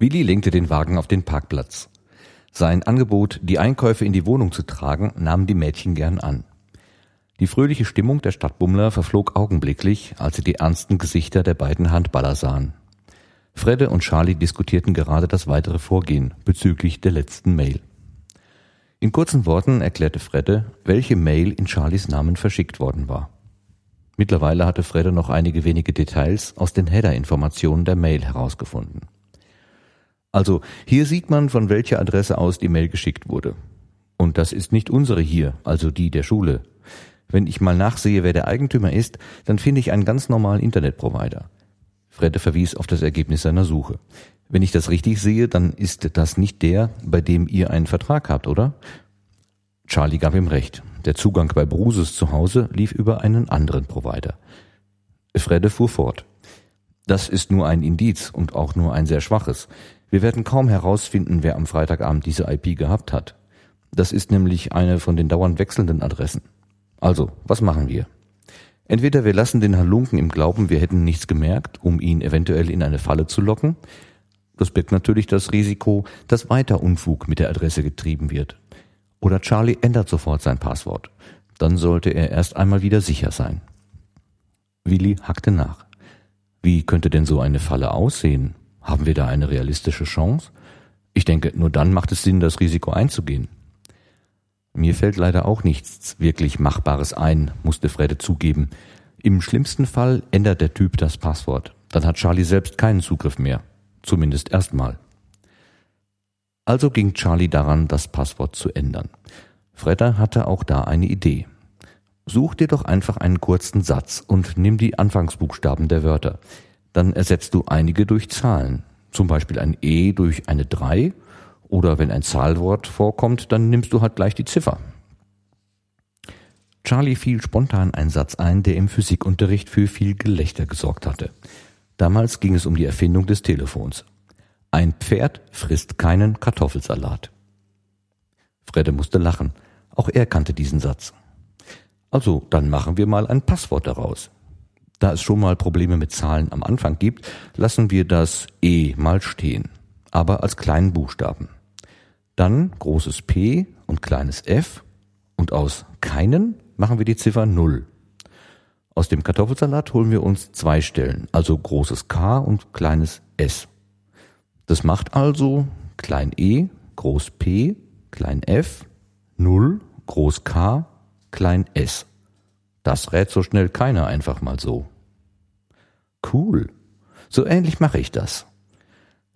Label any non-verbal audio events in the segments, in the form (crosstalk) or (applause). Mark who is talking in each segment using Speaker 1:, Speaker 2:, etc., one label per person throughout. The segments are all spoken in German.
Speaker 1: Willi lenkte den Wagen auf den Parkplatz. Sein Angebot, die Einkäufe in die Wohnung zu tragen, nahmen die Mädchen gern an. Die fröhliche Stimmung der Stadtbummler verflog augenblicklich, als sie die ernsten Gesichter der beiden Handballer sahen. Fredde und Charlie diskutierten gerade das weitere Vorgehen bezüglich der letzten Mail. In kurzen Worten erklärte Fredde, welche Mail in Charlies Namen verschickt worden war. Mittlerweile hatte Fredde noch einige wenige Details aus den Header-Informationen der Mail herausgefunden. Also hier sieht man, von welcher Adresse aus die Mail geschickt wurde. Und das ist nicht unsere hier, also die der Schule. Wenn ich mal nachsehe, wer der Eigentümer ist, dann finde ich einen ganz normalen Internetprovider. Fredde verwies auf das Ergebnis seiner Suche. Wenn ich das richtig sehe, dann ist das nicht der, bei dem ihr einen Vertrag habt, oder? Charlie gab ihm recht. Der Zugang bei Bruses zu Hause lief über einen anderen Provider. Fredde fuhr fort. Das ist nur ein Indiz und auch nur ein sehr schwaches. Wir werden kaum herausfinden, wer am Freitagabend diese IP gehabt hat. Das ist nämlich eine von den dauernd wechselnden Adressen. Also, was machen wir? Entweder wir lassen den Halunken im Glauben, wir hätten nichts gemerkt, um ihn eventuell in eine Falle zu locken. Das birgt natürlich das Risiko, dass weiter Unfug mit der Adresse getrieben wird. Oder Charlie ändert sofort sein Passwort. Dann sollte er erst einmal wieder sicher sein. Willi hackte nach. Wie könnte denn so eine Falle aussehen? Haben wir da eine realistische Chance? Ich denke, nur dann macht es Sinn, das Risiko einzugehen. Mir fällt leider auch nichts wirklich Machbares ein, musste Fredde zugeben. Im schlimmsten Fall ändert der Typ das Passwort. Dann hat Charlie selbst keinen Zugriff mehr. Zumindest erstmal. Also ging Charlie daran, das Passwort zu ändern. Fredder hatte auch da eine Idee. Such dir doch einfach einen kurzen Satz und nimm die Anfangsbuchstaben der Wörter dann ersetzt du einige durch Zahlen. Zum Beispiel ein E durch eine 3 oder wenn ein Zahlwort vorkommt, dann nimmst du halt gleich die Ziffer. Charlie fiel spontan ein Satz ein, der im Physikunterricht für viel Gelächter gesorgt hatte. Damals ging es um die Erfindung des Telefons. Ein Pferd frisst keinen Kartoffelsalat. Fredde musste lachen. Auch er kannte diesen Satz. Also, dann machen wir mal ein Passwort daraus. Da es schon mal Probleme mit Zahlen am Anfang gibt, lassen wir das E mal stehen, aber als kleinen Buchstaben. Dann großes P und kleines f und aus keinen machen wir die Ziffer 0. Aus dem Kartoffelsalat holen wir uns zwei Stellen, also großes K und kleines s. Das macht also klein e, groß p, klein f, 0, groß K, klein s. Das rät so schnell keiner einfach mal so. Cool. So ähnlich mache ich das.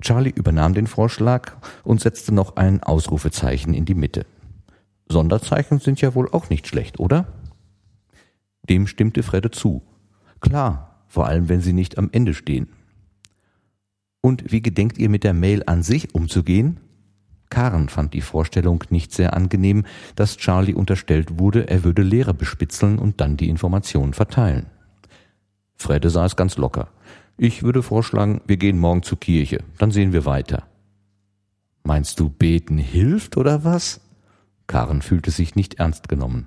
Speaker 1: Charlie übernahm den Vorschlag und setzte noch ein Ausrufezeichen in die Mitte. Sonderzeichen sind ja wohl auch nicht schlecht, oder? Dem stimmte Fredde zu. Klar, vor allem wenn sie nicht am Ende stehen. Und wie gedenkt ihr mit der Mail an sich umzugehen? Karen fand die Vorstellung nicht sehr angenehm, dass Charlie unterstellt wurde, er würde Lehrer bespitzeln und dann die Informationen verteilen. Fredde sah es ganz locker. Ich würde vorschlagen, wir gehen morgen zur Kirche, dann sehen wir weiter. Meinst du, beten hilft oder was? Karen fühlte sich nicht ernst genommen.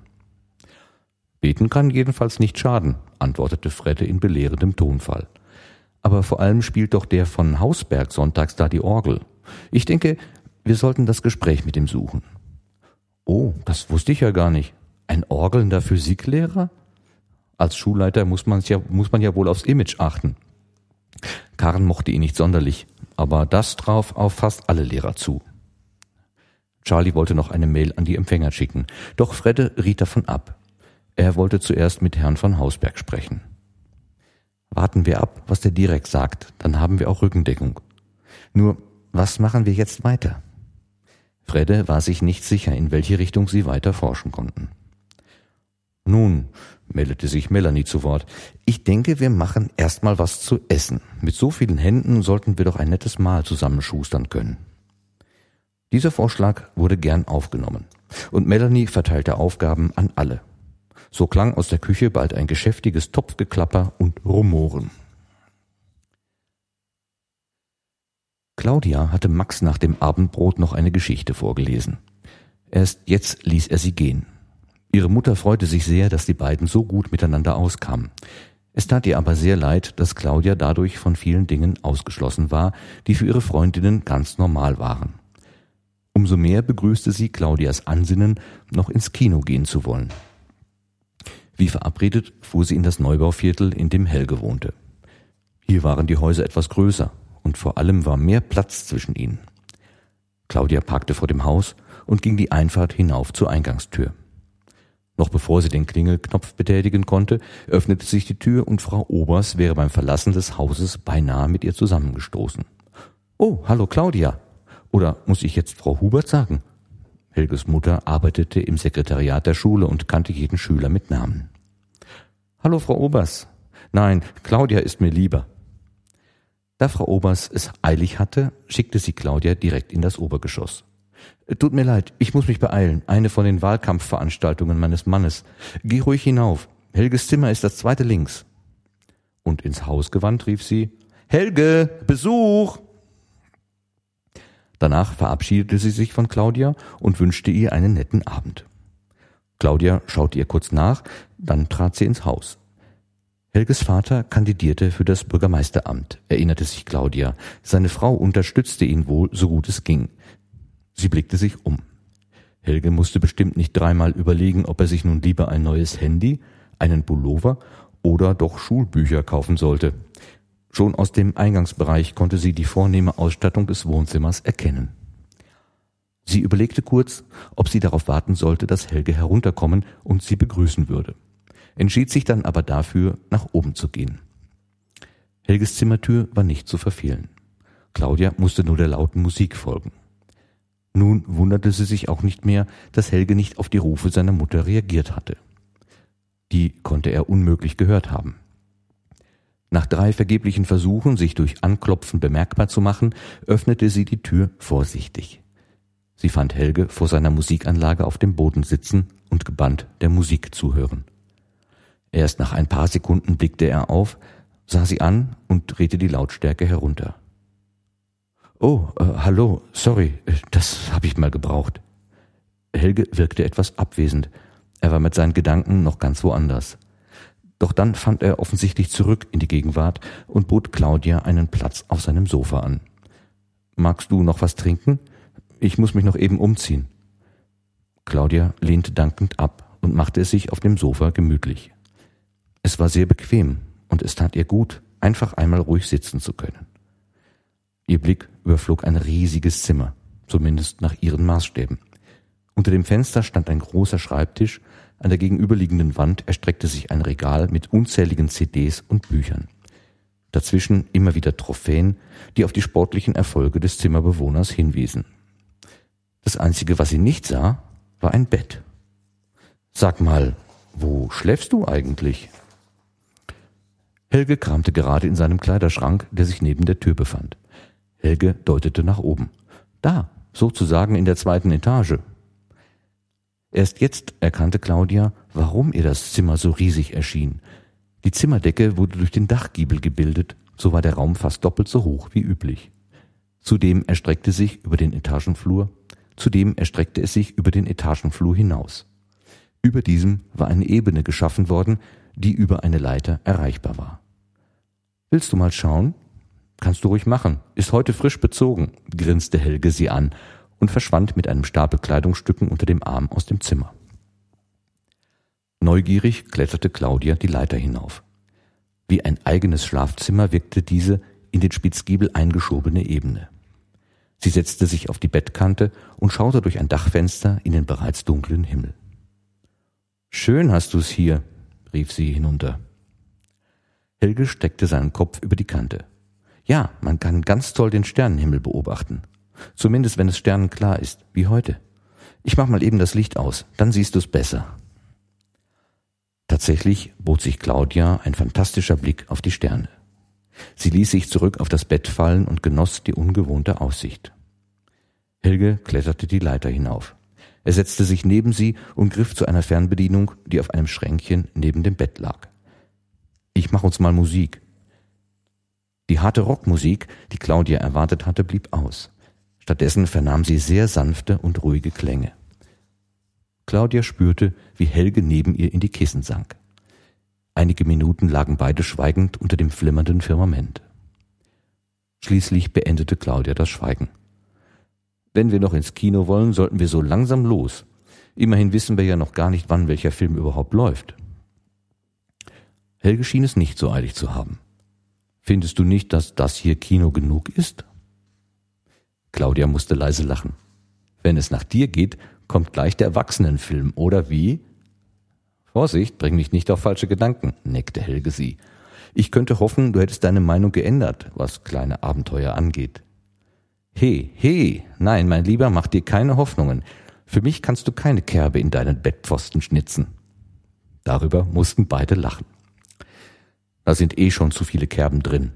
Speaker 1: Beten kann jedenfalls nicht schaden, antwortete Fredde in belehrendem Tonfall. Aber vor allem spielt doch der von Hausberg sonntags da die Orgel. Ich denke, wir sollten das Gespräch mit ihm suchen. Oh, das wusste ich ja gar nicht. Ein orgelnder Physiklehrer? Als Schulleiter muss, man's ja, muss man ja wohl aufs Image achten. Karen mochte ihn nicht sonderlich, aber das traf auf fast alle Lehrer zu. Charlie wollte noch eine Mail an die Empfänger schicken, doch Fredde riet davon ab. Er wollte zuerst mit Herrn von Hausberg sprechen. Warten wir ab, was der Direkt sagt, dann haben wir auch Rückendeckung. Nur, was machen wir jetzt weiter? Fredde war sich nicht sicher, in welche Richtung sie weiter forschen konnten. Nun, meldete sich Melanie zu Wort, ich denke, wir machen erstmal was zu essen. Mit so vielen Händen sollten wir doch ein nettes Mahl zusammenschustern können. Dieser Vorschlag wurde gern aufgenommen, und Melanie verteilte Aufgaben an alle. So klang aus der Küche bald ein geschäftiges Topfgeklapper und Rumoren. Claudia hatte Max nach dem Abendbrot noch eine Geschichte vorgelesen. Erst jetzt ließ er sie gehen. Ihre Mutter freute sich sehr, dass die beiden so gut miteinander auskamen. Es tat ihr aber sehr leid, dass Claudia dadurch von vielen Dingen ausgeschlossen war, die für ihre Freundinnen ganz normal waren. Umso mehr begrüßte sie Claudias Ansinnen, noch ins Kino gehen zu wollen. Wie verabredet fuhr sie in das Neubauviertel, in dem Helge wohnte. Hier waren die Häuser etwas größer und vor allem war mehr Platz zwischen ihnen. Claudia parkte vor dem Haus und ging die Einfahrt hinauf zur Eingangstür. Noch bevor sie den Klingelknopf betätigen konnte, öffnete sich die Tür und Frau Obers wäre beim Verlassen des Hauses beinahe mit ihr zusammengestoßen. Oh, hallo Claudia. Oder muss ich jetzt Frau Hubert sagen? Helges Mutter arbeitete im Sekretariat der Schule und kannte jeden Schüler mit Namen. Hallo Frau Obers. Nein, Claudia ist mir lieber. Da Frau Obers es eilig hatte, schickte sie Claudia direkt in das Obergeschoss. Tut mir leid, ich muss mich beeilen. Eine von den Wahlkampfveranstaltungen meines Mannes. Geh ruhig hinauf. Helges Zimmer ist das zweite links. Und ins Haus gewandt rief sie, Helge, Besuch! Danach verabschiedete sie sich von Claudia und wünschte ihr einen netten Abend. Claudia schaute ihr kurz nach, dann trat sie ins Haus. Helges Vater kandidierte für das Bürgermeisteramt, erinnerte sich Claudia. Seine Frau unterstützte ihn wohl, so gut es ging. Sie blickte sich um. Helge musste bestimmt nicht dreimal überlegen, ob er sich nun lieber ein neues Handy, einen Pullover oder doch Schulbücher kaufen sollte. Schon aus dem Eingangsbereich konnte sie die vornehme Ausstattung des Wohnzimmers erkennen. Sie überlegte kurz, ob sie darauf warten sollte, dass Helge herunterkommen und sie begrüßen würde entschied sich dann aber dafür, nach oben zu gehen. Helges Zimmertür war nicht zu verfehlen. Claudia musste nur der lauten Musik folgen. Nun wunderte sie sich auch nicht mehr, dass Helge nicht auf die Rufe seiner Mutter reagiert hatte. Die konnte er unmöglich gehört haben. Nach drei vergeblichen Versuchen, sich durch Anklopfen bemerkbar zu machen, öffnete sie die Tür vorsichtig. Sie fand Helge vor seiner Musikanlage auf dem Boden sitzen und gebannt der Musik zuhören. Erst nach ein paar Sekunden blickte er auf, sah sie an und drehte die Lautstärke herunter. Oh, äh, hallo, sorry, das habe ich mal gebraucht. Helge wirkte etwas abwesend. Er war mit seinen Gedanken noch ganz woanders. Doch dann fand er offensichtlich zurück in die Gegenwart und bot Claudia einen Platz auf seinem Sofa an. Magst du noch was trinken? Ich muss mich noch eben umziehen. Claudia lehnte dankend ab und machte es sich auf dem Sofa gemütlich. Es war sehr bequem und es tat ihr gut, einfach einmal ruhig sitzen zu können. Ihr Blick überflog ein riesiges Zimmer, zumindest nach ihren Maßstäben. Unter dem Fenster stand ein großer Schreibtisch, an der gegenüberliegenden Wand erstreckte sich ein Regal mit unzähligen CDs und Büchern. Dazwischen immer wieder Trophäen, die auf die sportlichen Erfolge des Zimmerbewohners hinwiesen. Das Einzige, was sie nicht sah, war ein Bett. Sag mal, wo schläfst du eigentlich? Helge kramte gerade in seinem Kleiderschrank, der sich neben der Tür befand. Helge deutete nach oben. Da, sozusagen in der zweiten Etage. Erst jetzt erkannte Claudia, warum ihr das Zimmer so riesig erschien. Die Zimmerdecke wurde durch den Dachgiebel gebildet, so war der Raum fast doppelt so hoch wie üblich. Zudem erstreckte sich über den Etagenflur, zudem erstreckte es sich über den Etagenflur hinaus. Über diesem war eine Ebene geschaffen worden, die über eine Leiter erreichbar war. Willst du mal schauen? Kannst du ruhig machen. Ist heute frisch bezogen, grinste Helge sie an und verschwand mit einem Stapel Kleidungsstücken unter dem Arm aus dem Zimmer. Neugierig kletterte Claudia die Leiter hinauf. Wie ein eigenes Schlafzimmer wirkte diese in den Spitzgiebel eingeschobene Ebene. Sie setzte sich auf die Bettkante und schaute durch ein Dachfenster in den bereits dunklen Himmel. Schön hast du's hier, rief sie hinunter. Helge steckte seinen Kopf über die Kante. Ja, man kann ganz toll den Sternenhimmel beobachten. Zumindest wenn es sternenklar ist, wie heute. Ich mach mal eben das Licht aus, dann siehst du's besser. Tatsächlich bot sich Claudia ein fantastischer Blick auf die Sterne. Sie ließ sich zurück auf das Bett fallen und genoss die ungewohnte Aussicht. Helge kletterte die Leiter hinauf. Er setzte sich neben sie und griff zu einer Fernbedienung, die auf einem Schränkchen neben dem Bett lag. Ich mach uns mal Musik. Die harte Rockmusik, die Claudia erwartet hatte, blieb aus. Stattdessen vernahm sie sehr sanfte und ruhige Klänge. Claudia spürte, wie Helge neben ihr in die Kissen sank. Einige Minuten lagen beide schweigend unter dem flimmernden Firmament. Schließlich beendete Claudia das Schweigen. Wenn wir noch ins Kino wollen, sollten wir so langsam los. Immerhin wissen wir ja noch gar nicht, wann welcher Film überhaupt läuft. Helge schien es nicht so eilig zu haben. Findest du nicht, dass das hier Kino genug ist? Claudia musste leise lachen. Wenn es nach dir geht, kommt gleich der Erwachsenenfilm, oder wie? Vorsicht, bring mich nicht auf falsche Gedanken, neckte Helge sie. Ich könnte hoffen, du hättest deine Meinung geändert, was kleine Abenteuer angeht. He, he, nein, mein Lieber, mach dir keine Hoffnungen. Für mich kannst du keine Kerbe in deinen Bettpfosten schnitzen. Darüber mussten beide lachen. Da sind eh schon zu viele Kerben drin.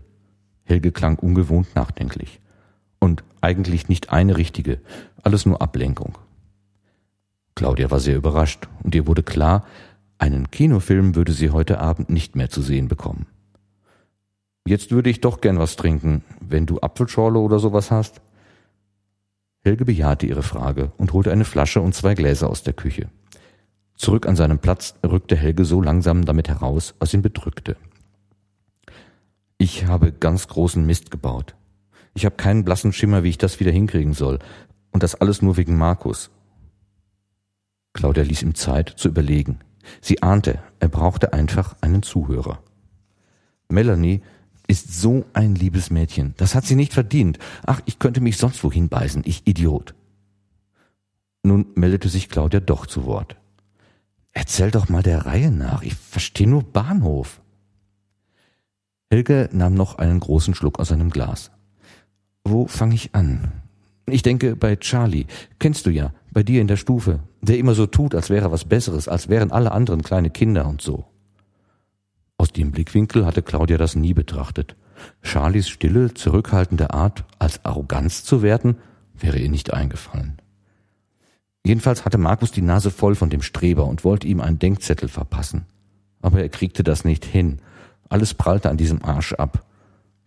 Speaker 1: Helge klang ungewohnt nachdenklich. Und eigentlich nicht eine richtige, alles nur Ablenkung. Claudia war sehr überrascht und ihr wurde klar, einen Kinofilm würde sie heute Abend nicht mehr zu sehen bekommen. Jetzt würde ich doch gern was trinken, wenn du Apfelschorle oder sowas hast. Helge bejahte ihre Frage und holte eine Flasche und zwei Gläser aus der Küche. Zurück an seinem Platz rückte Helge so langsam damit heraus, was ihn bedrückte. Ich habe ganz großen Mist gebaut. Ich habe keinen blassen Schimmer, wie ich das wieder hinkriegen soll. Und das alles nur wegen Markus. Claudia ließ ihm Zeit zu überlegen. Sie ahnte, er brauchte einfach einen Zuhörer. Melanie ist so ein liebes Mädchen. Das hat sie nicht verdient. Ach, ich könnte mich sonst wohin beißen, ich Idiot. Nun meldete sich Claudia doch zu Wort. Erzähl doch mal der Reihe nach. Ich verstehe nur Bahnhof. Helge nahm noch einen großen Schluck aus seinem Glas. Wo fange ich an? Ich denke bei Charlie. Kennst du ja, bei dir in der Stufe, der immer so tut, als wäre was Besseres, als wären alle anderen kleine Kinder und so. Aus dem Blickwinkel hatte Claudia das nie betrachtet. Charlies stille, zurückhaltende Art als Arroganz zu werten, wäre ihr nicht eingefallen. Jedenfalls hatte Markus die Nase voll von dem Streber und wollte ihm einen Denkzettel verpassen. Aber er kriegte das nicht hin alles prallte an diesem Arsch ab.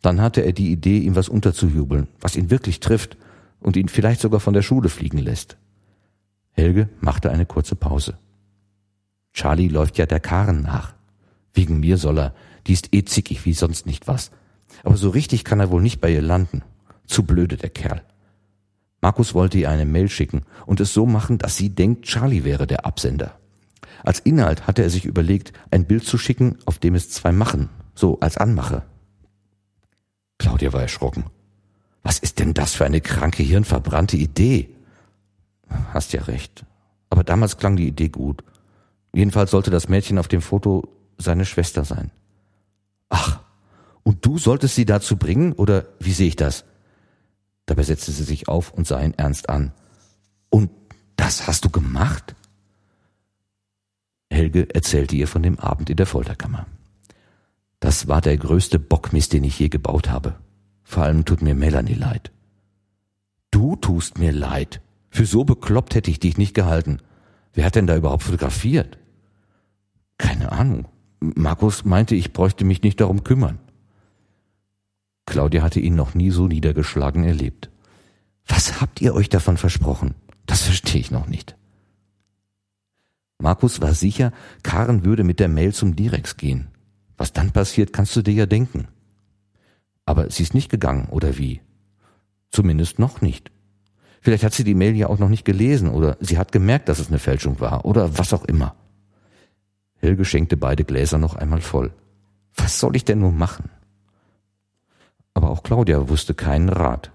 Speaker 1: Dann hatte er die Idee, ihm was unterzujubeln, was ihn wirklich trifft und ihn vielleicht sogar von der Schule fliegen lässt. Helge machte eine kurze Pause. Charlie läuft ja der Karen nach. Wegen mir soll er, die ist eh zickig wie sonst nicht was. Aber so richtig kann er wohl nicht bei ihr landen. Zu blöde der Kerl. Markus wollte ihr eine Mail schicken und es so machen, dass sie denkt, Charlie wäre der Absender. Als Inhalt hatte er sich überlegt, ein Bild zu schicken, auf dem es zwei machen, so als Anmache. Claudia war erschrocken. Was ist denn das für eine kranke, hirnverbrannte Idee? Hast ja recht. Aber damals klang die Idee gut. Jedenfalls sollte das Mädchen auf dem Foto seine Schwester sein. Ach, und du solltest sie dazu bringen, oder wie sehe ich das? Dabei setzte sie sich auf und sah ihn ernst an. Und das hast du gemacht? Helge erzählte ihr von dem Abend in der Folterkammer. Das war der größte Bockmist, den ich je gebaut habe. Vor allem tut mir Melanie leid. Du tust mir leid. Für so bekloppt hätte ich dich nicht gehalten. Wer hat denn da überhaupt fotografiert? Keine Ahnung. Markus meinte, ich bräuchte mich nicht darum kümmern. Claudia hatte ihn noch nie so niedergeschlagen erlebt. Was habt ihr euch davon versprochen? Das verstehe ich noch nicht. Markus war sicher, Karen würde mit der Mail zum Direx gehen. Was dann passiert, kannst du dir ja denken. Aber sie ist nicht gegangen, oder wie? Zumindest noch nicht. Vielleicht hat sie die Mail ja auch noch nicht gelesen oder sie hat gemerkt, dass es eine Fälschung war oder was auch immer. Helge schenkte beide Gläser noch einmal voll. Was soll ich denn nur machen? Aber auch Claudia wusste keinen Rat.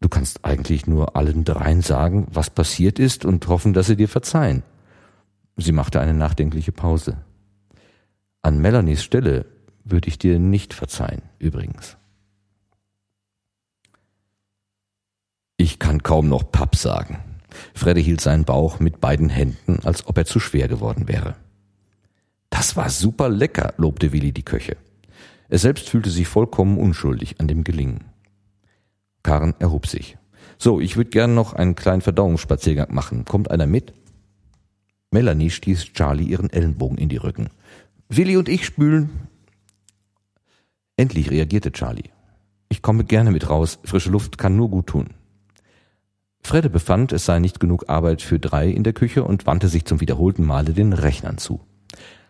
Speaker 1: Du kannst eigentlich nur allen dreien sagen, was passiert ist und hoffen, dass sie dir verzeihen. Sie machte eine nachdenkliche Pause. An Melanies Stelle würde ich dir nicht verzeihen, übrigens. Ich kann kaum noch Papp sagen. Freddy hielt seinen Bauch mit beiden Händen, als ob er zu schwer geworden wäre. Das war super lecker, lobte Willi die Köche. Er selbst fühlte sich vollkommen unschuldig an dem Gelingen. Karen erhob sich. So, ich würde gern noch einen kleinen Verdauungsspaziergang machen. Kommt einer mit? Melanie stieß Charlie ihren Ellenbogen in die Rücken. Willi und ich spülen. Endlich reagierte Charlie. Ich komme gerne mit raus. Frische Luft kann nur gut tun. Fredde befand, es sei nicht genug Arbeit für drei in der Küche und wandte sich zum wiederholten Male den Rechnern zu.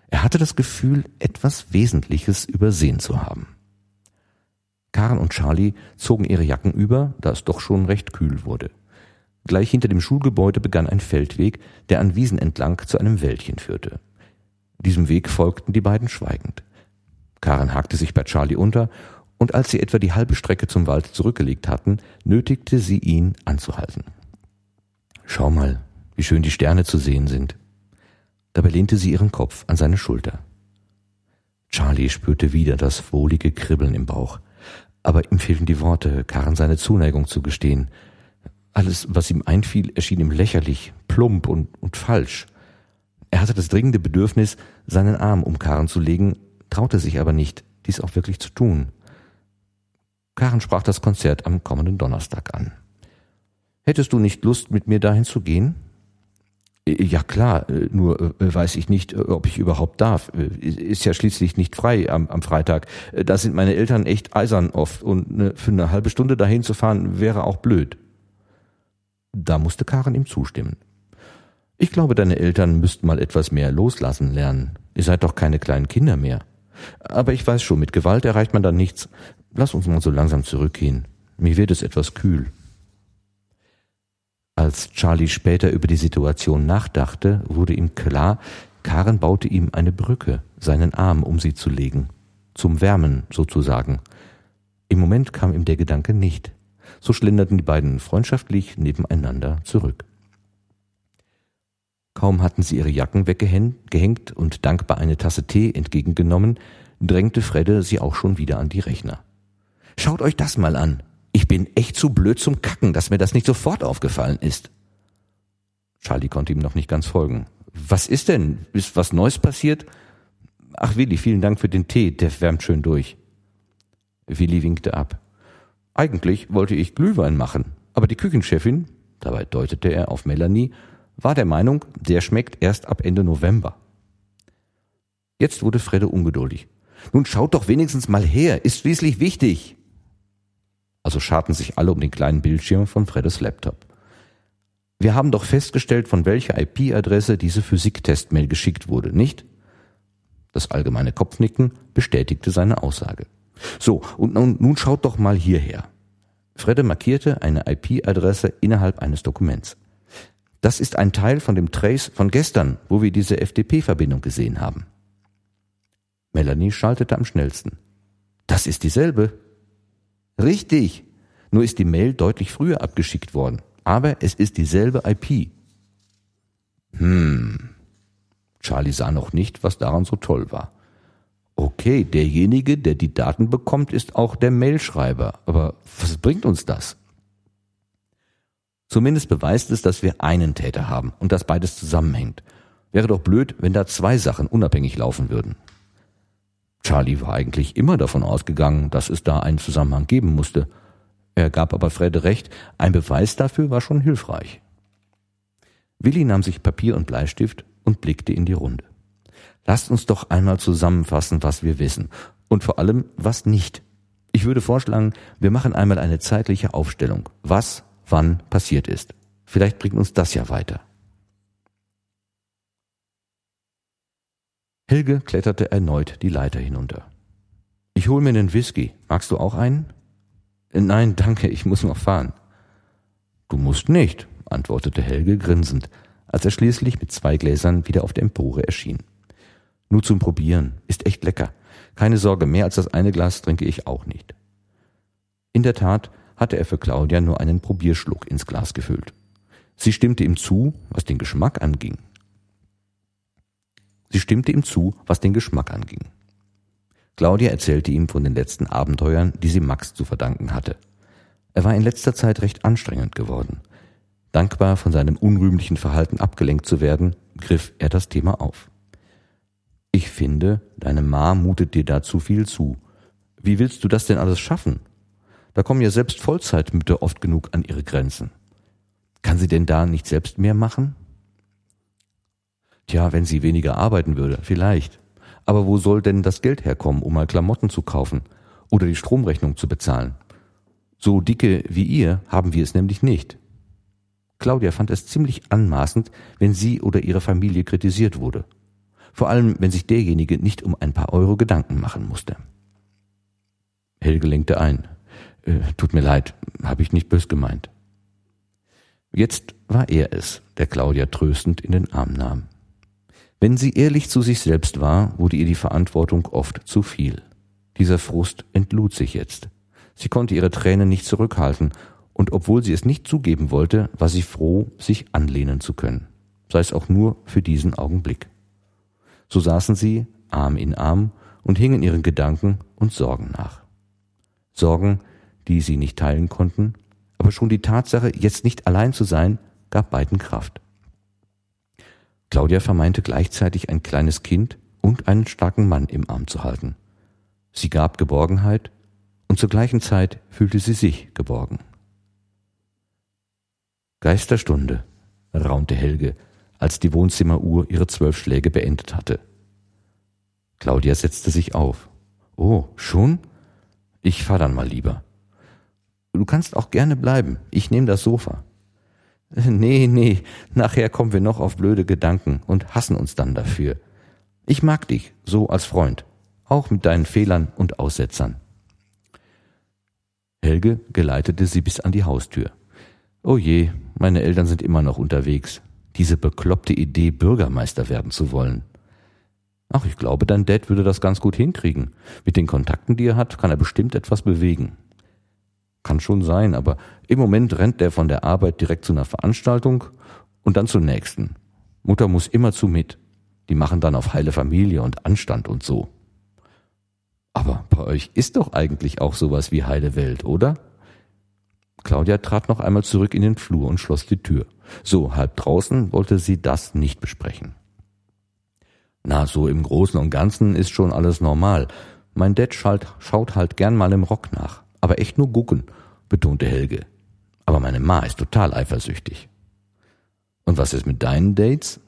Speaker 1: Er hatte das Gefühl, etwas Wesentliches übersehen zu haben. Karen und Charlie zogen ihre Jacken über, da es doch schon recht kühl wurde. Gleich hinter dem Schulgebäude begann ein Feldweg, der an Wiesen entlang zu einem Wäldchen führte. Diesem Weg folgten die beiden schweigend. Karen hakte sich bei Charlie unter, und als sie etwa die halbe Strecke zum Wald zurückgelegt hatten, nötigte sie ihn anzuhalten. Schau mal, wie schön die Sterne zu sehen sind. Dabei lehnte sie ihren Kopf an seine Schulter. Charlie spürte wieder das wohlige Kribbeln im Bauch. Aber ihm fehlten die Worte, Karen seine Zuneigung zu gestehen. Alles, was ihm einfiel, erschien ihm lächerlich, plump und, und falsch. Er hatte das dringende Bedürfnis, seinen Arm um Karen zu legen, traute sich aber nicht, dies auch wirklich zu tun. Karen sprach das Konzert am kommenden Donnerstag an. Hättest du nicht Lust, mit mir dahin zu gehen? Äh, ja klar, äh, nur äh, weiß ich nicht, ob ich überhaupt darf. Ist ja schließlich nicht frei am, am Freitag. Da sind meine Eltern echt eisern oft und für eine halbe Stunde dahin zu fahren wäre auch blöd. Da musste Karen ihm zustimmen. Ich glaube, deine Eltern müssten mal etwas mehr loslassen lernen. Ihr seid doch keine kleinen Kinder mehr. Aber ich weiß schon, mit Gewalt erreicht man dann nichts. Lass uns mal so langsam zurückgehen. Mir wird es etwas kühl. Als Charlie später über die Situation nachdachte, wurde ihm klar, Karen baute ihm eine Brücke, seinen Arm um sie zu legen. Zum Wärmen sozusagen. Im Moment kam ihm der Gedanke nicht. So schlenderten die beiden freundschaftlich nebeneinander zurück. Kaum hatten sie ihre Jacken weggehängt und dankbar eine Tasse Tee entgegengenommen, drängte Fredde sie auch schon wieder an die Rechner. Schaut euch das mal an, ich bin echt zu blöd zum Kacken, dass mir das nicht sofort aufgefallen ist. Charlie konnte ihm noch nicht ganz folgen. Was ist denn? Ist was Neues passiert? Ach Willi, vielen Dank für den Tee, der wärmt schön durch. Willi winkte ab. Eigentlich wollte ich Glühwein machen, aber die Küchenchefin, dabei deutete er auf Melanie, war der Meinung, der schmeckt erst ab Ende November. Jetzt wurde Fredde ungeduldig. Nun schaut doch wenigstens mal her, ist schließlich wichtig. Also scharten sich alle um den kleinen Bildschirm von Freddes Laptop. Wir haben doch festgestellt, von welcher IP-Adresse diese Physiktestmail geschickt wurde, nicht? Das allgemeine Kopfnicken bestätigte seine Aussage. So, und nun, nun schaut doch mal hierher. Fredde markierte eine IP-Adresse innerhalb eines Dokuments. Das ist ein Teil von dem Trace von gestern, wo wir diese FTP-Verbindung gesehen haben. Melanie schaltete am schnellsten. Das ist dieselbe. Richtig. Nur ist die Mail deutlich früher abgeschickt worden. Aber es ist dieselbe IP. Hm. Charlie sah noch nicht, was daran so toll war. Okay, derjenige, der die Daten bekommt, ist auch der Mailschreiber. Aber was bringt uns das? Zumindest beweist es, dass wir einen Täter haben und dass beides zusammenhängt. Wäre doch blöd, wenn da zwei Sachen unabhängig laufen würden. Charlie war eigentlich immer davon ausgegangen, dass es da einen Zusammenhang geben musste. Er gab aber Fred recht, ein Beweis dafür war schon hilfreich. Willi nahm sich Papier und Bleistift und blickte in die Runde. Lasst uns doch einmal zusammenfassen, was wir wissen und vor allem, was nicht. Ich würde vorschlagen, wir machen einmal eine zeitliche Aufstellung, was wann passiert ist. Vielleicht bringt uns das ja weiter. Helge kletterte erneut die Leiter hinunter. Ich hol mir einen Whisky. Magst du auch einen? Nein, danke, ich muss noch fahren. Du musst nicht, antwortete Helge grinsend, als er schließlich mit zwei Gläsern wieder auf der Empore erschien. Nur zum Probieren, ist echt lecker. Keine Sorge, mehr als das eine Glas trinke ich auch nicht. In der Tat hatte er für Claudia nur einen Probierschluck ins Glas gefüllt. Sie stimmte ihm zu, was den Geschmack anging. Sie stimmte ihm zu, was den Geschmack anging. Claudia erzählte ihm von den letzten Abenteuern, die sie Max zu verdanken hatte. Er war in letzter Zeit recht anstrengend geworden. Dankbar von seinem unrühmlichen Verhalten abgelenkt zu werden, griff er das Thema auf. Ich finde, deine Ma mutet dir da zu viel zu. Wie willst du das denn alles schaffen? Da kommen ja selbst Vollzeitmütter oft genug an ihre Grenzen. Kann sie denn da nicht selbst mehr machen? Tja, wenn sie weniger arbeiten würde, vielleicht. Aber wo soll denn das Geld herkommen, um mal Klamotten zu kaufen oder die Stromrechnung zu bezahlen? So dicke wie ihr haben wir es nämlich nicht. Claudia fand es ziemlich anmaßend, wenn sie oder ihre Familie kritisiert wurde. Vor allem, wenn sich derjenige nicht um ein paar Euro Gedanken machen musste. Helge lenkte ein. Äh, tut mir leid, habe ich nicht bös gemeint. Jetzt war er es, der Claudia tröstend in den Arm nahm. Wenn sie ehrlich zu sich selbst war, wurde ihr die Verantwortung oft zu viel. Dieser Frust entlud sich jetzt. Sie konnte ihre Tränen nicht zurückhalten, und obwohl sie es nicht zugeben wollte, war sie froh, sich anlehnen zu können, sei es auch nur für diesen Augenblick. So saßen sie, Arm in Arm, und hingen ihren Gedanken und Sorgen nach. Sorgen, die sie nicht teilen konnten, aber schon die Tatsache, jetzt nicht allein zu sein, gab beiden Kraft. Claudia vermeinte gleichzeitig ein kleines Kind und einen starken Mann im Arm zu halten. Sie gab Geborgenheit und zur gleichen Zeit fühlte sie sich geborgen. Geisterstunde, raunte Helge, als die Wohnzimmeruhr ihre zwölf Schläge beendet hatte. Claudia setzte sich auf. Oh, schon? Ich fahr dann mal lieber. Du kannst auch gerne bleiben. Ich nehme das Sofa. Nee, nee, nachher kommen wir noch auf blöde Gedanken und hassen uns dann dafür. Ich mag dich, so als Freund, auch mit deinen Fehlern und Aussetzern. Helge geleitete sie bis an die Haustür. Oh je, meine Eltern sind immer noch unterwegs. Diese bekloppte Idee, Bürgermeister werden zu wollen. Ach, ich glaube, dein Dad würde das ganz gut hinkriegen. Mit den Kontakten, die er hat, kann er bestimmt etwas bewegen. Kann schon sein, aber im Moment rennt er von der Arbeit direkt zu einer Veranstaltung und dann zur nächsten. Mutter muss immerzu mit. Die machen dann auf heile Familie und Anstand und so. Aber bei euch ist doch eigentlich auch sowas wie heile Welt, oder? Claudia trat noch einmal zurück in den Flur und schloss die Tür. So, halb draußen wollte sie das nicht besprechen. Na, so im Großen und Ganzen ist schon alles normal. Mein Dad schaut halt gern mal im Rock nach aber echt nur gucken, betonte Helge. Aber meine Ma ist total eifersüchtig. Und was ist mit deinen Dates?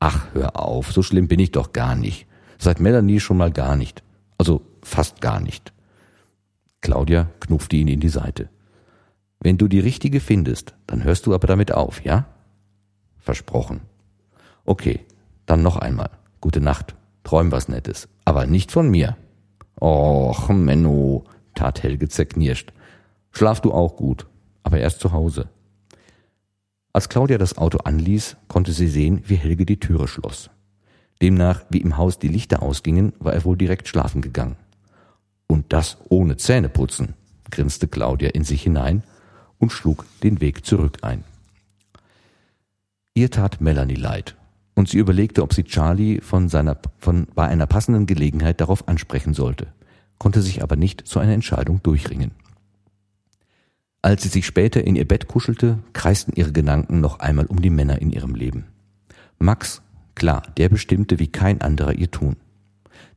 Speaker 1: Ach, hör auf, so schlimm bin ich doch gar nicht. Seit Melanie schon mal gar nicht. Also fast gar nicht. Claudia knuffte ihn in die Seite. Wenn du die richtige findest, dann hörst du aber damit auf, ja? Versprochen. Okay, dann noch einmal. Gute Nacht. Träum was Nettes. Aber nicht von mir. Och, Menno, tat Helge zerknirscht. Schlaf du auch gut, aber erst zu Hause. Als Claudia das Auto anließ, konnte sie sehen, wie Helge die Türe schloss. Demnach, wie im Haus die Lichter ausgingen, war er wohl direkt schlafen gegangen. Und das ohne Zähneputzen, grinste Claudia in sich hinein und schlug den Weg zurück ein. Ihr tat Melanie leid, und sie überlegte, ob sie Charlie von seiner, von, bei einer passenden Gelegenheit darauf ansprechen sollte konnte sich aber nicht zu einer Entscheidung durchringen. Als sie sich später in ihr Bett kuschelte, kreisten ihre Gedanken noch einmal um die Männer in ihrem Leben. Max, klar, der bestimmte wie kein anderer ihr tun.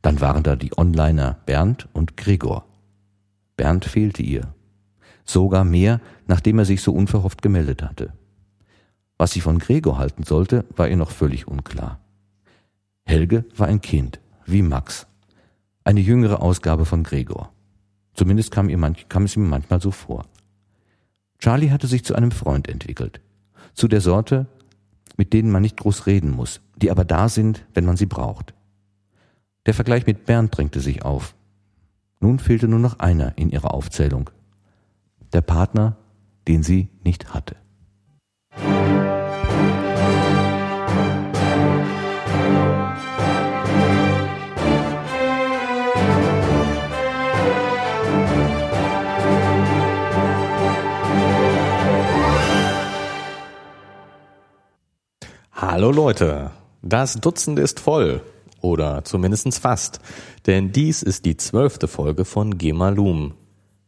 Speaker 1: Dann waren da die Onliner Bernd und Gregor. Bernd fehlte ihr. Sogar mehr, nachdem er sich so unverhofft gemeldet hatte. Was sie von Gregor halten sollte, war ihr noch völlig unklar. Helge war ein Kind, wie Max, eine jüngere Ausgabe von Gregor. Zumindest kam, ihr manch, kam es ihm manchmal so vor. Charlie hatte sich zu einem Freund entwickelt. Zu der Sorte, mit denen man nicht groß reden muss, die aber da sind, wenn man sie braucht. Der Vergleich mit Bernd drängte sich auf. Nun fehlte nur noch einer in ihrer Aufzählung. Der Partner, den sie nicht hatte.
Speaker 2: Hallo Leute, das Dutzend ist voll. Oder zumindestens fast. Denn dies ist die zwölfte Folge von Gemalum.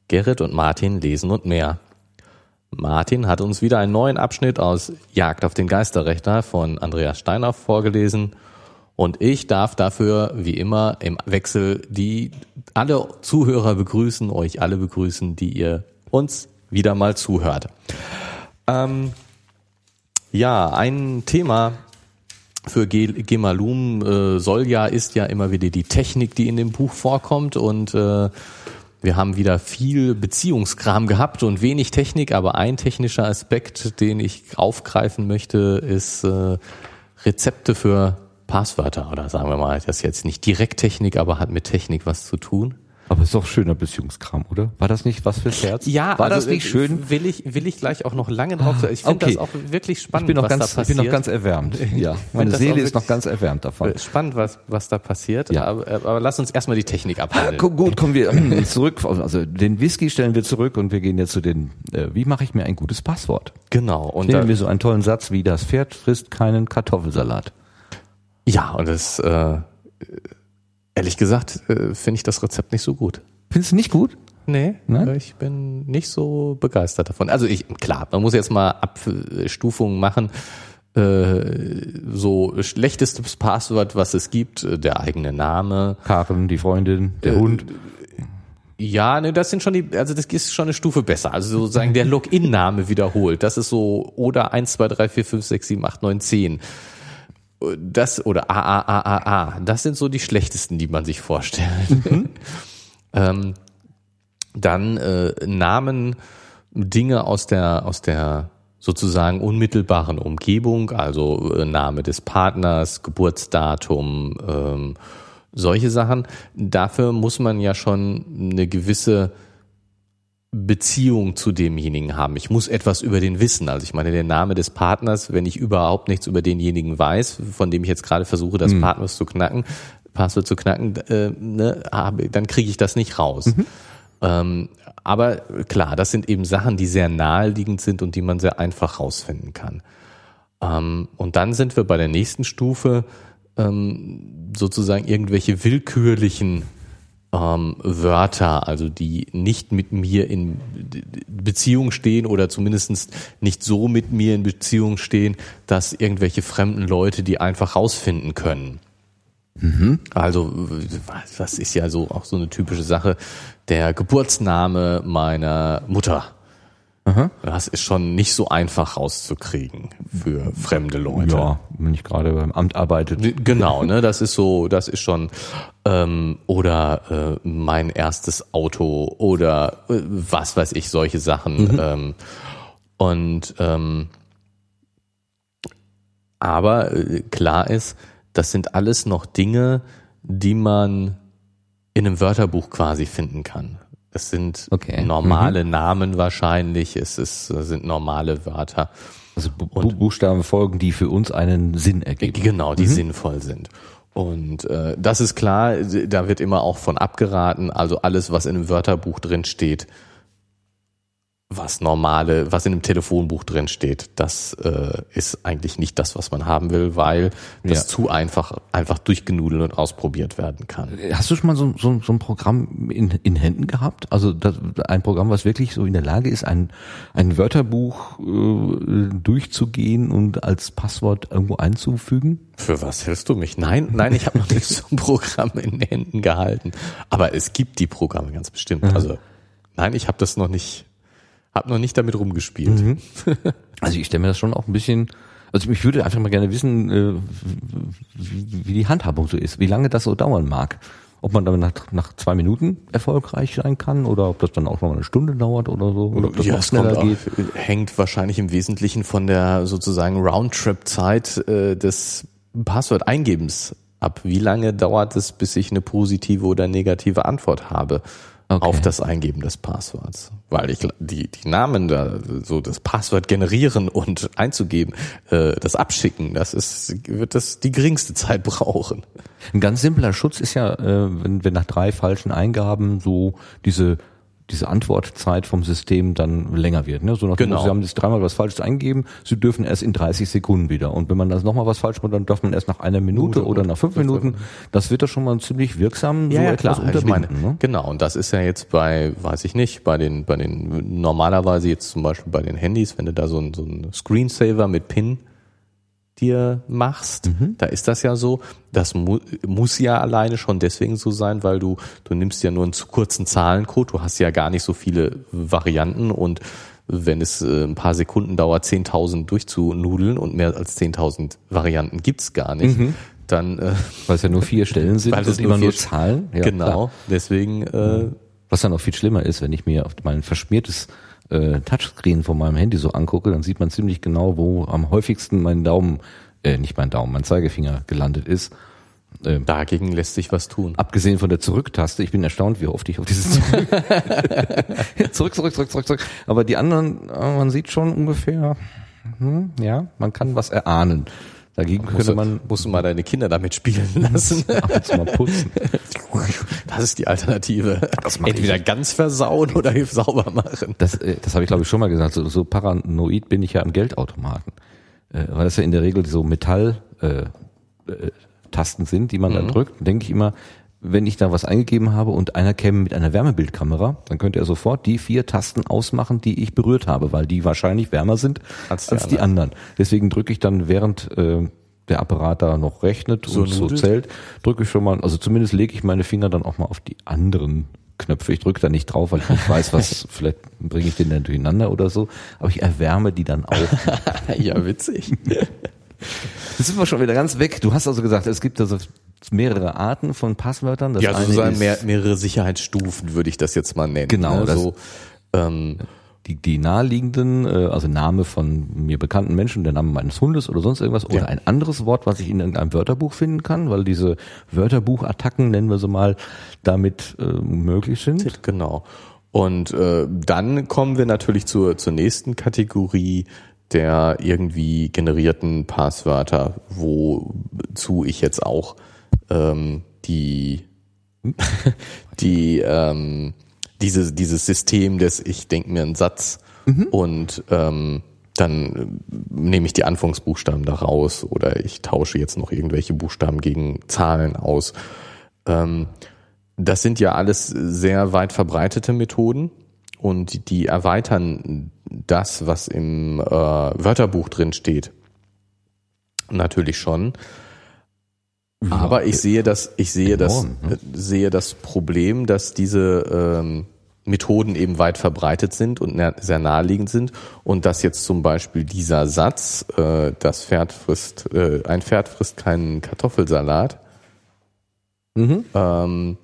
Speaker 2: Gerrit und Martin lesen und mehr. Martin hat uns wieder einen neuen Abschnitt aus Jagd auf den Geisterrechter von Andreas Steiner vorgelesen. Und ich darf dafür, wie immer, im Wechsel die alle Zuhörer begrüßen, euch alle begrüßen, die ihr uns wieder mal zuhört. Ähm, ja, ein Thema für Gemalum äh, soll ja, ist ja immer wieder die Technik, die in dem Buch vorkommt und äh, wir haben wieder viel Beziehungskram gehabt und wenig Technik, aber ein technischer Aspekt, den ich aufgreifen möchte, ist äh, Rezepte für Passwörter oder sagen wir mal, das ist jetzt nicht direkt Technik, aber hat mit Technik was zu tun.
Speaker 1: Aber ist doch schöner Beziehungskram, oder? War das nicht was fürs Herz?
Speaker 2: Ja,
Speaker 1: war
Speaker 2: also,
Speaker 1: das nicht schön?
Speaker 2: Will ich, will ich gleich auch noch lange drauf. Ich finde
Speaker 1: Okay.
Speaker 2: das auch wirklich
Speaker 1: Ich
Speaker 2: spannend,
Speaker 1: bin noch
Speaker 2: was
Speaker 1: ganz,
Speaker 2: da
Speaker 1: ich
Speaker 2: passiert.
Speaker 1: bin noch ganz erwärmt. (laughs) Ja, meine Seele ist noch ganz erwärmt davon.
Speaker 2: Äh, Spannend, was, was da passiert.
Speaker 1: Ja.
Speaker 2: Aber, aber lass uns erstmal die Technik abhandeln.
Speaker 1: Gu- Gut, kommen wir (clears throat) zurück. Also den Whisky stellen wir zurück und wir gehen jetzt zu den. Äh, wie mache ich mir ein gutes Passwort?
Speaker 2: Genau. Und
Speaker 1: Nehmen
Speaker 2: da,
Speaker 1: wir so einen tollen Satz wie das Pferd frisst keinen Kartoffelsalat.
Speaker 2: ja, und das, äh, ehrlich gesagt, äh, finde ich das Rezept nicht so gut.
Speaker 1: Findest du nicht gut?
Speaker 2: Nee,
Speaker 1: Nein?
Speaker 2: ich bin nicht so begeistert davon. Also ich, klar, man muss jetzt mal Abstufungen machen. Äh, so schlechtestes Passwort, was es gibt, äh, der eigene Name.
Speaker 1: Karen, die Freundin, der
Speaker 2: Äh,
Speaker 1: Hund.
Speaker 2: Ja, ne, das sind schon die, also das ist schon eine Stufe besser. Also sozusagen der (laughs) Login-Name wiederholt. Das ist so oder 1, 2, 3, 4, 5, 6, 7, 8, 9, 10. Das oder A, A, A, A, A. Das sind so die schlechtesten, die man sich vorstellt. (laughs) ähm, dann äh, Namen, Dinge aus der, aus der sozusagen unmittelbaren Umgebung, also äh, Name des Partners, Geburtsdatum, ähm, solche Sachen. Dafür muss man ja schon eine gewisse Beziehung zu demjenigen haben. Ich muss etwas über den wissen. Also ich meine, der Name des Partners, wenn ich überhaupt nichts über denjenigen weiß, von dem ich jetzt gerade versuche, das Passwort zu knacken, Passwort zu knacken, äh, ne, habe, dann kriege ich das nicht raus. Ähm, aber klar, das sind eben Sachen, die sehr naheliegend sind und die man sehr einfach rausfinden kann. Ähm, und dann sind wir bei der nächsten Stufe ähm, sozusagen irgendwelche willkürlichen ähm, Wörter, also die nicht mit mir in Beziehung stehen oder zumindest nicht so mit mir in Beziehung stehen, dass irgendwelche fremden Leute die einfach rausfinden können. Also, was- was ist ja so auch so eine typische Sache, der Geburtsname meiner Mutter. Das ist schon nicht so einfach rauszukriegen für fremde Leute.
Speaker 1: Ja, wenn ich gerade beim Amt arbeitet.
Speaker 2: Genau, ne, das ist so, das ist schon ähm, oder äh, mein erstes Auto oder äh, was weiß ich, solche Sachen. Ähm, und ähm, aber äh, klar ist, das sind alles noch Dinge, die man in einem Wörterbuch quasi finden kann. Es sind
Speaker 1: Okay.
Speaker 2: normale Namen wahrscheinlich, es ist, es sind normale Wörter.
Speaker 1: Also Bu Bu Buchstaben folgen, die für uns einen Sinn ergeben.
Speaker 2: Genau, die sinnvoll sind. Und äh, das ist klar, da wird immer auch von abgeraten. Also alles, was in einem Wörterbuch drin steht, was normale, was in einem Telefonbuch drin steht, das äh, ist eigentlich nicht das, was man haben will, weil das
Speaker 1: Ja.
Speaker 2: zu einfach einfach durchgenudelt und ausprobiert werden kann.
Speaker 1: Hast du schon mal so, so, so ein Programm in, in Händen gehabt? Also das, ein Programm, was wirklich so in der Lage ist, ein, ein Wörterbuch äh, durchzugehen und als Passwort irgendwo einzufügen?
Speaker 2: Für was hältst du mich? Nein, nein, ich habe noch nicht so ein Programm in den Händen gehalten. Aber es gibt die Programme ganz bestimmt. Also nein, ich habe das noch nicht, habe noch nicht damit rumgespielt. (laughs)
Speaker 1: Also ich stelle mir das schon auch ein bisschen, also ich würde einfach mal gerne wissen, äh, wie, die Handhabung so ist, wie lange das so dauern mag. Ob man dann nach, nach zwei Minuten erfolgreich sein kann oder ob das dann auch noch eine Stunde dauert oder so, oder ob das noch
Speaker 2: es kommt
Speaker 1: geht.
Speaker 2: Auch, hängt wahrscheinlich im Wesentlichen von der sozusagen Roundtrip-Zeit äh, des Passwort-Eingebens ab. Wie lange dauert es, bis ich eine positive oder negative Antwort habe
Speaker 1: Okay.
Speaker 2: auf das Eingeben des Passworts? Weil ich die, die Namen da, so das Passwort generieren und einzugeben, äh, das Abschicken, das ist, wird das die geringste Zeit brauchen.
Speaker 1: Ein ganz simpler Schutz ist ja, äh, wenn, wenn nach drei falschen Eingaben so diese diese Antwortzeit vom System dann länger wird. Ne? So nach
Speaker 2: Genau.
Speaker 1: Sie haben jetzt dreimal was Falsches eingegeben, Sie dürfen erst in 30 Sekunden wieder. Und wenn man das nochmal was falsch macht, dann darf man erst nach einer Minute oder nach fünf Minuten. Das wird doch schon mal ziemlich wirksam so etwas
Speaker 2: Ich meine,
Speaker 1: ne?
Speaker 2: Genau, und das ist ja jetzt bei, weiß ich nicht, bei den, bei den, normalerweise jetzt zum Beispiel bei den Handys, wenn du da so ein, so ein Screensaver mit PIN dir machst,
Speaker 1: Mhm.
Speaker 2: da ist das ja so. Das mu muss ja alleine schon deswegen so sein, weil du, du nimmst ja nur einen zu kurzen Zahlencode, du hast ja gar nicht so viele Varianten und wenn es äh, ein paar Sekunden dauert, 10.000 durchzunudeln und mehr als 10.000 Varianten gibt's gar nicht, dann äh,
Speaker 1: Weil es ja nur vier Stellen sind (laughs)
Speaker 2: Weil es
Speaker 1: und
Speaker 2: nur
Speaker 1: immer nur Zahlen. Ja,
Speaker 2: genau,
Speaker 1: klar.
Speaker 2: deswegen äh,
Speaker 1: Was dann noch viel schlimmer ist, wenn ich mir auf mein verschmiertes äh, Touchscreen von meinem Handy so angucke, dann sieht man ziemlich genau, wo am häufigsten mein Daumen äh, nicht mein Daumen, mein Zeigefinger gelandet ist.
Speaker 2: Ähm, Dagegen lässt sich was tun.
Speaker 1: Abgesehen von der Zurücktaste, ich bin erstaunt, wie oft ich auf dieses zurück, (laughs) zurück, zurück, zurück, zurück, zurück. Aber die anderen, äh, man sieht schon ungefähr, hm, ja, man kann was erahnen. Dagegen könnte man.
Speaker 2: Musst du mal deine Kinder damit spielen (laughs) lassen.
Speaker 1: Ab und zu mal putzen. (laughs)
Speaker 2: Das ist die Alternative. Das Entweder ich. ganz versauen oder (laughs) sauber machen.
Speaker 1: Das, äh, das habe ich glaube ich schon mal gesagt. So, so paranoid bin ich ja am Geldautomaten. Äh, weil das ja in der Regel so Metall äh, äh, Tasten sind, die man mhm. da drückt, denke ich immer, wenn ich da was eingegeben habe und einer käme mit einer Wärmebildkamera, dann könnte er sofort die vier Tasten ausmachen, die ich berührt habe, weil die wahrscheinlich wärmer sind als die, als die anderen. Deswegen drücke ich dann, während äh, der Apparat da noch rechnet so und so zählt, drücke ich schon mal, also zumindest lege ich meine Finger dann auch mal auf die anderen Knöpfe. Ich drücke da nicht drauf, weil ich nicht weiß, was, (laughs) vielleicht bringe ich den dann durcheinander oder so, aber ich erwärme die dann auch. (laughs)
Speaker 2: ja, witzig. (laughs)
Speaker 1: Jetzt sind wir schon wieder ganz weg. Du hast also gesagt, es gibt also mehrere Arten von Passwörtern.
Speaker 2: Das ja, sozusagen mehr, mehrere Sicherheitsstufen würde ich das jetzt mal nennen.
Speaker 1: Genau. Ne? So, ähm, die, die naheliegenden, äh, also Name von mir bekannten Menschen, der Name meines Hundes oder sonst irgendwas, oder ja. ein anderes Wort, was ich in irgendeinem Wörterbuch finden kann, weil diese Wörterbuchattacken, nennen wir sie mal, damit äh, möglich sind.
Speaker 2: Genau. Und äh, dann kommen wir natürlich zur, zur nächsten Kategorie, der irgendwie generierten Passwörter, wozu ich jetzt auch ähm, die die ähm, diese dieses System des ich denke mir einen Satz mhm. und ähm, dann nehme ich die Anfangsbuchstaben da raus oder ich tausche jetzt noch irgendwelche Buchstaben gegen Zahlen aus. Ähm, das sind ja alles sehr weit verbreitete Methoden und die erweitern das, was im äh, Wörterbuch drin steht. Natürlich schon. Ja, Aber ich sehe das, ich sehe enorm, das, ne? sehe das Problem, dass diese ähm, Methoden eben weit verbreitet sind und sehr naheliegend sind. Und dass jetzt zum Beispiel dieser Satz, äh, das Pferd frisst, äh, ein Pferd frisst keinen Kartoffelsalat, mhm. ähm,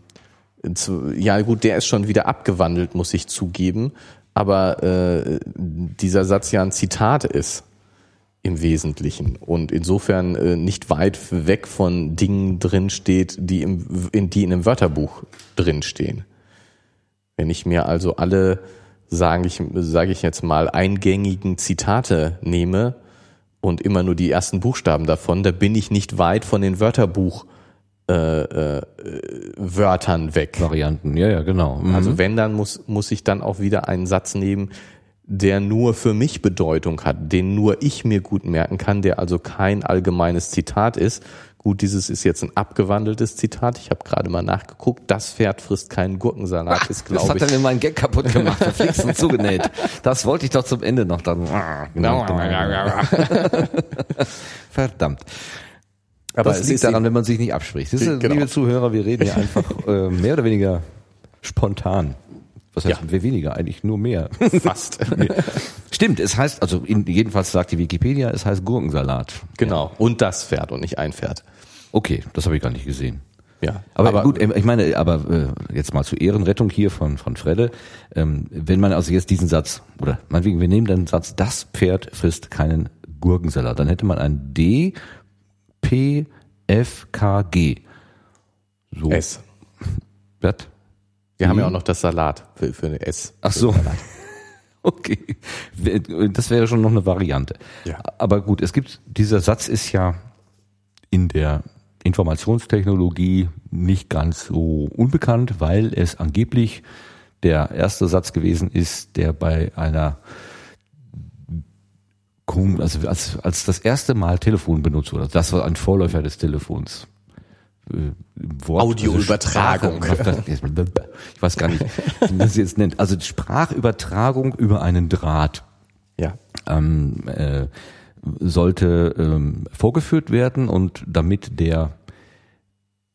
Speaker 2: zu, ja gut, der ist schon wieder abgewandelt, muss ich zugeben, aber äh, dieser Satz ja ein Zitat ist im Wesentlichen und insofern äh, nicht weit weg von Dingen drin steht, die im in die in einem Wörterbuch drin stehen. Wenn ich mir also alle sage ich sage ich jetzt mal eingängigen Zitate nehme und immer nur die ersten Buchstaben davon, da bin ich nicht weit von den Wörterbuch äh, äh, Wörtern weg.
Speaker 1: Varianten, ja, ja, genau.
Speaker 2: Mhm. Also wenn, dann muss, muss ich dann auch wieder einen Satz nehmen, der nur für mich Bedeutung hat, den nur ich mir gut merken kann, der also kein allgemeines Zitat ist. Gut, dieses ist jetzt ein abgewandeltes Zitat. Ich habe gerade mal nachgeguckt. Das Pferd frisst keinen Gurkensalat, Ach, ist (laughs) glaube ich.
Speaker 1: Das hat er mir meinen Gag kaputt gemacht, verflixt und zugenäht. Das wollte ich doch zum Ende noch dann. Genau. (laughs) Verdammt. Aber das liegt daran, wenn man sich nicht abspricht. Das ist, genau. Liebe Zuhörer, wir reden ja (laughs) einfach äh, mehr oder weniger spontan. Was heißt ja. weniger? Eigentlich nur mehr. (laughs) (laughs)
Speaker 2: Fast.
Speaker 1: Stimmt, es heißt, also in, jedenfalls sagt die Wikipedia, es heißt Gurkensalat.
Speaker 2: Genau. Ja. Und das Pferd und nicht ein Pferd.
Speaker 1: Okay, das habe ich gar nicht gesehen.
Speaker 2: Ja,
Speaker 1: aber, aber gut, ich meine, aber äh, jetzt mal zur Ehrenrettung hier von von Fredde, ähm, wenn man also jetzt diesen Satz oder meinetwegen, wir nehmen den Satz, das Pferd frisst keinen Gurkensalat, dann hätte man ein D P F K G.
Speaker 2: So. S.
Speaker 1: Was?
Speaker 2: Wir haben ja auch noch das Salat für, für eine S.
Speaker 1: Ach so. (laughs) Okay. Das wäre schon noch eine Variante.
Speaker 2: Ja.
Speaker 1: Aber gut, es gibt, dieser Satz ist ja in der Informationstechnologie nicht ganz so unbekannt, weil es angeblich der erste Satz gewesen ist, der bei einer also als, als das erste Mal Telefon benutzt wurde, das war ein Vorläufer des Telefons.
Speaker 2: Äh, Wort, Audioübertragung.
Speaker 1: Also ich weiß gar nicht, wie man das jetzt nennt. Also Sprachübertragung über einen Draht.
Speaker 2: Ja.
Speaker 1: Ähm, äh, sollte ähm, vorgeführt werden und damit der,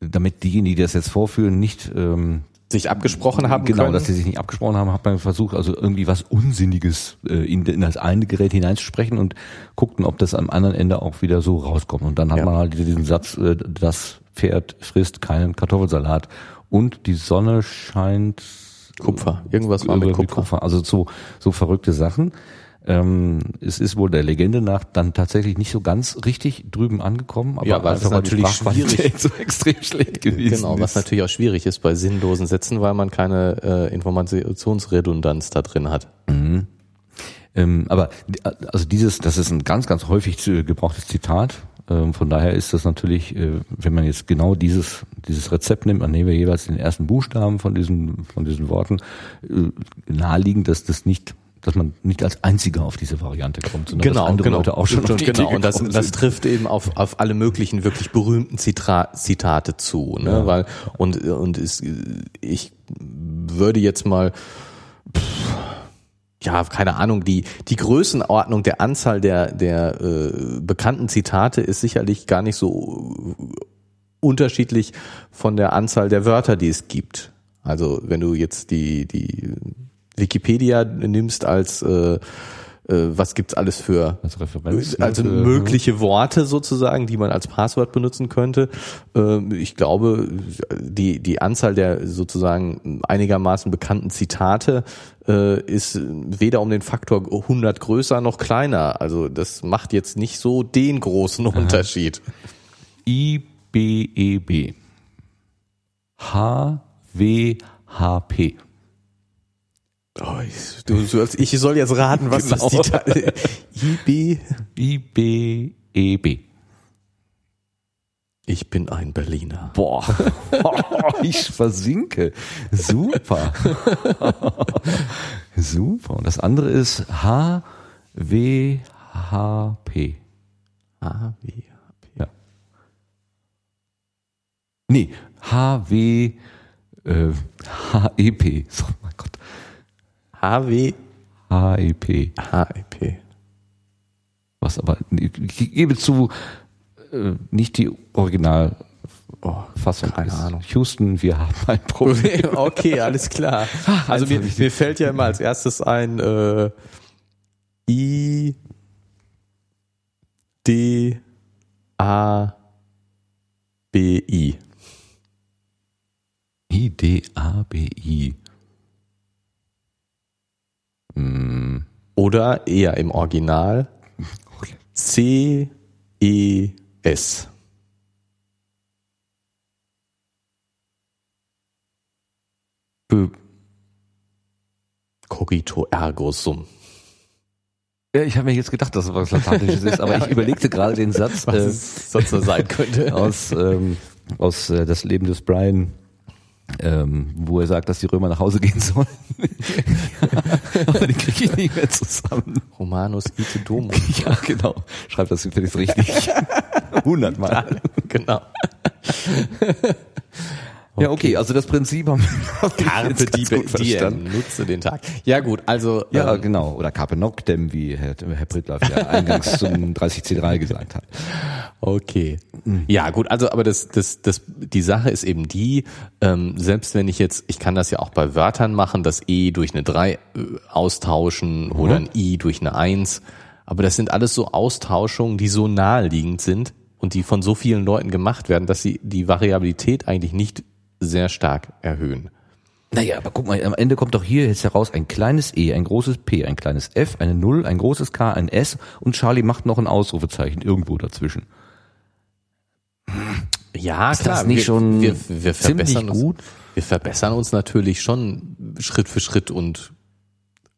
Speaker 1: damit diejenigen, die das jetzt vorführen, nicht ähm,
Speaker 2: sich abgesprochen haben
Speaker 1: genau,
Speaker 2: können.
Speaker 1: dass sie sich nicht abgesprochen haben, hat man versucht, also irgendwie was Unsinniges äh, in, in das eine Gerät hineinzusprechen und guckten, ob das am anderen Ende auch wieder so rauskommt. Und dann hat ja. man halt diesen Satz, äh, das Pferd frisst keinen Kartoffelsalat und die Sonne scheint
Speaker 2: Kupfer. Irgendwas war mit Kupfer. Kupfer.
Speaker 1: Also so, so verrückte Sachen. Ähm, es ist wohl der Legende nach dann tatsächlich nicht so ganz richtig drüben angekommen, aber
Speaker 2: Ja, weil es natürlich schwierig- (laughs)
Speaker 1: so extrem schlecht gewesen
Speaker 2: Genau, was
Speaker 1: ist.
Speaker 2: natürlich auch schwierig ist bei sinnlosen Sätzen, weil man keine äh, Informationsredundanz da drin hat.
Speaker 1: Ähm, aber die- also dieses, das ist ein ganz, ganz häufig zu- gebrauchtes Zitat. Ähm, von daher ist das natürlich, äh, wenn man jetzt genau dieses dieses Rezept nimmt, man nehmen wir jeweils den ersten Buchstaben von diesen von diesen Worten, äh, naheliegend, dass das nicht dass man nicht als einziger auf diese Variante kommt, sondern dass andere Leute auch schon auf die
Speaker 2: genau.
Speaker 1: Idee
Speaker 2: Und das, das trifft eben auf, auf alle möglichen wirklich berühmten Zitra Zitate zu, ne? Weil und und es, ich würde jetzt mal ja, keine Ahnung, die, die Größenordnung der Anzahl der, der äh, bekannten Zitate ist sicherlich gar nicht so unterschiedlich von der Anzahl der Wörter, die es gibt. Also wenn du jetzt die, die Wikipedia nimmst als äh, äh, was gibt's alles für
Speaker 1: Als Referenz,
Speaker 2: also
Speaker 1: ne, für-
Speaker 2: mögliche Worte sozusagen, die man als Passwort benutzen könnte. Ähm, Ich glaube, die, die Anzahl der sozusagen einigermaßen bekannten Zitate äh, ist weder um den Faktor 100 größer noch kleiner. Also das macht jetzt nicht so den großen Unterschied.
Speaker 1: IBEB. HWHP.
Speaker 2: Oh, ich, du, du, ich soll jetzt raten, was das
Speaker 1: Genau.
Speaker 2: Zitat IB.
Speaker 1: IBEB.
Speaker 2: Ich bin ein Berliner.
Speaker 1: Boah, (laughs) ich versinke. Super. (laughs) Super. Und das andere ist HWHP.
Speaker 2: Wie?
Speaker 1: Ja. Nee, HW äh, HEP.
Speaker 2: HW
Speaker 1: HEP.
Speaker 2: HEP.
Speaker 1: Was aber, ich gebe zu, äh, nicht die Originalfassung.
Speaker 2: Oh, keine
Speaker 1: ist.
Speaker 2: Ahnung.
Speaker 1: Houston, wir haben ein (laughs) Problem.
Speaker 2: Okay, alles klar. (laughs) Also mir, mir fällt ja immer als erstes ein äh, I D A B I.
Speaker 1: I-D-A-B-I. Hm.
Speaker 2: Oder eher im Original
Speaker 1: Okay.
Speaker 2: C E S.
Speaker 1: Bö-
Speaker 2: Cogito ergo sum.
Speaker 1: Ja, ich habe mir jetzt gedacht, dass es was Lateinisches ist, aber (laughs) ich überlegte gerade den Satz
Speaker 2: Was
Speaker 1: äh,
Speaker 2: es sonst so sein könnte.
Speaker 1: aus, ähm, aus äh, Das Leben des Brian, ähm, wo er sagt, dass die Römer nach Hause gehen sollen. (laughs) aber den kriege ich nicht mehr zusammen.
Speaker 2: Romanus ite domo. (laughs)
Speaker 1: Ja, genau. Schreib das übrigens richtig. (laughs) Hundertmal.
Speaker 2: genau.
Speaker 1: Ja, okay, also das Prinzip haben wir (laughs)
Speaker 2: Carpe
Speaker 1: ganz
Speaker 2: diem, nutze den Tag. Ja gut, also
Speaker 1: Ja,
Speaker 2: ähm,
Speaker 1: genau. Oder Carpe Noctem, wie Herr, Herr Prittlaff ja (laughs) eingangs zum 30C3 gesagt hat.
Speaker 2: Okay. Ja, gut, also aber das, das, das, die Sache ist eben die, ähm, selbst wenn ich jetzt, ich kann das ja auch bei Wörtern machen, das E durch eine 3 äh, austauschen oder ein I durch eine 1, aber das sind alles so Austauschungen, die so naheliegend sind und die von so vielen Leuten gemacht werden, dass sie die Variabilität eigentlich nicht sehr stark erhöhen.
Speaker 1: Naja, aber guck mal, am Ende kommt doch hier jetzt heraus ein kleines E, ein großes P, ein kleines F, eine Null, ein großes K, ein S und Charlie macht noch ein Ausrufezeichen irgendwo dazwischen.
Speaker 2: Ja,
Speaker 1: Ist das nicht schon
Speaker 2: wir, wir
Speaker 1: ziemlich
Speaker 2: verbessern uns,
Speaker 1: gut?
Speaker 2: Wir verbessern uns natürlich schon Schritt für Schritt und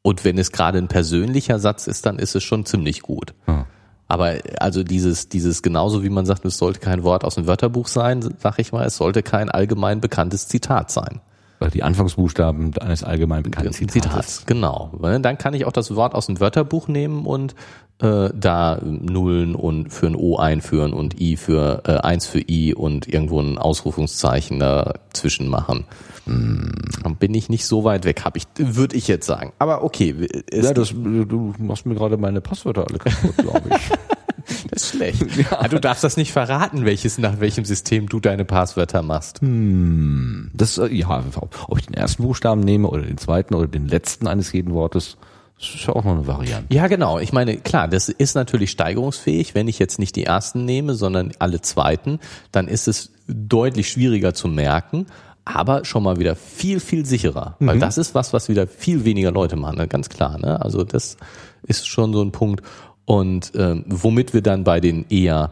Speaker 2: und wenn es gerade ein persönlicher Satz ist, dann ist es schon ziemlich gut.
Speaker 1: Hm.
Speaker 2: Aber also dieses dieses genauso wie man sagt, es sollte kein Wort aus dem Wörterbuch sein, sag ich mal, es sollte kein allgemein bekanntes Zitat sein.
Speaker 1: Weil die Anfangsbuchstaben eines allgemein bekannten
Speaker 2: Ein
Speaker 1: Zitates.
Speaker 2: genau. Dann kann ich auch das Wort aus dem Wörterbuch nehmen und äh, da Nullen und für ein O einführen und I für äh, eins für I und irgendwo ein Ausrufungszeichen dazwischen machen. Dann bin ich nicht so weit weg, habe ich, würde ich jetzt sagen. Aber okay,
Speaker 1: Ja, das, du machst mir gerade meine Passwörter alle kaputt, glaube ich. (laughs) (laughs)
Speaker 2: das ist schlecht. (laughs) Ah, Du darfst das nicht verraten, welches nach welchem System du deine Passwörter machst.
Speaker 1: Das, äh, ja, ob ich den ersten Buchstaben nehme oder den zweiten oder den letzten eines jeden Wortes, das ist ja auch noch eine Variante.
Speaker 2: Ja, genau. Ich meine, klar, das ist natürlich steigerungsfähig. Wenn ich jetzt nicht die ersten nehme, sondern alle zweiten, dann ist es deutlich schwieriger zu merken. aber schon mal wieder viel, viel sicherer. Weil das ist was, was wieder viel weniger Leute machen, ganz klar. Ne? Also das ist schon so ein Punkt. Und ähm, womit wir dann bei den eher,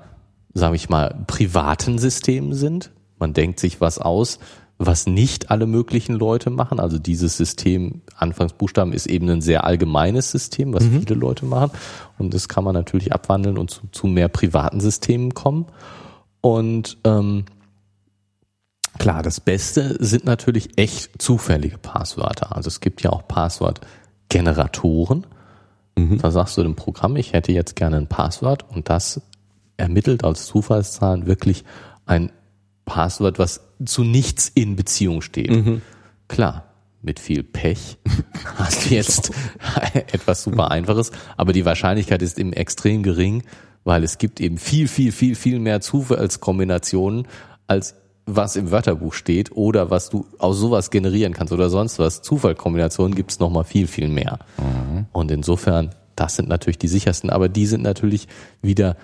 Speaker 2: sage ich mal, privaten Systemen sind. Man denkt sich was aus, was nicht alle möglichen Leute machen. Also dieses System, Anfangsbuchstaben, ist eben ein sehr allgemeines System, was viele Leute machen. Und das kann man natürlich abwandeln und zu, zu mehr privaten Systemen kommen. Und ähm, klar, das Beste sind natürlich echt zufällige Passwörter. Also es gibt ja auch Passwortgeneratoren. Da sagst du dem Programm, ich hätte jetzt gerne ein Passwort und das ermittelt als Zufallszahlen wirklich ein Passwort, was zu nichts in Beziehung steht. Klar, mit viel Pech (laughs) hast du jetzt (laughs) (laughs) etwas super Einfaches, aber die Wahrscheinlichkeit ist eben extrem gering, weil es gibt eben viel, viel, viel, viel mehr Zufallskombinationen, als was im Wörterbuch steht oder was du aus sowas generieren kannst oder sonst was. Zufallkombinationen gibt es nochmal viel, viel mehr. Und insofern, das sind natürlich die sichersten, aber die sind natürlich wieder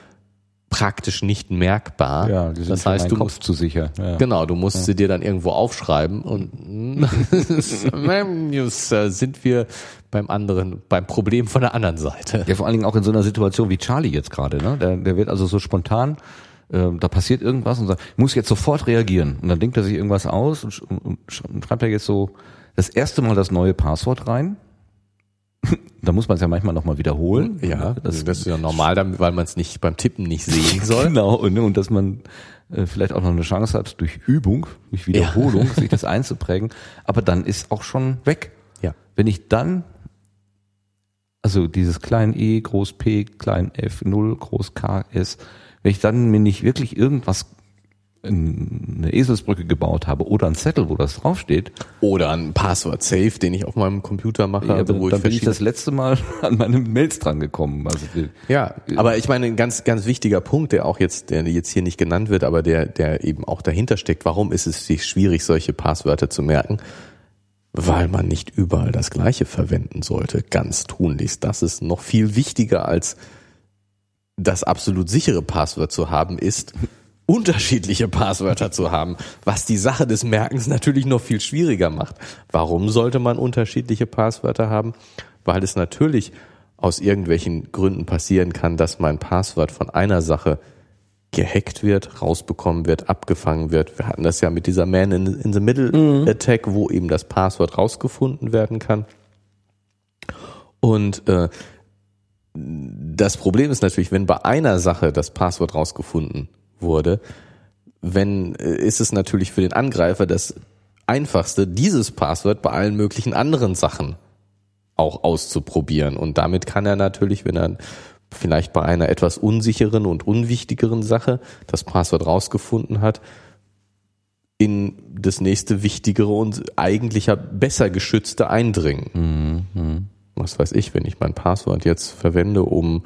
Speaker 2: praktisch nicht merkbar.
Speaker 1: Ja, die sind
Speaker 2: das heißt, du
Speaker 1: Kopf zu sicher. Ja.
Speaker 2: Genau, du musst sie dir dann irgendwo aufschreiben und (laughs) äh, sind wir beim anderen, beim Problem von der anderen Seite.
Speaker 1: Ja, vor allen Dingen auch in so einer Situation wie Charlie jetzt gerade. Ne? Der, der wird also so spontan, äh, da passiert irgendwas und sagt, ich muss jetzt sofort reagieren. Und dann denkt er sich irgendwas aus und, und und schreibt er jetzt so das erste Mal das neue Passwort rein. (laughs) da muss man es ja manchmal nochmal wiederholen.
Speaker 2: Ja,
Speaker 1: das,
Speaker 2: das, ist ja normal, weil man es nicht beim Tippen nicht sehen soll. (laughs)
Speaker 1: Genau, und, und dass man äh, vielleicht auch noch eine Chance hat, durch Übung, durch Wiederholung, sich das einzuprägen. Aber dann ist auch schon weg.
Speaker 2: Ja.
Speaker 1: Wenn ich dann, also dieses klein e, groß p, klein f, 0, groß k, s, wenn ich dann mir nicht wirklich irgendwas, eine Eselsbrücke gebaut habe oder ein Zettel, wo das draufsteht,
Speaker 2: Oder ein Passwort-Safe, den ich auf meinem Computer mache,
Speaker 1: ja,
Speaker 2: also wo
Speaker 1: dann
Speaker 2: ich
Speaker 1: bin ich das letzte Mal (laughs) an meine Mails dran gekommen. Also
Speaker 2: Ja, aber ich meine, ein ganz, ganz wichtiger Punkt, der auch jetzt, der jetzt hier nicht genannt wird, aber der, der eben auch dahinter steckt. Warum ist es sich schwierig, solche Passwörter zu merken? Weil man nicht überall das Gleiche verwenden sollte, ganz tunlichst. Das ist noch viel wichtiger als das absolut sichere Passwort zu haben, ist unterschiedliche Passwörter zu haben, was die Sache des Merkens natürlich noch viel schwieriger macht. Warum sollte man unterschiedliche Passwörter haben? Weil es natürlich aus irgendwelchen Gründen passieren kann, dass mein Passwort von einer Sache gehackt wird, rausbekommen wird, abgefangen wird. Wir hatten das ja mit dieser Man in, in the Middle Attack, wo eben das Passwort rausgefunden werden kann. Und äh, das Problem ist natürlich, wenn bei einer Sache das Passwort rausgefunden wurde, wenn äh, ist es natürlich für den Angreifer das einfachste, dieses Passwort bei allen möglichen anderen Sachen auch auszuprobieren. Und damit kann er natürlich, wenn er vielleicht bei einer etwas unsicheren und unwichtigeren Sache das Passwort rausgefunden hat, in das nächste wichtigere und eigentlich besser geschützte eindringen. Was weiß ich, wenn ich mein Passwort jetzt verwende, um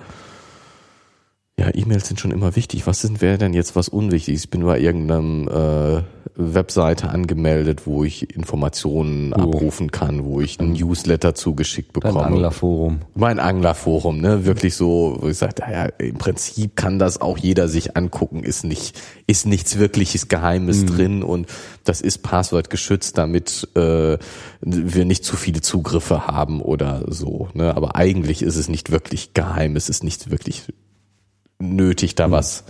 Speaker 2: ja, E-Mails sind schon immer wichtig. Was sind wäre denn jetzt was Unwichtiges? Ich bin bei irgendeinem äh, Webseite angemeldet, wo ich Informationen abrufen kann, wo ich ein Newsletter zugeschickt bekomme.
Speaker 1: Anglerforum.
Speaker 2: Mein Anglerforum, ne, wirklich so, wo ich sage, ja, im Prinzip kann das auch jeder sich angucken, ist nicht, ist nichts wirkliches Geheimes drin und das ist passwortgeschützt, damit äh, wir nicht zu viele Zugriffe haben oder so. Ne, aber eigentlich ist es nicht wirklich geheim, es ist nicht wirklich nötig, da was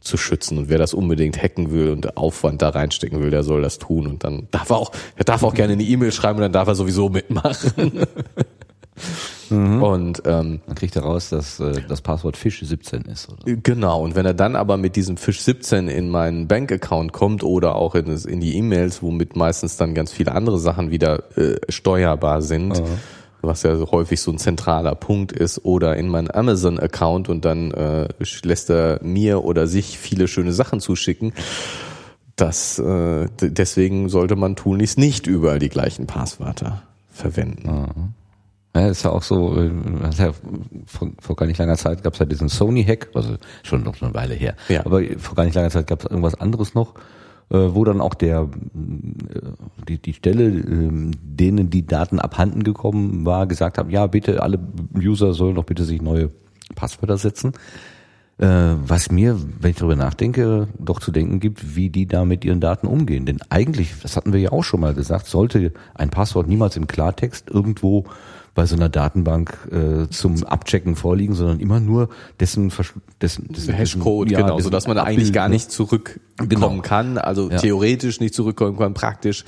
Speaker 2: zu schützen. Und wer das unbedingt hacken will und Aufwand da reinstecken will, der soll das tun. Und dann darf er auch, er darf auch gerne eine E-Mail schreiben und dann darf er sowieso mitmachen. (laughs) Und ähm,
Speaker 1: Dann kriegt er raus, dass äh, das Passwort Fisch 17 ist. Oder?
Speaker 2: Genau, und wenn er dann aber mit diesem Fisch 17 in meinen Bankaccount kommt oder auch in, in die E-Mails, womit meistens dann ganz viele andere Sachen wieder äh, steuerbar sind, was ja häufig so ein zentraler Punkt ist, oder in meinen Amazon-Account und dann äh, lässt er mir oder sich viele schöne Sachen zuschicken. Das äh, deswegen sollte man tunlichst nicht überall die gleichen Passwörter verwenden.
Speaker 1: Ja, ist ja auch so, äh, ja vor, vor gar nicht langer Zeit gab es ja diesen Sony-Hack, also schon noch eine Weile her,
Speaker 2: Ja.
Speaker 1: aber vor gar nicht langer Zeit gab es irgendwas anderes noch, wo dann auch der äh, die, die Stelle, ähm, denen die Daten abhanden gekommen war, gesagt haben, ja bitte, alle User sollen doch bitte sich neue Passwörter setzen. Äh, was mir, wenn ich darüber nachdenke, doch zu denken gibt, wie die da mit ihren Daten umgehen. Denn eigentlich, das hatten wir ja auch schon mal gesagt, sollte ein Passwort niemals im Klartext irgendwo bei so einer Datenbank äh, zum Abchecken vorliegen, sondern immer nur dessen, dessen,
Speaker 2: dessen Hashcode, ja, genau, so dass man da eigentlich gar nicht zurückkommen genau. kann, also ja. theoretisch nicht zurückkommen kann, praktisch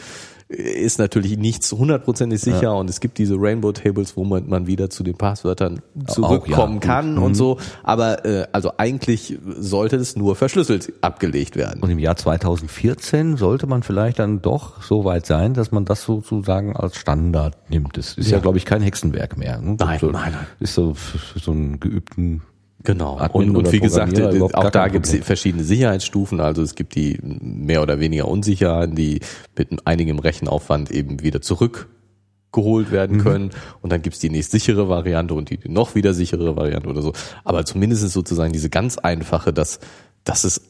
Speaker 2: ist natürlich nichts hundertprozentig sicher ja. und es gibt diese Rainbow Tables, wo man, man wieder zu den Passwörtern zurückkommen Auch, ja, kann und mhm. so. Aber äh, also eigentlich sollte es nur verschlüsselt abgelegt werden.
Speaker 1: Und im Jahr 2014 sollte man vielleicht dann doch so weit sein, dass man das sozusagen als Standard nimmt. Das ist ja, ja glaube ich, kein Hexenwerk mehr.
Speaker 2: Ne? Nein, so, nein, nein.
Speaker 1: Ist so so einen geübten
Speaker 2: Genau. und, und wie gesagt, auch da gibt es verschiedene Sicherheitsstufen. Also es gibt die mehr oder weniger unsicheren, die mit einigem Rechenaufwand eben wieder zurückgeholt werden mhm. können. Und dann gibt es die nächst sichere Variante und die noch wieder sichere Variante oder so. Aber zumindest sozusagen diese ganz einfache, dass, dass es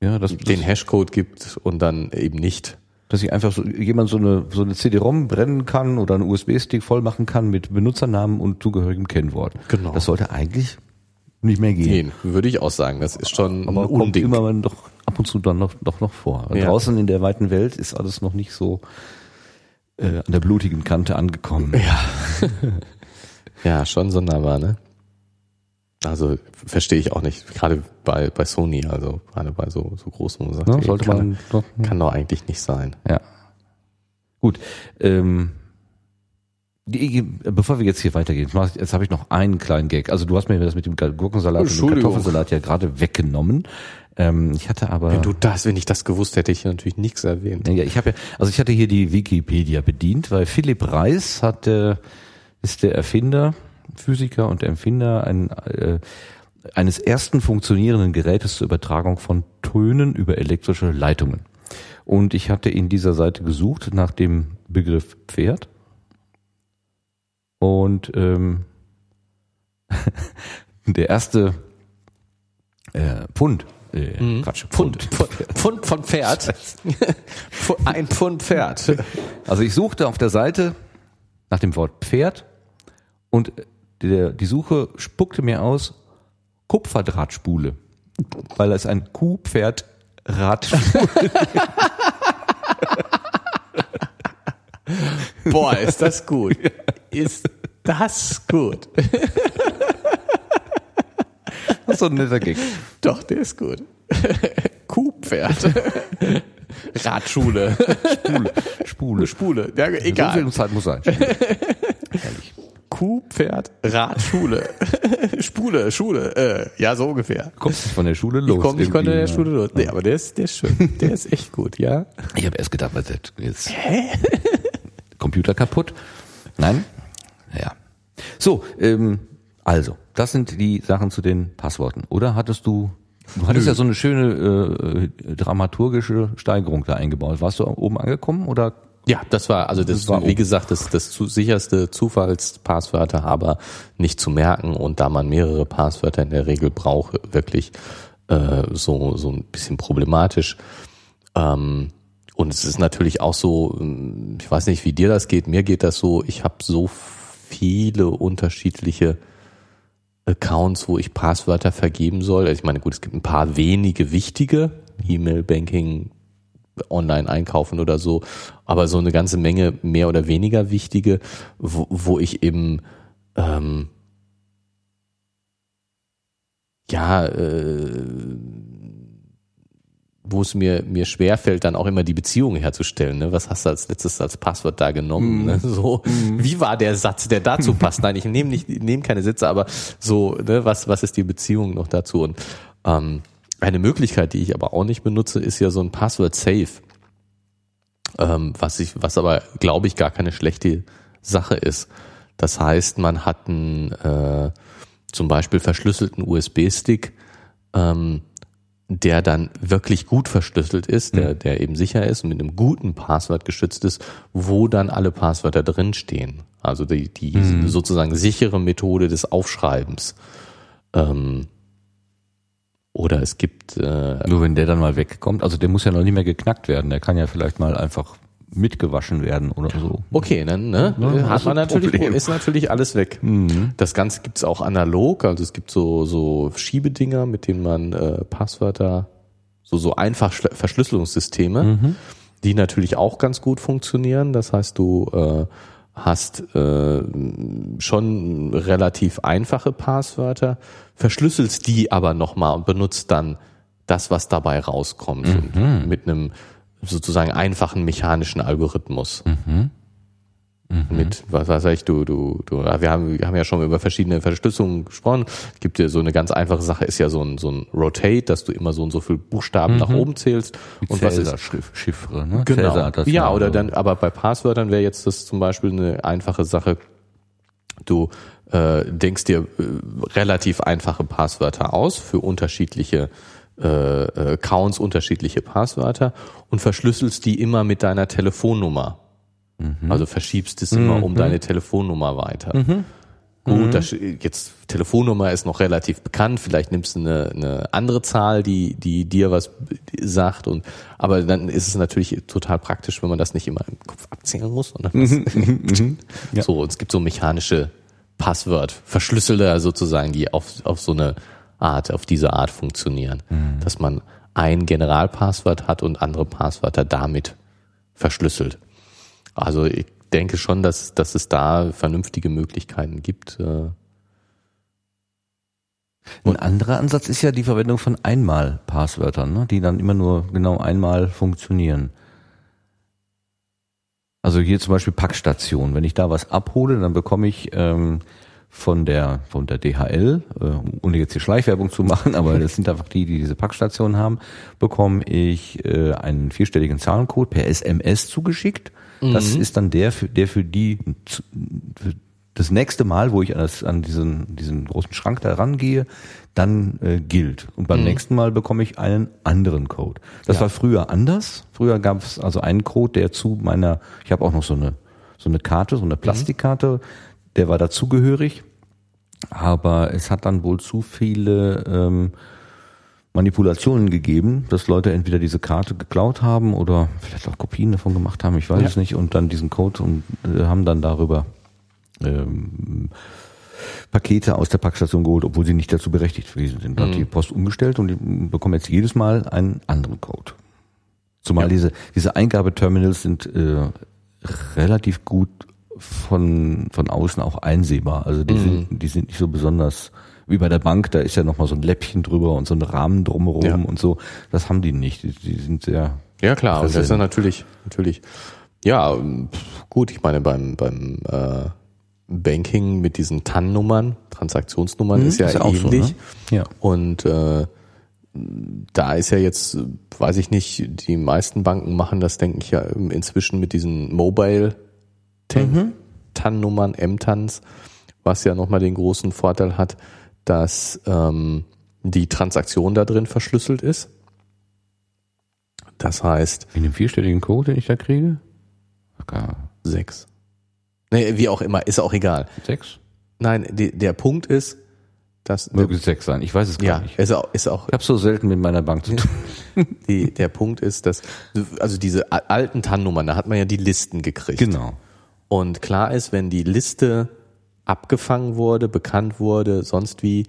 Speaker 2: ja, das, den Hashcode gibt und dann eben nicht
Speaker 1: dass ich einfach so jemand so eine so eine CD-ROM brennen kann oder einen USB-Stick voll machen kann mit Benutzernamen und zugehörigem Kennwort.
Speaker 2: Genau.
Speaker 1: Das sollte eigentlich nicht mehr gehen.
Speaker 2: Nee, würde ich auch sagen. Das ist schon
Speaker 1: Aber ein kommt Unding. immer doch ab und zu dann noch, doch noch vor. Ja. Draußen in der weiten Welt ist alles noch nicht so äh, an der blutigen Kante angekommen.
Speaker 2: Ja. (laughs) ja, schon sonderbar, ne? Also verstehe ich auch nicht, gerade bei, bei Sony, also gerade bei so, so großen
Speaker 1: Sachen. Ja, sollte kann, man
Speaker 2: doch, kann doch eigentlich nicht sein.
Speaker 1: Ja. Gut. Ähm, die, bevor wir jetzt hier weitergehen, jetzt habe ich noch einen kleinen Gag. Also du hast mir das mit dem Gurkensalat und dem Kartoffelsalat ja gerade weggenommen. Ähm, ich hatte aber.
Speaker 2: Wenn du das, wenn ich das gewusst hätte, ich natürlich nichts erwähnt.
Speaker 1: Ja, ich habe ja, also ich hatte hier die Wikipedia bedient, weil Philipp Reis hat, äh, ist der Erfinder Physiker und Empfinder ein, äh, eines ersten funktionierenden Gerätes zur Übertragung von Tönen über elektrische Leitungen. Und ich hatte in dieser Seite gesucht nach dem Begriff Pferd. Und ähm, (laughs) der erste äh, Pfund,
Speaker 2: äh, mhm. Quatsch, Pfund, Pfund, Pfund von Pferd. (laughs) Ein Pfund Pferd.
Speaker 1: Also ich suchte auf der Seite nach dem Wort Pferd und der, die Suche spuckte mir aus Kupferdrahtspule, weil es ein Kuhpferd-Radspule
Speaker 2: Boah, ist das gut. Ist das gut.
Speaker 1: Das ist so ein netter Gag.
Speaker 2: Doch, der ist gut. Kuhpferd. Radschule.
Speaker 1: Spule. Spule.
Speaker 2: Spule. Ja, egal.
Speaker 1: So Zeit muss sein. Ehrlich. (laughs)
Speaker 2: Kuh, Pferd, Rad, Schule. (laughs) Spule, Schule, äh, ja, so ungefähr.
Speaker 1: Kommst du von der Schule los?
Speaker 2: Ich komme nicht von der Schule los. Nee, aber der ist, der ist schön. Der ist echt gut, ja.
Speaker 1: Ich habe erst gedacht, was jetzt Hä? (laughs) Computer kaputt. Nein? Ja. So, ähm, also, das sind die Sachen zu den Passworten. Oder hattest du Du hattest Nö. ja so eine schöne äh, dramaturgische Steigerung da eingebaut. Warst du oben angekommen oder
Speaker 2: ja, das war also das, das war wie gesagt das das zu, sicherste Zufallspasswörter, aber nicht zu merken. Und da man mehrere Passwörter in der Regel braucht, wirklich äh, so so ein bisschen problematisch. Ähm, und es ist natürlich auch so, ähm, ich weiß nicht, wie dir das geht, mir geht das so, ich habe so viele unterschiedliche Accounts, wo ich Passwörter vergeben soll. Also ich meine, gut, es gibt ein paar wenige wichtige, E-Mail, Banking, online einkaufen oder so, aber so eine ganze Menge mehr oder weniger wichtige, wo, wo ich eben ähm, ja äh, wo es mir mir schwerfällt, dann auch immer die Beziehung herzustellen. Ne? Was hast du als letztes als Passwort da genommen? Mm. Ne? (laughs) So, mm. wie war der Satz, der dazu (laughs) passt? Nein, ich nehme nicht, nehme keine Sätze, aber so, ne, was was ist die Beziehung noch dazu? Und ähm, eine Möglichkeit, die ich aber auch nicht benutze, ist ja so ein Password Safe. Ähm, was ich, was aber, glaube ich, gar keine schlechte Sache ist. Das heißt, man hat einen äh, zum Beispiel verschlüsselten USB-Stick, ähm, der dann wirklich gut verschlüsselt ist, der, mhm. der eben sicher ist und mit einem guten Passwort geschützt ist, wo dann alle Passwörter drinstehen. Also die, die mhm. sozusagen sichere Methode des Aufschreibens. Ähm, oder es gibt.
Speaker 1: Äh, Nur wenn der dann mal wegkommt, also der muss ja noch nicht mehr geknackt werden, der kann ja vielleicht mal einfach mitgewaschen werden oder so.
Speaker 2: Okay, dann ne,
Speaker 1: Ja,
Speaker 2: hat
Speaker 1: das
Speaker 2: man natürlich,
Speaker 1: Problem.
Speaker 2: ist natürlich alles weg. Das Ganze gibt's auch analog, also es gibt so, so Schiebedinger, mit denen man äh, Passwörter, so, so einfach Verschlüsselungssysteme, die natürlich auch ganz gut funktionieren. Das heißt, du äh, hast äh, schon relativ einfache Passwörter, verschlüsselst die aber nochmal und benutzt dann das, was dabei rauskommt. Und mit einem sozusagen einfachen mechanischen Algorithmus. Mit, was weiß ich, du, du, du, wir haben, wir haben ja schon über verschiedene Verschlüsselungen gesprochen. Es gibt ja so eine ganz einfache Sache, ist ja so ein, so ein Rotate, dass du immer so und so viel Buchstaben nach oben zählst. Und was ist,
Speaker 1: Chiffre, ne?
Speaker 2: Genau.
Speaker 1: Cäsar
Speaker 2: ja, oder dann, aber bei Passwörtern wäre jetzt das zum Beispiel eine einfache Sache. Du äh, denkst dir äh, relativ einfache Passwörter aus für unterschiedliche äh, äh, Accounts, unterschiedliche Passwörter und verschlüsselst die immer mit deiner Telefonnummer. Also verschiebst es immer um deine Telefonnummer weiter. Gut, das, jetzt Telefonnummer ist noch relativ bekannt. Vielleicht nimmst du eine, eine andere Zahl, die die dir was sagt und aber dann ist es natürlich total praktisch, wenn man das nicht immer im Kopf abzählen muss. Sondern was, (laughs) So, es gibt so mechanische Passwort, Verschlüsseler sozusagen, die auf auf so eine Art, auf diese Art funktionieren, dass man ein Generalpasswort hat und andere Passwörter damit verschlüsselt. Also ich denke schon, dass, dass es da vernünftige Möglichkeiten gibt. Äh,
Speaker 1: Ein anderer Ansatz ist ja die Verwendung von Einmal-Passwörtern, ne? die dann immer nur genau einmal funktionieren. Also hier zum Beispiel Packstation. Wenn ich da was abhole, dann bekomme ich ähm, von der von der DHL, äh, ohne jetzt hier Schleichwerbung zu machen, aber das sind einfach die, die diese Packstation haben, bekomme ich äh, einen vierstelligen Zahlencode per SMS zugeschickt. Das ist dann der für, der für die für das nächste Mal, wo ich an, das, an diesen, diesen großen Schrank da rangehe, dann äh, gilt. Und beim nächsten Mal bekomme ich einen anderen Code. Das
Speaker 2: Ja.
Speaker 1: war früher anders. Früher gab es also einen Code, der zu meiner, ich habe auch noch so eine so eine Karte, so eine Plastikkarte, der war dazugehörig. Aber es hat dann wohl zu viele ähm, Manipulationen gegeben, dass Leute entweder diese Karte geklaut haben oder vielleicht auch Kopien davon gemacht haben, ich weiß
Speaker 2: Ja.
Speaker 1: es nicht, und dann diesen Code und äh, haben dann darüber ähm, Pakete aus der Packstation geholt, obwohl sie nicht dazu berechtigt gewesen sind. Hat die Post umgestellt und die bekommen jetzt jedes Mal einen anderen Code. Zumal
Speaker 2: Ja.
Speaker 1: diese, diese Eingabeterminals sind äh, relativ gut von, von außen auch einsehbar. Also die, sind, die sind nicht so besonders wie bei der Bank, da ist ja nochmal so ein Läppchen drüber und so ein Rahmen drumherum
Speaker 2: Ja.
Speaker 1: und so. Das haben die nicht. Die, die sind sehr
Speaker 2: ja klar, und das ist ja
Speaker 1: Präsent.
Speaker 2: natürlich, natürlich, ja, gut, ich meine, beim, beim äh, Banking mit diesen TAN-Nummern, Transaktionsnummern, ist ja,
Speaker 1: ist auch so,
Speaker 2: ähnlich.
Speaker 1: ne? Ja.
Speaker 2: Und äh, da ist ja jetzt, weiß ich nicht, die meisten Banken machen das, denke ich ja inzwischen mit diesen Mobile TAN-Nummern, M-TANs, was ja nochmal den großen Vorteil hat, dass ähm, die Transaktion da drin verschlüsselt ist. Das heißt,
Speaker 1: In dem vierstelligen Code, den ich da kriege? Gar
Speaker 2: sechs. Nee, wie auch immer, ist auch egal.
Speaker 1: sechs?
Speaker 2: Nein, die, der Punkt ist, dass
Speaker 1: Möge es sechs sein. Ich weiß es gar
Speaker 2: ja,
Speaker 1: nicht.
Speaker 2: ist auch, ist auch
Speaker 1: Ich habe so selten mit meiner Bank zu tun. (laughs)
Speaker 2: Die, der Punkt ist, dass, also diese alten TAN-Nummern, da hat man ja die Listen gekriegt.
Speaker 1: Genau.
Speaker 2: Und klar ist, wenn die Liste abgefangen wurde, bekannt wurde, sonst wie,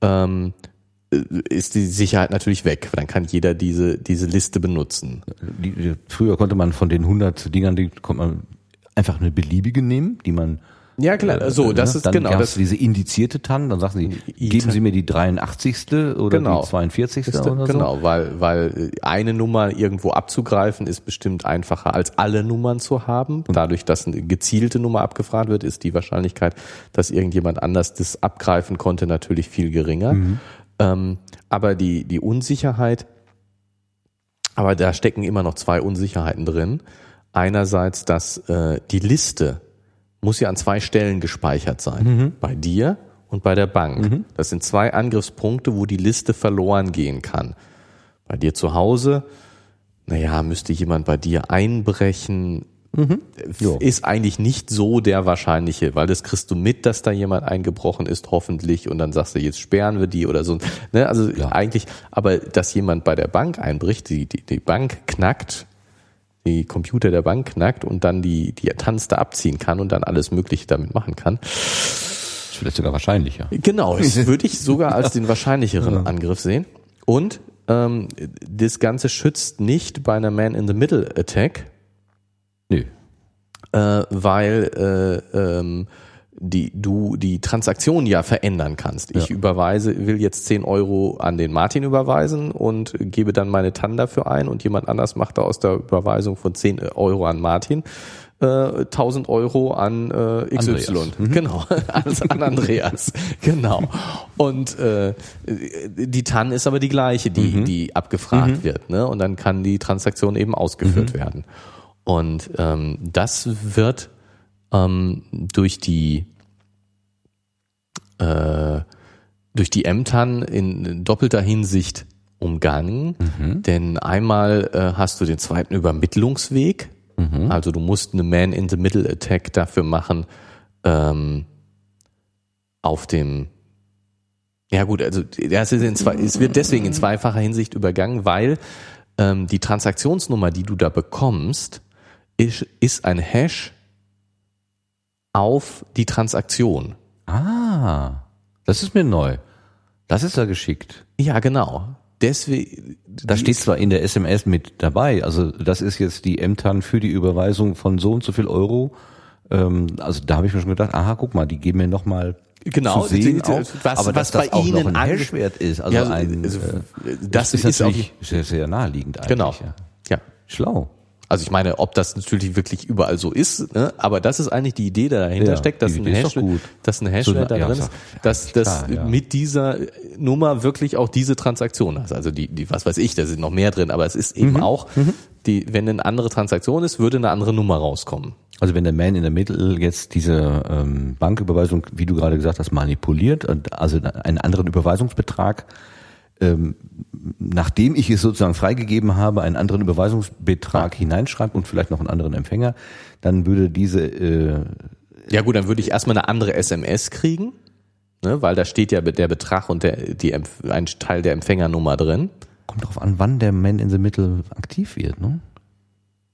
Speaker 2: ähm, äh, ist die Sicherheit natürlich weg. Dann kann jeder diese, diese Liste benutzen.
Speaker 1: Früher konnte man von den 100 Dingern, die konnte man einfach eine beliebige nehmen, die man
Speaker 2: Ja, klar, so, das
Speaker 1: ne?
Speaker 2: ist
Speaker 1: dann
Speaker 2: genau das.
Speaker 1: diese indizierte TAN, dann sagen sie, geben Sie mir die 83. oder
Speaker 2: Genau.
Speaker 1: die 42.
Speaker 2: Ist,
Speaker 1: oder so.
Speaker 2: genau, weil, weil eine Nummer irgendwo abzugreifen ist bestimmt einfacher als alle Nummern zu haben. Dadurch, dass eine gezielte Nummer abgefragt wird, ist die Wahrscheinlichkeit, dass irgendjemand anders das abgreifen konnte, natürlich viel geringer. Ähm, aber die, die Unsicherheit, aber da stecken immer noch zwei Unsicherheiten drin. Einerseits, dass äh, die Liste muss ja an zwei Stellen gespeichert sein. Bei dir und bei der Bank. Das sind zwei Angriffspunkte, wo die Liste verloren gehen kann. Bei dir zu Hause, naja, müsste jemand bei dir einbrechen,
Speaker 1: Jo.
Speaker 2: ist eigentlich nicht so der wahrscheinliche, weil das kriegst du mit, dass da jemand eingebrochen ist, hoffentlich, und dann sagst du, jetzt sperren wir die oder so. Ne? Also eigentlich, aber dass jemand bei der Bank einbricht, die, die, die Bank knackt, die Computer der Bank knackt und dann die, die Tanz da abziehen kann und dann alles Mögliche damit machen kann.
Speaker 1: Das ist vielleicht sogar wahrscheinlicher.
Speaker 2: Genau, das (laughs) würde ich sogar als den wahrscheinlicheren Angriff sehen. Und ähm, das Ganze schützt nicht bei einer Man-in-the-Middle-Attack,
Speaker 1: Nö.
Speaker 2: äh, weil äh, ähm, die, du die Transaktion ja verändern kannst. Ich
Speaker 1: Ja.
Speaker 2: überweise, will jetzt 10 Euro an den Martin überweisen und gebe dann meine TAN dafür ein und jemand anders macht da aus der Überweisung von 10 Euro an Martin äh, 1000 Euro an äh, XY.
Speaker 1: Andreas.
Speaker 2: Genau, (laughs) alles an Andreas. genau. Und äh, die TAN ist aber die gleiche, die, die abgefragt wird. Ne? Und dann kann die Transaktion eben ausgeführt werden. Und ähm, das wird ähm, durch die äh, durch die Ämtern in doppelter Hinsicht umgangen. Denn einmal äh, hast du den zweiten Übermittlungsweg. Also du musst eine Man-in-the-Middle-Attack dafür machen, ähm, auf dem ja gut, also das ist in zwei, es wird deswegen in zweifacher Hinsicht übergangen, weil ähm, die Transaktionsnummer, die du da bekommst, ist, ist ein Hash auf die Transaktion.
Speaker 1: Ah, das ist mir neu. Das ist ja geschickt.
Speaker 2: Ja, genau. Deswegen.
Speaker 1: Das steht zwar in der SMS mit dabei, also das ist jetzt die Ämtern für die Überweisung von so und so viel Euro. Ähm, also da habe ich mir schon gedacht, aha, guck mal, die geben mir nochmal
Speaker 2: Genau,
Speaker 1: zu sehen auch,
Speaker 2: was-
Speaker 1: aber
Speaker 2: was
Speaker 1: das
Speaker 2: bei
Speaker 1: auch noch
Speaker 2: Ihnen
Speaker 1: ein Hashwert ist, also
Speaker 2: Ja,
Speaker 1: ein,
Speaker 2: also,
Speaker 1: äh,
Speaker 2: das
Speaker 1: ist,
Speaker 2: ist
Speaker 1: natürlich sehr, sehr naheliegend eigentlich.
Speaker 2: Genau.
Speaker 1: Ja.
Speaker 2: Ja.
Speaker 1: Schlau.
Speaker 2: Also ich meine, ob das natürlich wirklich überall so ist, ne? aber das ist eigentlich die Idee, die dahinter
Speaker 1: Ja,
Speaker 2: steckt, dass ein Hash, dass ein
Speaker 1: So,
Speaker 2: Hashwert da
Speaker 1: ja,
Speaker 2: drin
Speaker 1: ist
Speaker 2: dass das
Speaker 1: ja.
Speaker 2: mit dieser Nummer wirklich auch diese Transaktion hast. Also die, die, was weiß ich, da sind noch mehr drin, aber es ist
Speaker 1: Mhm.
Speaker 2: eben auch, die, wenn eine andere Transaktion ist, würde eine andere Nummer rauskommen.
Speaker 1: Also wenn der Man in der Mitte jetzt diese ähm, Banküberweisung, wie du gerade gesagt hast, manipuliert, und also einen anderen Überweisungsbetrag, ähm, nachdem ich es sozusagen freigegeben habe, einen anderen Überweisungsbetrag hineinschreibt und vielleicht noch einen anderen Empfänger, dann würde diese äh,
Speaker 2: Ja gut, dann würde ich erstmal eine andere SMS kriegen, ne? weil da steht ja der Betrag und der, die, ein Teil der Empfängernummer drin.
Speaker 1: kommt drauf an, wann der Man in the Middle aktiv wird, ne?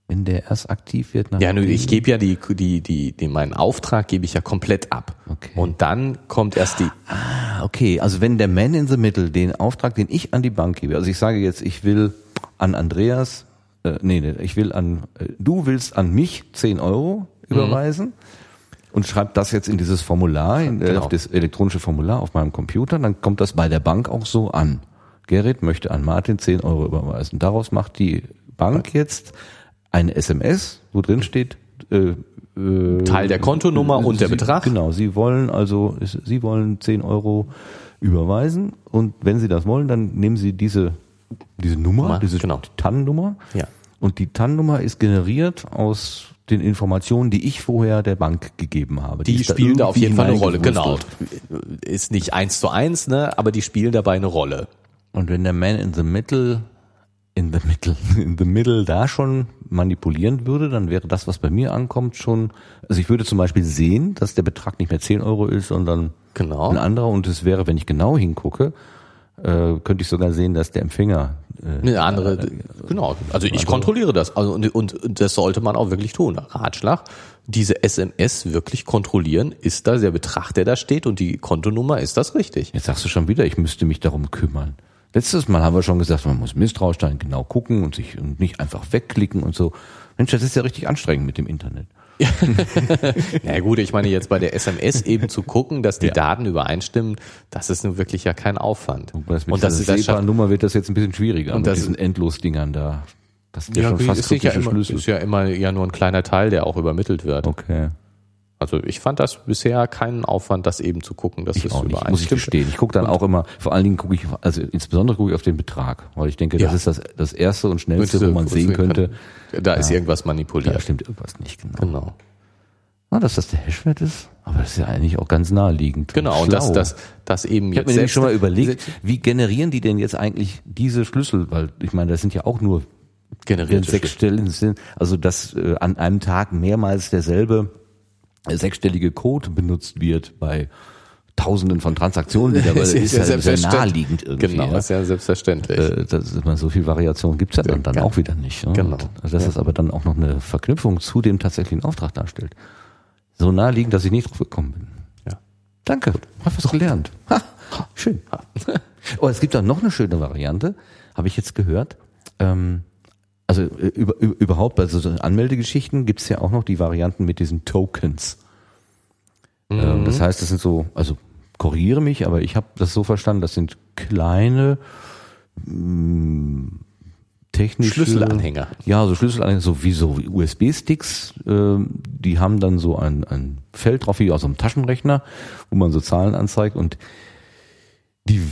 Speaker 1: Wenn der erst aktiv wird, nach
Speaker 2: Ja, nö, ich gebe ja die, die, die, die, meinen Auftrag gebe ich ja komplett ab.
Speaker 1: Okay.
Speaker 2: Und dann kommt erst die,
Speaker 1: Ah, okay, also wenn der Man in the Middle den Auftrag, den ich an die Bank gebe, also ich sage jetzt, ich will an Andreas, äh, nee, nee, ich will an, äh, du willst an mich 10 Euro überweisen und schreib das jetzt in dieses Formular, in, äh,
Speaker 2: Genau.
Speaker 1: auf das elektronische Formular auf meinem Computer, dann kommt das bei der Bank auch so an. Gerrit möchte an Martin 10 Euro überweisen. Daraus macht die Bank jetzt eine SMS, wo drin steht, äh, äh,
Speaker 2: Teil der Kontonummer und der
Speaker 1: Sie,
Speaker 2: Betrag.
Speaker 1: Genau, Sie wollen also, Sie wollen 10 Euro überweisen und wenn Sie das wollen, dann nehmen Sie diese, diese Nummer,
Speaker 2: Nummer,
Speaker 1: diese
Speaker 2: genau.
Speaker 1: TAN-Nummer
Speaker 2: Ja.
Speaker 1: und die TAN-Nummer ist generiert aus den Informationen, die ich vorher der Bank gegeben habe.
Speaker 2: die
Speaker 1: da
Speaker 2: spielen da auf
Speaker 1: irgendwie
Speaker 2: jeden Fall eine Rolle. Genau. Ist nicht eins zu eins, ne, aber die spielen dabei eine Rolle.
Speaker 1: Und wenn der Man in the Middle, in the Middle, (laughs) in the Middle da schon manipulieren würde, dann wäre das, was bei mir ankommt, schon, also ich würde zum Beispiel sehen, dass der Betrag nicht mehr 10 Euro ist, sondern
Speaker 2: Genau.
Speaker 1: ein anderer und es wäre, wenn ich genau hingucke, äh, könnte ich sogar sehen, dass der Empfänger äh,
Speaker 2: Eine andere, genau. Also ich kontrolliere das. Also und, und, und das sollte man auch wirklich tun. Ratschlag, diese SMS wirklich kontrollieren. Ist da der Betrag, der da steht und die Kontonummer, ist das richtig?
Speaker 1: Jetzt sagst du schon wieder, ich müsste mich darum kümmern. Letztes Mal haben wir schon gesagt, man muss misstrauisch sein, genau gucken und sich und nicht einfach wegklicken und so. Mensch, das ist ja richtig anstrengend mit dem Internet. (laughs)
Speaker 2: Na gut, ich meine jetzt bei der SMS (laughs) eben zu gucken, dass die
Speaker 1: Ja.
Speaker 2: Daten übereinstimmen, das ist nun wirklich ja kein Aufwand.
Speaker 1: Und das mit
Speaker 2: und das,
Speaker 1: dieser SEPA-Nummer wird das jetzt ein bisschen schwieriger
Speaker 2: Und
Speaker 1: mit
Speaker 2: das-
Speaker 1: diesen Endlosdingern da. Das ist ja,
Speaker 2: ja,
Speaker 1: schon fast
Speaker 2: ist, ja immer, ist ja immer ja nur ein kleiner Teil, der auch übermittelt wird.
Speaker 1: Okay.
Speaker 2: Also ich fand das bisher keinen Aufwand, das eben zu gucken, dass
Speaker 1: Ich
Speaker 2: es
Speaker 1: auch nicht, muss ich
Speaker 2: übereinstimmt.
Speaker 1: gestehen. Ich gucke dann auch immer, vor allen Dingen gucke ich, also insbesondere gucke ich auf den Betrag, weil ich denke,
Speaker 2: Ja.
Speaker 1: das ist das, das erste und schnellste, wo man sehen könnte,
Speaker 2: Da ist irgendwas
Speaker 1: da
Speaker 2: manipuliert.
Speaker 1: stimmt irgendwas nicht genau.
Speaker 2: Genau.
Speaker 1: Ah, dass das der Hashwert ist, aber das ist ja eigentlich auch ganz naheliegend.
Speaker 2: Genau, und das,
Speaker 1: Schlau.
Speaker 2: das, das eben
Speaker 1: Ich habe mir nämlich schon mal überlegt, wie generieren die denn jetzt eigentlich diese Schlüssel? Weil ich meine, das sind ja auch nur wenn
Speaker 2: generiert.
Speaker 1: sechs Stellen sind, also dass äh, an einem Tag mehrmals derselbe sechsstellige Code benutzt wird bei Tausenden von Transaktionen wieder, weil
Speaker 2: Ist
Speaker 1: es (laughs)
Speaker 2: ja
Speaker 1: ist ja naheliegend irgendwie.
Speaker 2: Genau,
Speaker 1: ja.
Speaker 2: ist ja selbstverständlich.
Speaker 1: Äh, das ist immer so viel Variation gibt's ja dann, dann
Speaker 2: Ja.
Speaker 1: auch wieder nicht. Ne?
Speaker 2: Genau.
Speaker 1: Und Dass
Speaker 2: Ja.
Speaker 1: das aber dann auch noch eine Verknüpfung zu dem tatsächlichen Auftrag darstellt. So naheliegend, dass ich nicht drauf gekommen bin.
Speaker 2: Ja.
Speaker 1: Danke, hab was gelernt. (laughs) Ha, schön. (laughs) Oh, es gibt auch noch eine schöne Variante, habe ich jetzt gehört. Ähm, also äh, über, über, überhaupt, also so Anmeldegeschichten gibt's ja auch noch die Varianten mit diesen Tokens. Ähm, das heißt, das sind so, also korrigiere mich, aber ich habe das so verstanden, das sind kleine mh, technische
Speaker 2: Schlüsselanhänger.
Speaker 1: Ja, so Schlüsselanhänger, so wie so USB-Sticks, ähm, die haben dann so ein, ein Feld drauf, wie aus einem Taschenrechner, wo man so Zahlen anzeigt und die,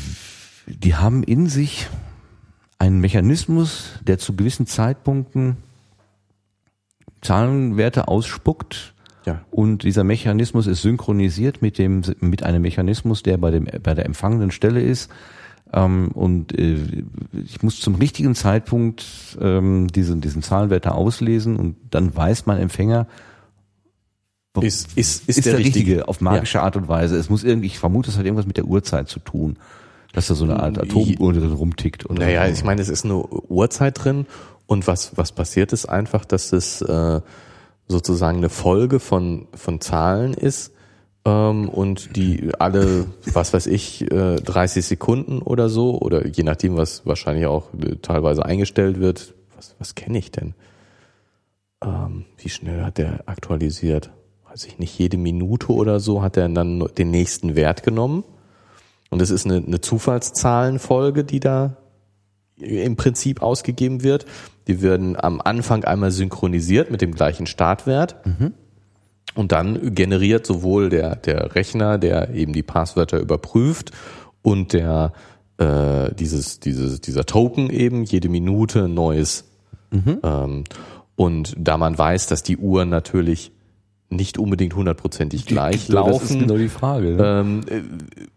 Speaker 1: die haben in sich einen Mechanismus, der zu gewissen Zeitpunkten Zahlenwerte ausspuckt,
Speaker 2: Ja.
Speaker 1: und dieser Mechanismus ist synchronisiert mit dem mit einem Mechanismus, der bei dem bei der empfangenden Stelle ist. Ähm, und äh, ich muss zum richtigen Zeitpunkt ähm, diesen diesen Zahlenwerte auslesen und dann weiß mein Empfänger
Speaker 2: Ist, ist, ist,
Speaker 1: ist,
Speaker 2: der,
Speaker 1: der, richtige,
Speaker 2: richtige.
Speaker 1: auf magische Art und Weise. Es muss irgendwie, ich vermute, es hat irgendwas mit der Uhrzeit zu tun, dass da so eine Art Atomuhr drin rumtickt. Oder
Speaker 2: Naja, ich meine, es ist eine Uhrzeit drin und was, was passiert ist einfach, dass es äh, sozusagen eine Folge von, von Zahlen ist ähm, und die alle, was weiß ich, äh, 30 Sekunden oder so oder je nachdem, was wahrscheinlich auch teilweise eingestellt wird. Was, was kenne ich denn? Ähm, wie schnell hat der aktualisiert? Weiß ich nicht, jede Minute oder so hat er dann den nächsten Wert genommen. Und es ist eine, eine Zufallszahlenfolge, die da im Prinzip ausgegeben wird. Die werden am Anfang einmal synchronisiert mit dem gleichen Startwert. Und dann generiert sowohl der, der Rechner, der eben die Passwörter überprüft und der äh, dieses, dieses, dieser Token eben jede Minute ein neues. Ähm, und da man weiß, dass die Uhren natürlich nicht unbedingt hundertprozentig gleich
Speaker 1: So,
Speaker 2: laufen,
Speaker 1: Das ist genau die Frage. Ne?
Speaker 2: ähm,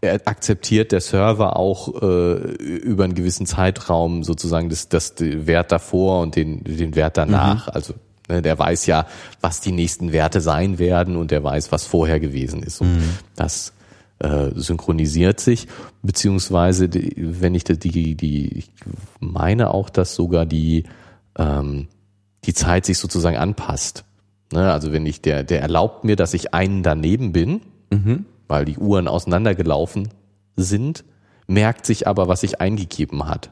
Speaker 2: äh, er akzeptiert der Server auch äh, über einen gewissen Zeitraum sozusagen das, das den Wert davor und den, den Wert danach. Also ne, der weiß ja, was die nächsten Werte sein werden und der weiß, was vorher gewesen ist. Und das äh, synchronisiert sich, beziehungsweise die, wenn ich die, die, die, ich meine auch, dass sogar die ähm, die Zeit sich sozusagen anpasst. Ne, also wenn ich der, der erlaubt mir, dass ich einen daneben bin, weil die Uhren auseinandergelaufen sind, merkt sich aber, was sich eingegeben hat.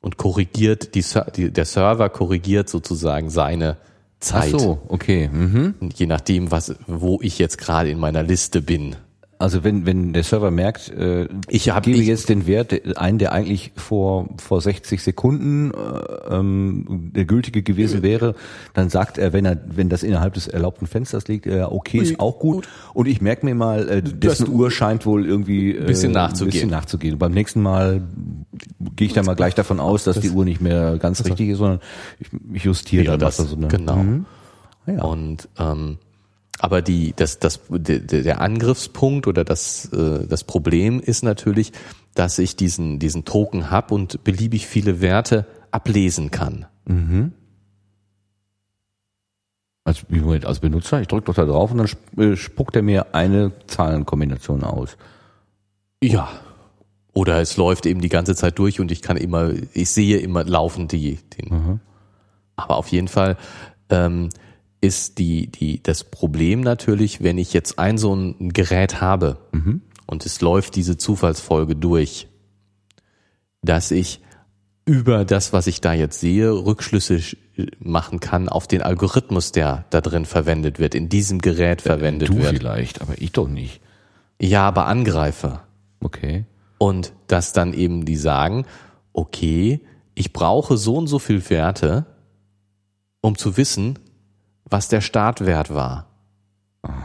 Speaker 2: Und korrigiert, die, die, der Server korrigiert sozusagen seine
Speaker 1: Ach
Speaker 2: Zeit.
Speaker 1: so, okay. Mhm.
Speaker 2: Je nachdem, was, wo ich jetzt gerade in meiner Liste bin.
Speaker 1: Also wenn, wenn der Server merkt, äh,
Speaker 2: Ich hab-
Speaker 1: gebe
Speaker 2: ich-
Speaker 1: jetzt den Wert ein, der eigentlich vor, vor 60 Sekunden äh, ähm, der gültige gewesen wäre, dann sagt er, wenn er, wenn das innerhalb des erlaubten Fensters liegt, äh, okay, ist auch gut. Und ich merke mir mal, äh, dessen Uhr scheint wohl irgendwie äh,
Speaker 2: Bisschen
Speaker 1: Ein
Speaker 2: nachzugehen.
Speaker 1: bisschen nachzugehen. Und beim nächsten Mal gehe ich dann mal gleich davon aus, dass die Uhr nicht mehr ganz richtig ist, sondern ich, ich justiere
Speaker 2: Ja,
Speaker 1: was.
Speaker 2: das,
Speaker 1: Also, ne?
Speaker 2: genau.
Speaker 1: Mhm. Ja.
Speaker 2: Und ähm, aber die, das, das, der, Angriffspunkt oder das, äh, das Problem ist natürlich, dass ich diesen, diesen Token hab und beliebig viele Werte ablesen kann.
Speaker 1: Als, wie Moment, als Benutzer, ich drücke doch da drauf und dann äh, spuckt er mir eine Zahlenkombination aus.
Speaker 2: Ja. Oder es läuft eben die ganze Zeit durch und ich kann immer, ich sehe immer laufend die, den. Aber auf jeden Fall ähm, ist die, die, das Problem natürlich, wenn ich jetzt ein so ein Gerät habe und es läuft diese Zufallsfolge durch, dass ich über das, was ich da jetzt sehe, Rückschlüsse sch- machen kann auf den Algorithmus, der da drin verwendet wird, in diesem Gerät verwendet
Speaker 1: du
Speaker 2: wird.
Speaker 1: vielleicht, aber ich doch nicht.
Speaker 2: Ja, aber Angreifer.
Speaker 1: Okay.
Speaker 2: Und dass dann eben die sagen, okay, ich brauche so und so viel Werte, um zu wissen, was der Startwert war.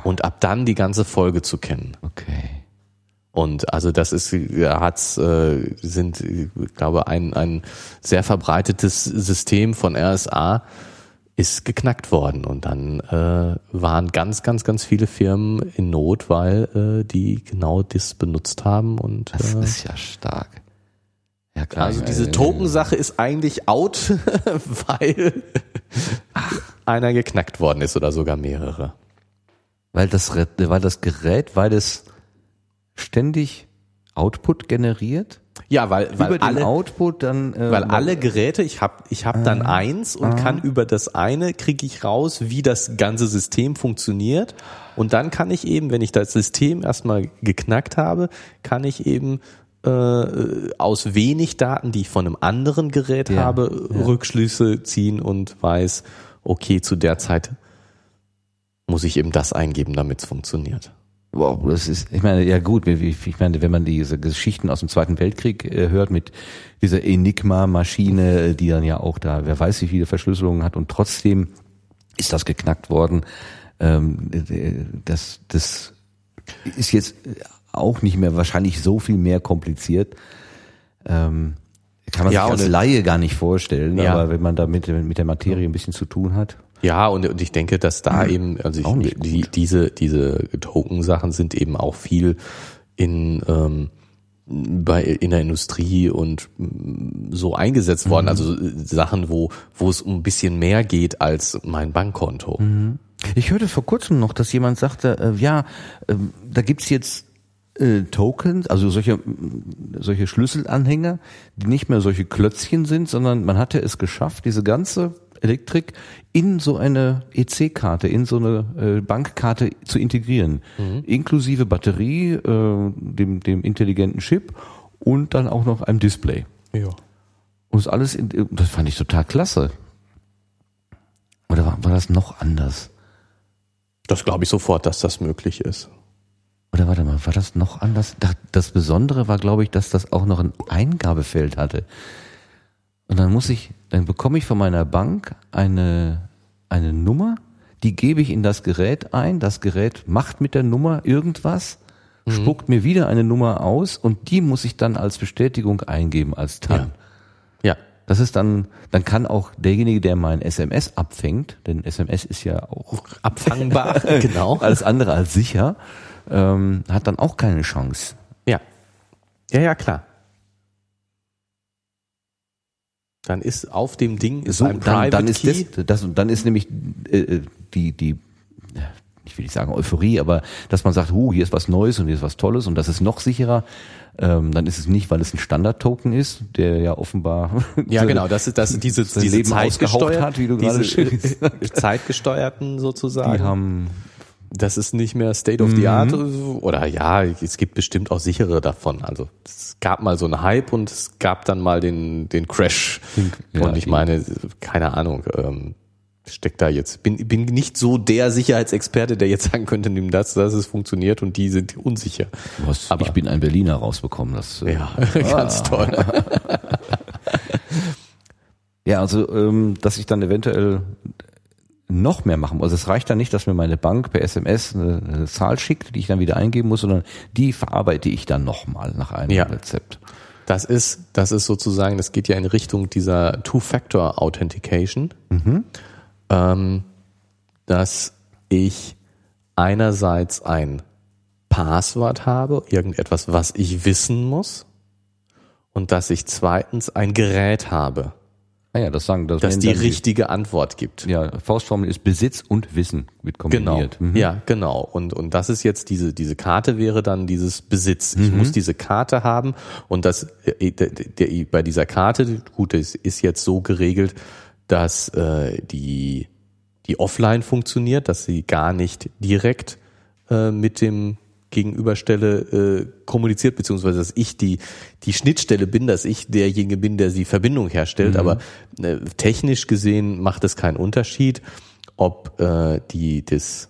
Speaker 2: Und ab dann die ganze Folge zu kennen.
Speaker 1: Okay.
Speaker 2: Und also das ist, ja, hat's, äh, sind, ich glaube, ein, ein sehr verbreitetes System von RSA ist geknackt worden. Und dann äh, waren ganz, ganz, ganz viele Firmen in Not, weil äh, die genau das benutzt haben. Und
Speaker 1: Das
Speaker 2: äh,
Speaker 1: ist ja stark. Ja, klar.
Speaker 2: also diese Token-Sache ist eigentlich out, (laughs) weil einer geknackt worden ist oder sogar mehrere.
Speaker 1: Weil das, weil das Gerät, weil es ständig Output generiert.
Speaker 2: Ja, weil, weil
Speaker 1: über
Speaker 2: alle,
Speaker 1: Output dann. Äh,
Speaker 2: weil alle Geräte, ich habe ich hab dann
Speaker 1: Ah.
Speaker 2: eins und kann über das eine kriege ich raus, wie das ganze System funktioniert. Und dann kann ich eben, wenn ich das System erstmal geknackt habe, kann ich eben äh, aus wenig Daten, die ich von einem anderen Gerät
Speaker 1: Ja,
Speaker 2: habe, Rückschlüsse ziehen und weiß, okay, zu der Zeit muss ich eben das eingeben, damit es funktioniert.
Speaker 1: Wow, das ist, ich meine, ja gut, ich meine, wenn man diese Geschichten aus dem Zweiten Weltkrieg äh, hört mit dieser Enigma-Maschine, äh, die dann ja auch da, wer weiß wie viele Verschlüsselungen hat und trotzdem ist das geknackt worden. Ähm, äh, das, das ist jetzt auch nicht mehr wahrscheinlich so viel mehr kompliziert. Ähm, kann man
Speaker 2: Ja,
Speaker 1: sich als Laie gar nicht vorstellen,
Speaker 2: Ja.
Speaker 1: aber wenn man da mit, mit der Materie ein bisschen zu tun hat.
Speaker 2: Ja, und, und ich denke, dass da eben, also ich, die, diese, diese Token-Sachen sind eben auch viel in, ähm, bei, in der Industrie und mm, so eingesetzt worden. Also äh, Sachen, wo, wo es um ein bisschen mehr geht als mein Bankkonto.
Speaker 1: Ich hörte vor kurzem noch, dass jemand sagte, äh, ja, ähm, da gibt's jetzt äh, Tokens, also solche, solche Schlüsselanhänger, die nicht mehr solche Klötzchen sind, sondern man hatte es geschafft, diese ganze Elektrik in so eine EC-Karte, in so eine äh, Bankkarte zu integrieren, inklusive Batterie, äh, dem, dem intelligenten Chip und dann auch noch einem Display.
Speaker 2: Ja.
Speaker 1: Und das alles, in, das fand ich total klasse. Oder war, war das noch anders?
Speaker 2: Das glaube ich sofort, dass das möglich ist.
Speaker 1: Oder warte mal, war das noch anders? Da- Das Besondere war, glaube ich, dass das auch noch ein Eingabefeld hatte. Und dann muss ich, dann bekomme ich von meiner Bank eine, eine Nummer, die gebe ich in das Gerät ein. Das Gerät macht mit der Nummer irgendwas, spuckt mir wieder eine Nummer aus und die muss ich dann als Bestätigung eingeben, als TAN.
Speaker 2: Ja.
Speaker 1: Das ist dann, dann kann auch derjenige, der mein SMS abfängt, denn SMS ist ja auch
Speaker 2: Abfangbar, (laughs) genau.
Speaker 1: alles andere als sicher, ähm, hat dann auch keine Chance.
Speaker 2: Ja. Ja, ja, klar. Dann ist auf dem Ding ist
Speaker 1: So,
Speaker 2: ein
Speaker 1: dann,
Speaker 2: Private
Speaker 1: dann ist
Speaker 2: Key.
Speaker 1: das, das, dann ist nämlich äh, die, die, ja, ich will nicht sagen Euphorie, aber dass man sagt, huh, hier ist was Neues und hier ist was Tolles und das ist noch sicherer, ähm, dann ist es nicht, weil es ein Standard-Token ist, der ja offenbar (laughs)
Speaker 2: Ja, genau, das ist das diese (laughs) diese
Speaker 1: Leben ausgehaucht
Speaker 2: zeitgesteuert,
Speaker 1: hat, wie du gerade
Speaker 2: diese
Speaker 1: schilderst.
Speaker 2: äh, zeitgesteuerten sozusagen.
Speaker 1: die haben
Speaker 2: das ist nicht mehr State of the Art oder ja, es gibt bestimmt auch sichere davon. Also es gab mal so einen Hype und es gab dann mal den den Crash.
Speaker 1: Ja,
Speaker 2: und ich meine, keine Ahnung, ähm, steckt da jetzt bin bin nicht so der Sicherheitsexperte, der jetzt sagen könnte, nimm das, dass es funktioniert und die sind unsicher.
Speaker 1: du hast,
Speaker 2: Aber-
Speaker 1: ich bin ein Berliner rausbekommen. Das, äh,
Speaker 2: Ja, (laughs) ganz toll. (laughs)
Speaker 1: Ja, also ähm, dass ich dann eventuell noch mehr machen muss. Also es reicht dann nicht, dass mir meine Bank per SMS eine, eine Zahl schickt, die ich dann wieder eingeben muss, sondern die verarbeite ich dann nochmal nach einem
Speaker 2: Ja.
Speaker 1: Rezept.
Speaker 2: Das ist, das ist sozusagen, das geht ja in Richtung dieser Two-Factor Authentication, ähm, dass ich einerseits ein Passwort habe, irgendetwas, was ich wissen muss, und dass ich zweitens ein Gerät habe,
Speaker 1: Ah ja, das sagen, das
Speaker 2: das
Speaker 1: nennen
Speaker 2: die richtige Antwort gibt.
Speaker 1: Ja, Faustformel ist Besitz und Wissen wird
Speaker 2: Genau.
Speaker 1: kombiniert. Mhm.
Speaker 2: Ja, genau. Und, und das ist jetzt diese, diese Karte wäre dann dieses Besitz. Ich muss diese Karte haben und das, äh, der, der, bei dieser Karte, gut, es ist jetzt so geregelt, dass äh, die, die offline funktioniert, dass sie gar nicht direkt äh, mit dem Gegenüberstelle äh, kommuniziert, beziehungsweise dass ich die, die Schnittstelle bin, dass ich derjenige bin, der die Verbindung herstellt. Aber äh, technisch gesehen macht es keinen Unterschied, ob äh, die das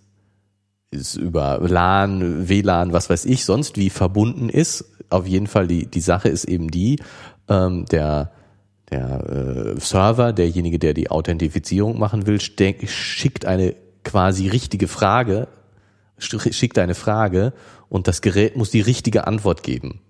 Speaker 2: ist über LAN, WLAN, was weiß ich, sonst wie verbunden ist. Auf jeden Fall die, die Sache ist eben die, ähm, der, der äh, Server, derjenige, der die Authentifizierung machen will, schickt eine quasi richtige Frage, schickt eine Frage und das Gerät muss die richtige Antwort geben.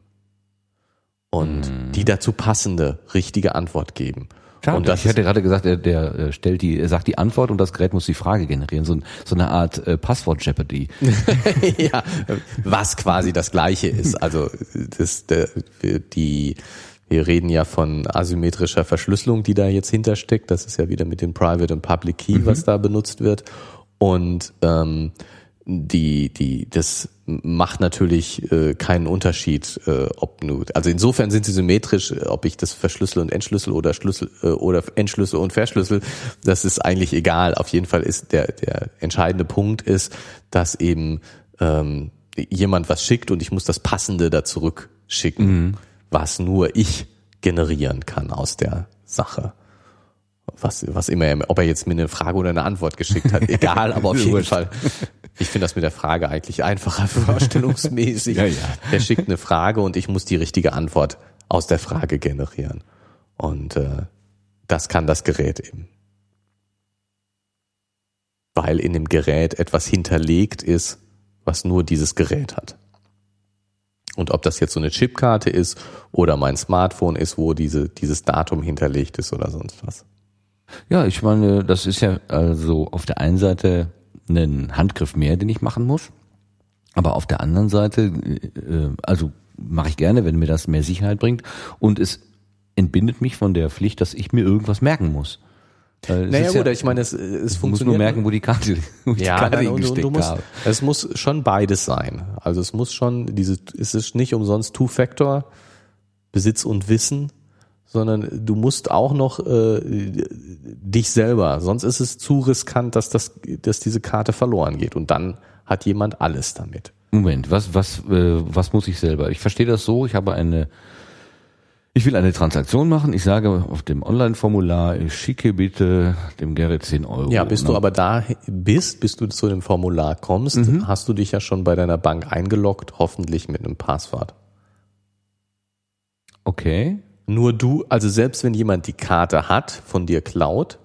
Speaker 2: Und die dazu passende richtige Antwort geben.
Speaker 1: Schade,
Speaker 2: und das
Speaker 1: ich hätte gerade gesagt, der, der äh, stellt die, er sagt die Antwort und das Gerät muss die Frage generieren. So, so eine Art äh, Passwort-Jeopardy. (laughs)
Speaker 2: ja, was quasi das Gleiche ist. Also das, der, die, wir reden ja von asymmetrischer Verschlüsselung, die da jetzt hintersteckt. Das ist ja wieder mit dem Private und Public Key, was da benutzt wird. Und ähm, die, die, das macht natürlich äh, keinen Unterschied, äh, ob nur, also insofern sind sie symmetrisch, äh, ob ich das verschlüssel und entschlüssel oder Schlüssel äh, oder entschlüssel und verschlüssel, das ist eigentlich egal. Auf jeden Fall ist der, der entscheidende Punkt ist, dass eben ähm, jemand was schickt und ich muss das Passende da zurückschicken, mhm. was nur ich generieren kann aus der Sache was, was immer, ob er jetzt mir eine Frage oder eine Antwort geschickt hat, (laughs) egal, aber auf jeden Fall. Ich finde das mit der Frage eigentlich einfacher (laughs) vorstellungsmäßig. ja, ja. Er schickt eine Frage und ich muss die richtige Antwort aus der Frage generieren. Und äh, das kann das Gerät eben. Weil in dem Gerät etwas hinterlegt ist, was nur dieses Gerät hat. Und ob das jetzt so eine Chipkarte ist oder mein Smartphone ist, wo diese, dieses Datum hinterlegt ist oder sonst was.
Speaker 1: Ja, ich meine, das ist ja also auf der einen Seite ein Handgriff mehr, den ich machen muss. Aber auf der anderen Seite, äh, also mache ich gerne, wenn mir das mehr Sicherheit bringt. Und es entbindet mich von der Pflicht, dass ich mir irgendwas merken muss.
Speaker 2: naja gut, ja, ich meine, es, es funktioniert. muss
Speaker 1: nur merken, wo die Karte, (laughs) wo
Speaker 2: die ja, Karte nein, und, und du musst, habe. Es muss schon beides sein. Also es muss schon diese, es ist nicht umsonst Two-Factor, Besitz und Wissen, sondern du musst auch noch äh, dich selber, sonst ist es zu riskant, dass das, dass diese Karte verloren geht und dann hat jemand alles damit.
Speaker 1: Moment, was was äh, was muss ich selber? Ich verstehe das so, ich habe eine ich will eine Transaktion machen. Ich sage auf dem Online-Formular, ich schicke bitte dem Gerrit 10 Euro.
Speaker 2: Ja, bis du aber da bist, bis du zu dem Formular kommst, mhm. hast du dich ja schon bei deiner Bank eingeloggt, hoffentlich mit einem Passwort.
Speaker 1: Okay.
Speaker 2: Nur du, also selbst wenn jemand die Karte hat, von dir klaut,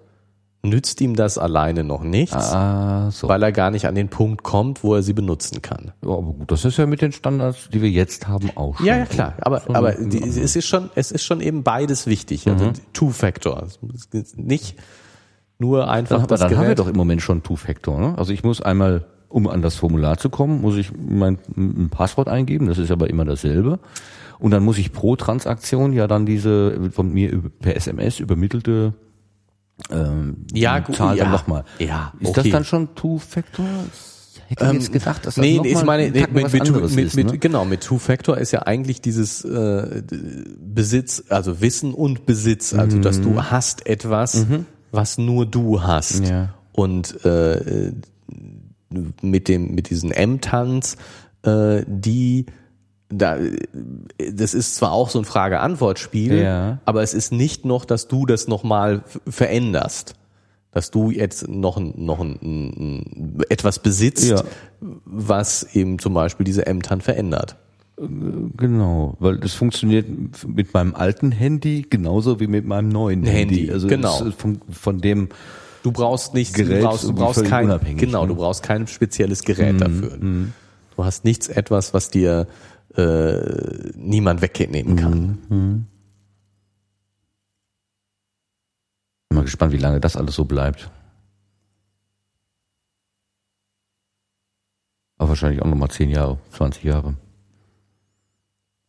Speaker 2: nützt ihm das alleine noch nichts, ah, so. weil er gar nicht an den Punkt kommt, wo er sie benutzen kann.
Speaker 1: Ja, aber gut, das ist ja mit den Standards, die wir jetzt haben, auch schon.
Speaker 2: Ja, ja klar, aber, schon aber die, es ist schon, es ist schon eben beides wichtig, also mhm. Two-Factor. Nicht nur einfach
Speaker 1: aber das dann Gerät. haben wir doch im Moment schon Two-Factor. Ne? Also ich muss einmal, um an das Formular zu kommen, muss ich mein ein Passwort eingeben, das ist aber immer dasselbe. Und dann muss ich pro Transaktion ja dann diese von mir per SMS übermittelte ähm,
Speaker 2: ja, gut, Zahl
Speaker 1: ja, dann nochmal.
Speaker 2: Ja,
Speaker 1: ist okay. das dann schon Two-Factor?
Speaker 2: Hätte ich jetzt ähm, gedacht, dass das nee, ich meine, mit, mit, mit, mit, mit, ne? genau, mit Two-Factor ist ja eigentlich dieses äh, Besitz, also Wissen und Besitz, also mhm. dass du mhm. hast etwas, mhm. was nur du hast. Ja. Und äh, mit dem mit diesen M-Tanz, äh, die da, das ist zwar auch so ein Frage-Antwort-Spiel, ja. aber es ist nicht noch, dass du das nochmal veränderst. Dass du jetzt noch, ein, noch ein, ein, etwas besitzt, ja. was eben zum Beispiel diese Ämtern verändert.
Speaker 1: Genau, weil das funktioniert mit meinem alten Handy genauso wie mit meinem neuen Handy. Handy.
Speaker 2: Also genau.
Speaker 1: Von, von dem
Speaker 2: du brauchst nicht Gerät, du brauchst, du brauchst kein genau, ne? du brauchst kein spezielles Gerät mm, dafür. Mm. Du hast nichts etwas, was dir äh, niemand wegnehmen kann. Mhm. mhm.
Speaker 1: Bin mal gespannt, wie lange das alles so bleibt. Aber wahrscheinlich auch nochmal 10 Jahre, 20 Jahre.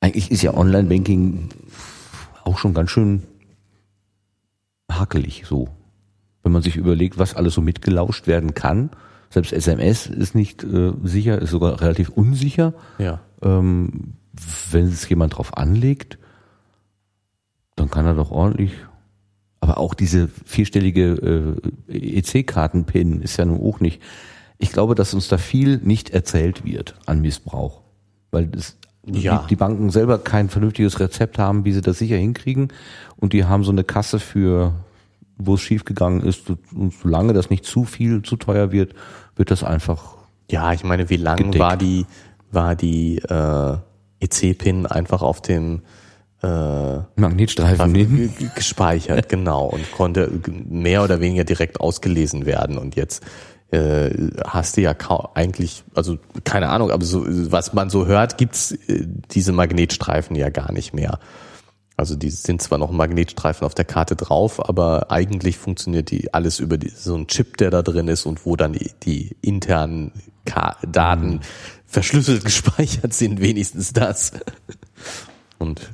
Speaker 1: Eigentlich ist ja Online-Banking auch schon ganz schön hakelig so. Wenn man sich überlegt, was alles so mitgelauscht werden kann. Selbst SMS ist nicht äh, sicher, ist sogar relativ unsicher.
Speaker 2: Ja
Speaker 1: ähm, wenn es jemand drauf anlegt, dann kann er doch ordentlich. Aber auch diese vierstellige äh, EC-Karten-Pin ist ja nun auch nicht. Ich glaube, dass uns da viel nicht erzählt wird an Missbrauch. Weil das, ja. die, die Banken selber kein vernünftiges Rezept haben, wie sie das sicher hinkriegen. Und die haben so eine Kasse für, wo es schiefgegangen ist. Und solange das nicht zu viel, zu teuer wird, wird das einfach.
Speaker 2: Ja, ich meine, wie lang war die, war die äh, EC-Pin einfach auf dem
Speaker 1: äh, Magnetstreifen
Speaker 2: gespeichert, (laughs) genau, und konnte mehr oder weniger direkt ausgelesen werden. Und jetzt äh, hast du ja kaum, eigentlich, also keine Ahnung, aber so, was man so hört, gibt's äh, diese Magnetstreifen ja gar nicht mehr. Also die sind zwar noch Magnetstreifen auf der Karte drauf, aber eigentlich funktioniert die alles über die, so ein Chip, der da drin ist und wo dann die, die internen Ka Daten mhm verschlüsselt (laughs) gespeichert sind, wenigstens das. Und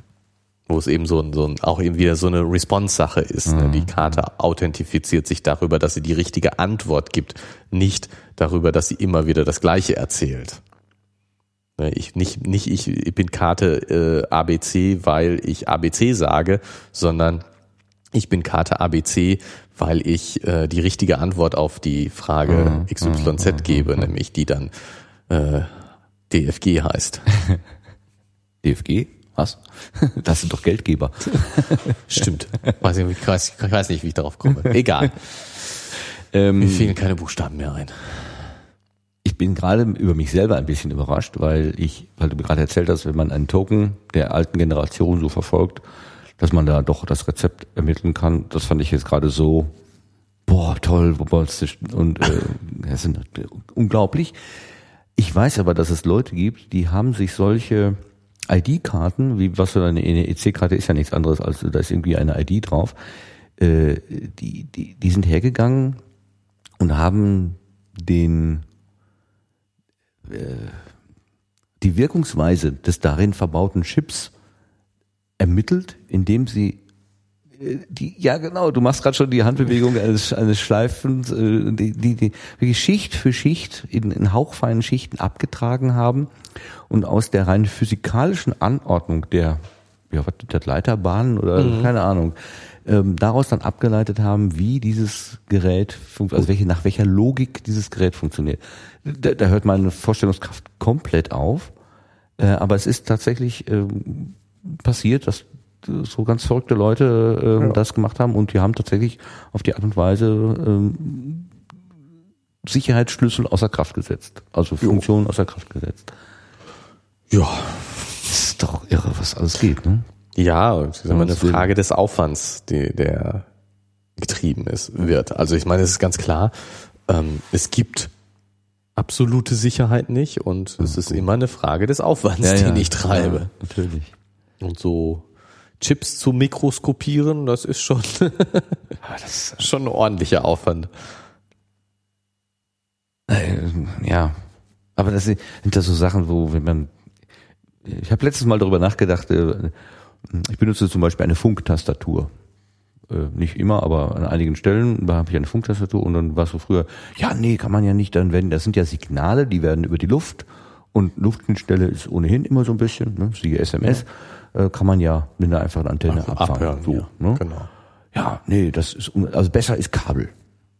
Speaker 2: Wo es eben so ein, so ein auch eben wieder so eine Response-Sache ist. Ne? Die Karte authentifiziert sich darüber, dass sie die richtige Antwort gibt, nicht darüber, dass sie immer wieder das Gleiche erzählt. Ne, Ich, nicht, nicht ich, ich bin Karte äh, ABC, weil ich ABC sage, sondern ich bin Karte ABC, weil ich äh, die richtige Antwort auf die Frage XYZ gebe, nämlich die dann äh, DFG heißt. (laughs)
Speaker 1: DFG? Was? (laughs) Das sind doch Geldgeber. (laughs)
Speaker 2: Stimmt. Weiß nicht, ich, weiß, ich weiß nicht, wie ich darauf komme. Egal. Mir
Speaker 1: Ähm,
Speaker 2: fehlen keine Buchstaben mehr ein.
Speaker 1: Ich bin gerade über mich selber ein bisschen überrascht, weil ich, weil du mir gerade erzählt hast, wenn man einen Token der alten Generation so verfolgt, dass man da doch das Rezept ermitteln kann. Das fand ich jetzt gerade so, boah, toll, und äh, (laughs) das sind unglaublich. Ich weiß aber, dass es Leute gibt, die haben sich solche ID-Karten, wie was für eine, eine EC-Karte ist ja nichts anderes als da ist irgendwie eine ID drauf. Äh, die, die, die sind hergegangen und haben den die Wirkungsweise des darin verbauten Chips ermittelt, indem sie äh, die, ja genau, du machst gerade schon die Handbewegung eines, eines Schleifens, äh, die, die, die Schicht für Schicht in, in hauchfeinen Schichten abgetragen haben und aus der rein physikalischen Anordnung der, ja, was der Leiterbahnen oder keine Ahnung, ähm, daraus dann abgeleitet haben, wie dieses Gerät also welche, nach welcher Logik dieses Gerät funktioniert. Da, da hört meine Vorstellungskraft komplett auf. Äh, aber es ist tatsächlich ähm, passiert, dass so ganz verrückte Leute ähm, das gemacht haben und die haben tatsächlich auf die Art und Weise ähm, Sicherheitsschlüssel außer Kraft gesetzt. Also Funktionen außer Kraft gesetzt.
Speaker 2: Ja.
Speaker 1: Das ist doch irre, was alles geht, ne?
Speaker 2: Ja, es ist immer eine Frage des Aufwands, die, der getrieben ist, wird. Also ich meine, es ist ganz klar, ähm, es gibt absolute Sicherheit nicht und es ist immer eine Frage des Aufwands, den ich treibe.
Speaker 1: Ja, natürlich.
Speaker 2: Und so Chips zu mikroskopieren, das ist schon, (laughs)
Speaker 1: das,
Speaker 2: schon ein ordentlicher Aufwand.
Speaker 1: äh, ja, aber das sind ja so Sachen, wo wenn man, ich habe letztes Mal darüber nachgedacht, äh, ich benutze zum Beispiel eine Funktastatur. Äh, Nicht immer, aber an einigen Stellen da habe ich eine Funktastatur und dann war es so früher, ja, nee, kann man ja nicht, dann werden, das sind ja Signale, die werden über die Luft und Luftschnittstelle ist ohnehin immer so ein bisschen, ne, siehe SMS, äh, kann man ja mit einer einfachen Antenne
Speaker 2: Ab-
Speaker 1: abfangen.
Speaker 2: abhören,
Speaker 1: so,
Speaker 2: ja,
Speaker 1: ne?
Speaker 2: genau.
Speaker 1: Ja, nee, das ist, also besser ist Kabel.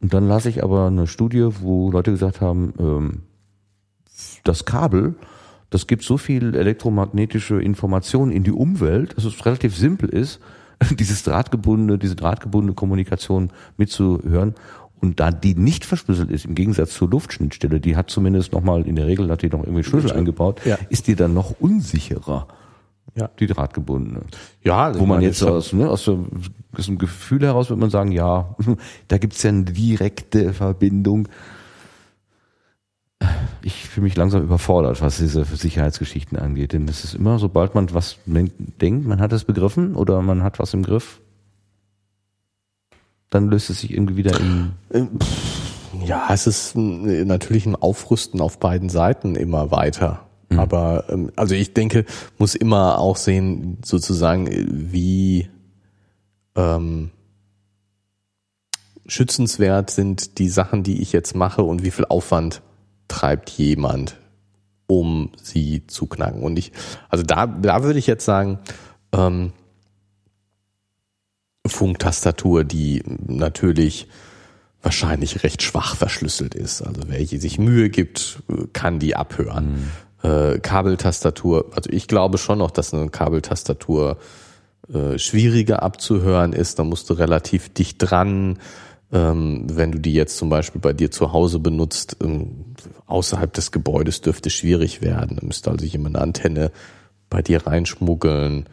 Speaker 1: Und dann las ich aber eine Studie, wo Leute gesagt haben, ähm, das Kabel, das gibt so viel elektromagnetische Informationen in die Umwelt, dass es relativ simpel ist, (laughs) dieses drahtgebundene, diese drahtgebundene Kommunikation mitzuhören. Und da die nicht verschlüsselt ist, im Gegensatz zur Luftschnittstelle, die hat zumindest nochmal, in der Regel hat die noch irgendwie Schlüssel eingebaut,
Speaker 2: Ja.
Speaker 1: ist die dann noch unsicherer,
Speaker 2: Ja.
Speaker 1: die drahtgebundene.
Speaker 2: Ja,
Speaker 1: Wo man jetzt aus, ne, aus, so, aus dem Gefühl heraus würde man sagen, ja, (laughs) da gibt's ja eine direkte Verbindung. Ich fühle mich langsam überfordert, was diese Sicherheitsgeschichten angeht. Denn es ist immer, sobald man was denkt, man hat es begriffen oder man hat was im Griff, dann löst es sich irgendwie wieder in.
Speaker 2: Ja, es ist ein- natürlich ein Aufrüsten auf beiden Seiten immer weiter. Aber ähm, also ich denke, muss immer auch sehen, sozusagen, wie ähm, schützenswert sind die Sachen, die ich jetzt mache und wie viel Aufwand treibt jemand, um sie zu knacken. Und ich, also da, da würde ich jetzt sagen, ähm, Funktastatur, die natürlich wahrscheinlich recht schwach verschlüsselt ist. Also wer sich Mühe gibt, kann die abhören. Äh, Kabeltastatur, also ich glaube schon noch, dass eine Kabeltastatur äh, schwieriger abzuhören ist. Da musst du relativ dicht dran. Ähm, wenn du die jetzt zum Beispiel bei dir zu Hause benutzt, ähm, außerhalb des Gebäudes dürfte schwierig werden. Da müsste also jemand eine Antenne bei dir reinschmuggeln.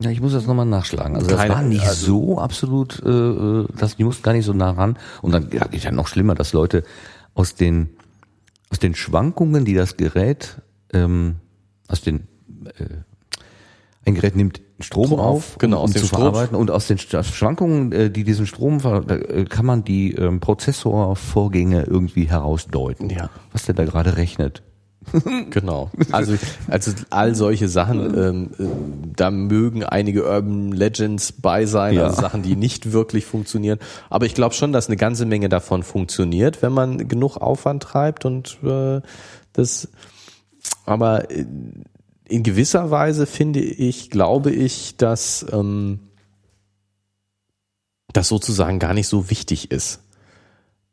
Speaker 1: Ja, ich muss das nochmal nachschlagen. Also das
Speaker 2: Keine-
Speaker 1: war nicht
Speaker 2: also-
Speaker 1: so absolut, äh, äh, das, die mussten gar nicht so nah ran. Und dann ja, geht ja noch schlimmer, dass Leute aus den aus den Schwankungen, die das Gerät ähm, aus den äh, ein Gerät nimmt Strom,
Speaker 2: Strom
Speaker 1: auf,
Speaker 2: auf, genau,
Speaker 1: um
Speaker 2: aus dem
Speaker 1: zu
Speaker 2: Strom.
Speaker 1: verarbeiten und aus den Sch- Schwankungen, äh, die diesen Strom, äh, kann man die ähm, Prozessorvorgänge irgendwie herausdeuten,
Speaker 2: Ja.
Speaker 1: was der da gerade rechnet. (laughs)
Speaker 2: Genau. Also, also all solche Sachen, ähm, äh, da mögen einige Urban Legends bei sein,
Speaker 1: Ja.
Speaker 2: also Sachen, die nicht wirklich funktionieren. Aber ich glaube schon, dass eine ganze Menge davon funktioniert, wenn man genug Aufwand treibt und äh, das. Aber äh, in gewisser Weise finde ich, glaube ich, dass ähm, das sozusagen gar nicht so wichtig ist,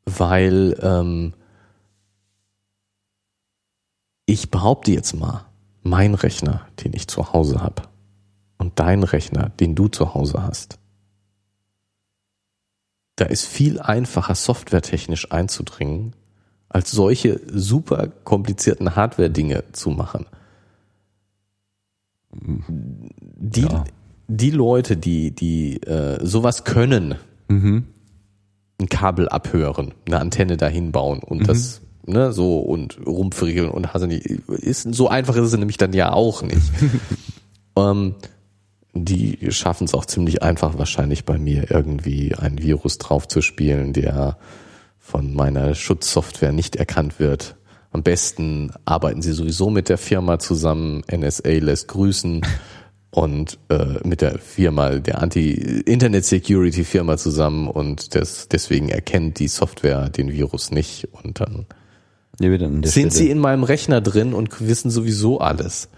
Speaker 2: weil ähm, ich behaupte jetzt mal, mein Rechner, den ich zu Hause habe, und dein Rechner, den du zu Hause hast, da ist viel einfacher softwaretechnisch einzudringen, als solche super komplizierten Hardware-Dinge zu machen. Die,
Speaker 1: Ja.
Speaker 2: die Leute, die, die äh, sowas können,
Speaker 1: Mhm.
Speaker 2: ein Kabel abhören, eine Antenne dahin bauen und
Speaker 1: Mhm.
Speaker 2: das ne, so und rumfriegeln und hast du nicht, ist so einfach ist es nämlich dann ja auch nicht. (laughs) ähm, die schaffen es auch ziemlich einfach wahrscheinlich bei mir irgendwie ein Virus draufzuspielen, der von meiner Schutzsoftware nicht erkannt wird. Am besten arbeiten sie sowieso mit der Firma zusammen. NSA lässt grüßen und äh, mit der Firma, der Anti-Internet-Security-Firma zusammen und das, deswegen erkennt die Software den Virus nicht und dann
Speaker 1: Ja,
Speaker 2: sind sie
Speaker 1: Stelle-
Speaker 2: in meinem Rechner drin und wissen sowieso alles.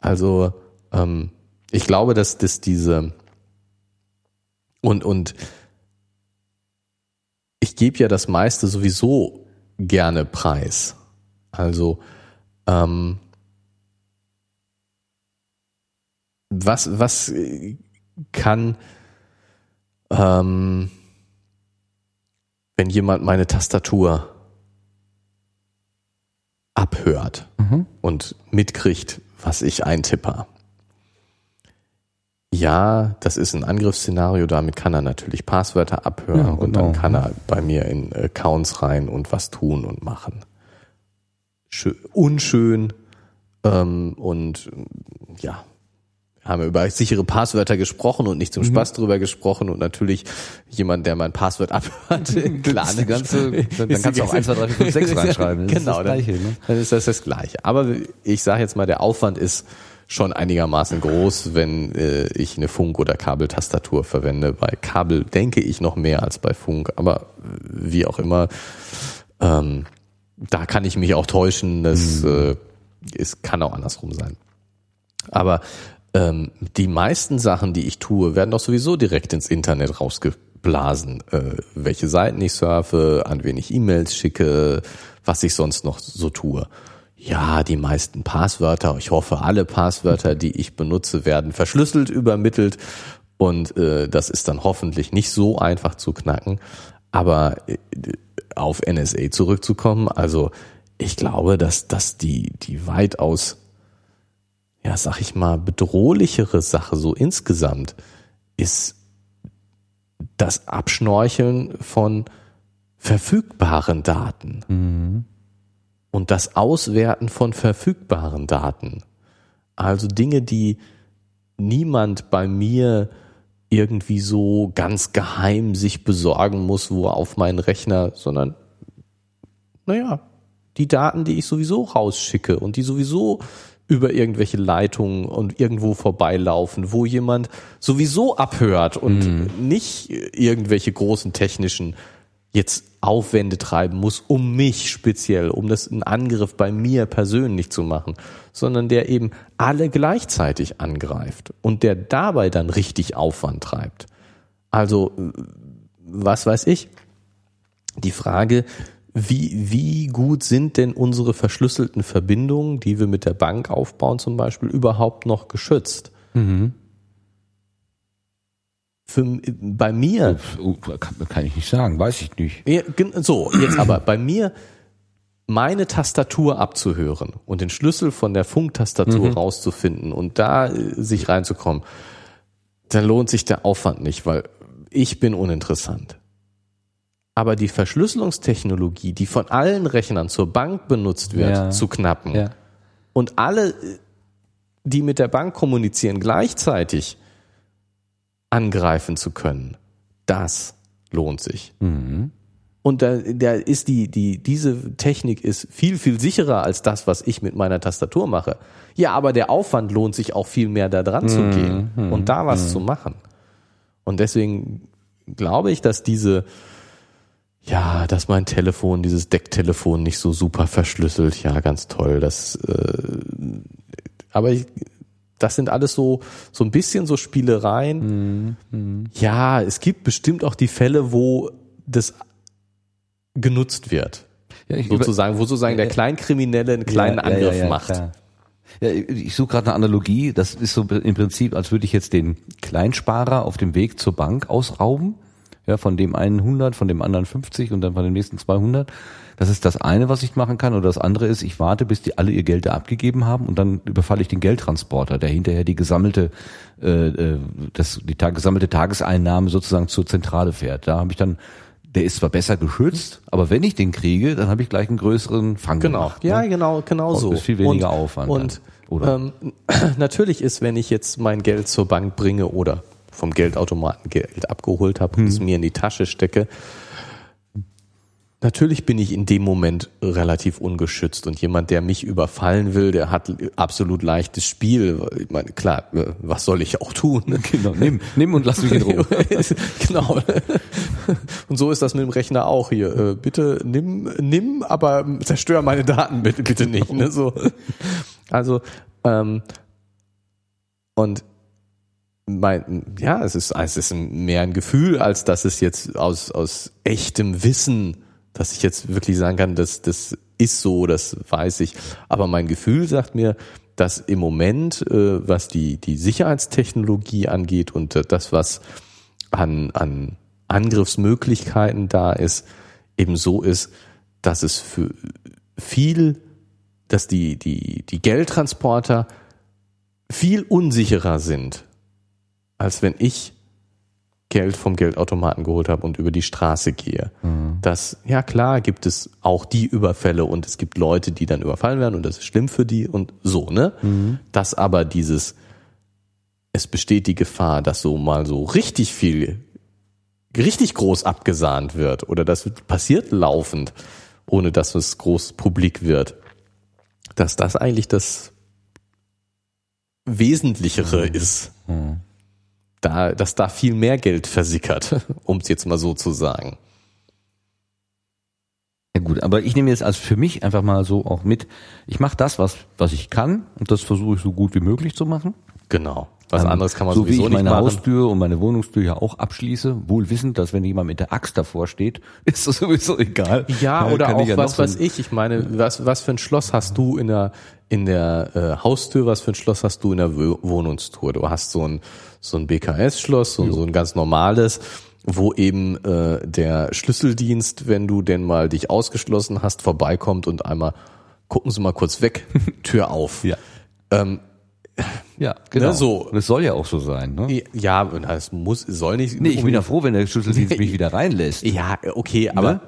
Speaker 2: Also ähm, ich glaube, dass das diese und und ich gebe ja das meiste sowieso gerne preis. Also ähm, was was kann ähm, wenn jemand meine Tastatur abhört
Speaker 1: Mhm.
Speaker 2: und mitkriegt, was ich eintipper. Ja, das ist ein Angriffsszenario, damit kann er natürlich Passwörter abhören
Speaker 1: Ja,
Speaker 2: und dann
Speaker 1: genau.
Speaker 2: kann er bei mir in Accounts rein und was tun und machen. Schö unschön ähm, und ja, wir haben über sichere Passwörter gesprochen und nicht zum
Speaker 1: Mhm.
Speaker 2: Spaß drüber gesprochen und natürlich jemand, der mein Passwort abhört, (laughs) klar,
Speaker 1: ist die ganze- (laughs) dann- dann kannst du auch 1, 2, 3, 4, 5, 6 reinschreiben. Das ist
Speaker 2: genau,
Speaker 1: das Gleiche,
Speaker 2: dann,
Speaker 1: ne?
Speaker 2: dann ist das das Gleiche. Aber ich sage jetzt mal, der Aufwand ist schon einigermaßen groß, wenn äh, ich eine Funk- oder Kabeltastatur verwende. Bei Kabel denke ich noch mehr als bei Funk, aber wie auch immer, ähm, da kann ich mich auch täuschen. Das äh, es kann auch andersrum sein. Aber ähm, die meisten Sachen, die ich tue, werden doch sowieso direkt ins Internet rausgeblasen. Äh, welche Seiten ich surfe, an wen ich E-Mails schicke, was ich sonst noch so tue. Ja, die meisten Passwörter, ich hoffe, alle Passwörter, die ich benutze, werden verschlüsselt übermittelt und äh, das ist dann hoffentlich nicht so einfach zu knacken. Aber äh, auf NSA zurückzukommen, also ich glaube, dass, dass die, die weitaus ja, sag ich mal, bedrohlichere Sache so insgesamt ist das Abschnorcheln von verfügbaren Daten und das Auswerten von verfügbaren Daten. Also Dinge, die niemand bei mir irgendwie so ganz geheim sich besorgen muss, wo auf meinen Rechner, sondern naja, die Daten, die ich sowieso rausschicke und die sowieso über irgendwelche Leitungen und irgendwo vorbeilaufen, wo jemand sowieso abhört und nicht irgendwelche großen technischen jetzt Aufwände treiben muss, um mich speziell, um das einen Angriff bei mir persönlich zu machen, sondern der eben alle gleichzeitig angreift und der dabei dann richtig Aufwand treibt. Also, was weiß ich? Die Frage, wie, wie gut sind denn unsere verschlüsselten Verbindungen, die wir mit der Bank aufbauen zum Beispiel, überhaupt noch geschützt? Für, bei mir
Speaker 1: Oh, kann, kann ich nicht sagen, weiß ich nicht.
Speaker 2: so, jetzt aber bei mir meine Tastatur abzuhören und den Schlüssel von der Funktastatur rauszufinden und da äh, sich reinzukommen, dann lohnt sich der Aufwand nicht, weil ich bin uninteressant. Aber die Verschlüsselungstechnologie, die von allen Rechnern zur Bank benutzt wird,
Speaker 1: Ja.
Speaker 2: zu knappen
Speaker 1: Ja.
Speaker 2: und alle, äh, die mit der Bank kommunizieren, gleichzeitig angreifen zu können, das lohnt sich. Und da, da ist die, die, diese Technik ist viel, viel sicherer als das, was ich mit meiner Tastatur mache. Ja, aber der Aufwand lohnt sich auch viel mehr da dran zu gehen und da was zu machen. Und deswegen glaube ich, dass diese, ja, dass mein Telefon, dieses Decktelefon nicht so super verschlüsselt, ja, ganz toll. Das, äh, aber ich, das sind alles so so ein bisschen so Spielereien. Ja, es gibt bestimmt auch die Fälle, wo das genutzt wird.
Speaker 1: Ja, ich
Speaker 2: sozusagen, wo sozusagen der Kleinkriminelle einen kleinen
Speaker 1: Ja,
Speaker 2: Angriff
Speaker 1: ja,
Speaker 2: macht.
Speaker 1: klar. Ja, ich suche gerade eine Analogie. Das ist so im Prinzip, als würde ich jetzt den Kleinsparer auf dem Weg zur Bank ausrauben. Ja, von dem einen 100, von dem anderen 50 und dann von dem nächsten 200. Das ist das eine, was ich machen kann. Oder das andere ist, ich warte, bis die alle ihr Geld da abgegeben haben und dann überfalle ich den Geldtransporter, der hinterher die gesammelte, äh, äh, das, die ta gesammelte Tageseinnahme sozusagen zur Zentrale fährt. Da habe ich dann, der ist zwar besser geschützt, aber wenn ich den kriege, dann habe ich gleich einen größeren Fang
Speaker 2: Genau,
Speaker 1: gemacht.
Speaker 2: ja,
Speaker 1: ne?
Speaker 2: genau, genau
Speaker 1: Und
Speaker 2: so.
Speaker 1: ist viel weniger Aufwand
Speaker 2: Und
Speaker 1: dann, oder?
Speaker 2: Ähm, (clears throat) natürlich ist, wenn ich jetzt mein Geld zur Bank bringe oder vom Geldautomaten Geld abgeholt habe und es mir in die Tasche stecke, natürlich bin ich in dem Moment relativ ungeschützt und jemand, der mich überfallen will, der hat absolut leichtes Spiel. Ich meine, klar, was soll ich auch tun? (laughs)
Speaker 1: Genau, nimm, nimm und lass mich in Ruhe. (laughs)
Speaker 2: genau. Und so ist das mit dem Rechner auch hier. Äh, Bitte nimm, nimm, aber zerstör meine Daten bitte, bitte nicht. Ne? So. Also, ähm, und mein, ja, es ist, es ist mehr ein Gefühl, als dass es jetzt aus, aus echtem Wissen, dass ich jetzt wirklich sagen kann, das, das ist so, das weiß ich. Aber mein Gefühl sagt mir, dass im Moment, äh, was die, die Sicherheitstechnologie angeht und äh, das, was an, an Angriffsmöglichkeiten da ist, eben so ist, dass es für viel, dass die, die, die Geldtransporter viel unsicherer sind, als wenn ich Geld vom Geldautomaten geholt habe und über die Straße gehe. Das, ja klar, gibt es auch die Überfälle und es gibt Leute, die dann überfallen werden und das ist schlimm für die und so, ne? Dass aber dieses, es besteht die Gefahr, dass so mal so richtig viel, richtig groß abgesahnt wird oder das passiert laufend, ohne dass es groß publik wird, dass das eigentlich das Wesentlichere ist. Da, dass da viel mehr Geld versickert, (laughs) um es jetzt mal so zu sagen.
Speaker 1: Ja gut, aber ich nehme jetzt als für mich einfach mal so auch mit, ich mache das, was, was ich kann und das versuche ich so gut wie möglich zu machen.
Speaker 2: Genau. Was
Speaker 1: Ähm,
Speaker 2: anderes kann man
Speaker 1: so wie
Speaker 2: sowieso
Speaker 1: ich
Speaker 2: nicht
Speaker 1: meine
Speaker 2: machen.
Speaker 1: Haustür und meine Wohnungstür ja auch abschließe, wohl wissend, dass wenn jemand mit der Axt davor steht, (laughs) ist das sowieso egal.
Speaker 2: Ja,
Speaker 1: Äh,
Speaker 2: oder
Speaker 1: kann
Speaker 2: auch
Speaker 1: ich ja
Speaker 2: was weiß ich. Ich meine, was, was für ein Schloss hast du in der, in der äh, Haustür, was für ein Schloss hast du in der Wo- Wohnungstour? Du hast so ein, so ein BKS-Schloss, so, so ein ganz normales, wo eben äh, der Schlüsseldienst, wenn du denn mal dich ausgeschlossen hast, vorbeikommt und einmal gucken Sie mal kurz weg, (laughs) Tür auf.
Speaker 1: Ja.
Speaker 2: Ähm,
Speaker 1: Ja, genau.
Speaker 2: Ne, so.
Speaker 1: Es soll ja auch so sein. Ne?
Speaker 2: ja, es muss, soll nicht.
Speaker 1: Nee, ich bin ja froh, wenn der Schlüsseldienst (laughs) mich wieder reinlässt.
Speaker 2: Ja, okay, aber
Speaker 1: Ne?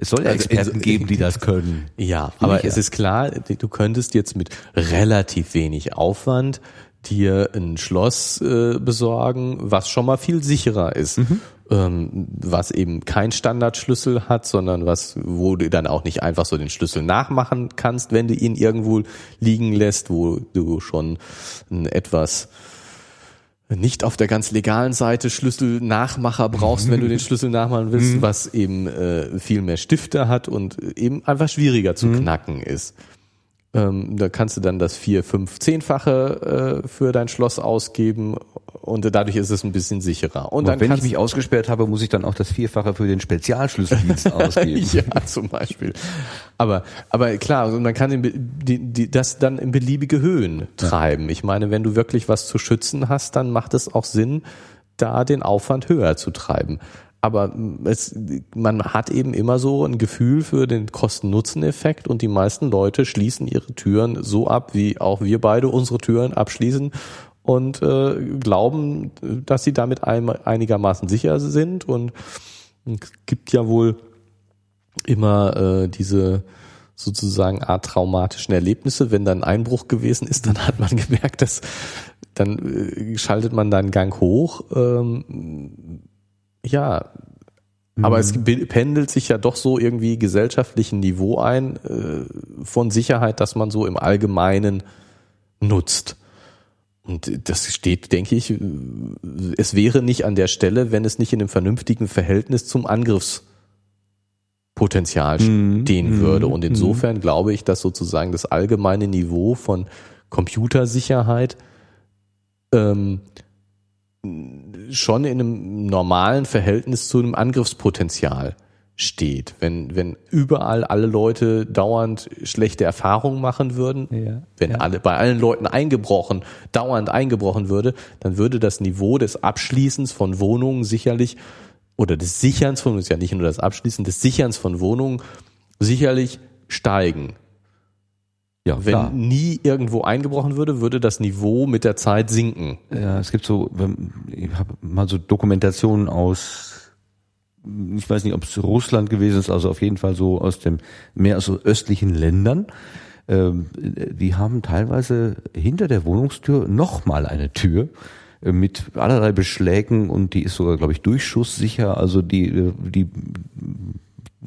Speaker 1: Es soll ja
Speaker 2: Also,
Speaker 1: Experten
Speaker 2: also,
Speaker 1: geben, die das können.
Speaker 2: Ja, aber
Speaker 1: ich ja.
Speaker 2: es ist klar, du könntest jetzt mit relativ wenig Aufwand dir ein Schloss äh, besorgen, was schon mal viel sicherer ist, ähm, was eben kein Standardschlüssel hat, sondern was, wo du dann auch nicht einfach so den Schlüssel nachmachen kannst, wenn du ihn irgendwo liegen lässt, wo du schon ein etwas nicht auf der ganz legalen Seite Schlüssel-Nachmacher brauchst, wenn du den (laughs) Schlüssel nachmachen willst, was eben äh, viel mehr Stifte hat und eben einfach schwieriger zu knacken ist. Ähm, da kannst du dann das vier, fünf, zehnfache äh, für dein Schloss ausgeben und dadurch ist es ein bisschen sicherer. Und
Speaker 1: Und
Speaker 2: dann
Speaker 1: wenn ich mich ausgesperrt habe, muss ich dann auch das Vierfache für den Spezialschlüsseldienst (laughs) ausgeben.
Speaker 2: ja, zum Beispiel. Aber, aber klar, also man kann den, die, die, das dann in beliebige Höhen treiben. Ich meine, wenn du wirklich was zu schützen hast, dann macht es auch Sinn, da den Aufwand höher zu treiben. Aber es, man hat eben immer so ein Gefühl für den Kosten-Nutzen-Effekt und die meisten Leute schließen ihre Türen so ab, wie auch wir beide unsere Türen abschließen und äh, glauben, dass sie damit ein, einigermaßen sicher sind. Und es gibt ja wohl immer äh, diese sozusagen Art traumatischen Erlebnisse. Wenn dann ein Einbruch gewesen ist, (laughs) dann hat man gemerkt, dass dann äh, schaltet man dann Gang hoch. Ähm, ja, Aber es pendelt sich ja doch so irgendwie gesellschaftlichen Niveau ein äh, von Sicherheit, dass man so im Allgemeinen nutzt. Und das steht, denke ich, es wäre nicht an der Stelle, wenn es nicht in einem vernünftigen Verhältnis zum Angriffspotenzial
Speaker 1: Mhm.
Speaker 2: stehen
Speaker 1: Mhm.
Speaker 2: würde. Und
Speaker 1: Mhm.
Speaker 2: insofern glaube ich, dass sozusagen das allgemeine Niveau von Computersicherheit ähm, schon in einem normalen Verhältnis zu einem Angriffspotenzial steht. Wenn, wenn überall alle Leute dauernd schlechte Erfahrungen machen würden,
Speaker 1: Ja,
Speaker 2: wenn
Speaker 1: ja.
Speaker 2: alle, bei allen Leuten eingebrochen, dauernd eingebrochen würde, dann würde das Niveau des Abschließens von Wohnungen sicherlich oder des Sicherns von, ist ja nicht nur das Abschließen, des Sicherns von Wohnungen sicherlich steigen.
Speaker 1: Ja,
Speaker 2: Wenn
Speaker 1: klar.
Speaker 2: nie irgendwo eingebrochen würde, würde das Niveau mit der Zeit sinken.
Speaker 1: Ja, es gibt so, ich habe mal so Dokumentationen aus, ich weiß nicht, ob es Russland gewesen ist, also auf jeden Fall so aus dem mehr aus so östlichen Ländern. Ähm, Die haben teilweise hinter der Wohnungstür nochmal eine Tür äh, mit allerlei Beschlägen und die ist sogar, glaube ich, durchschusssicher. Also die, äh, die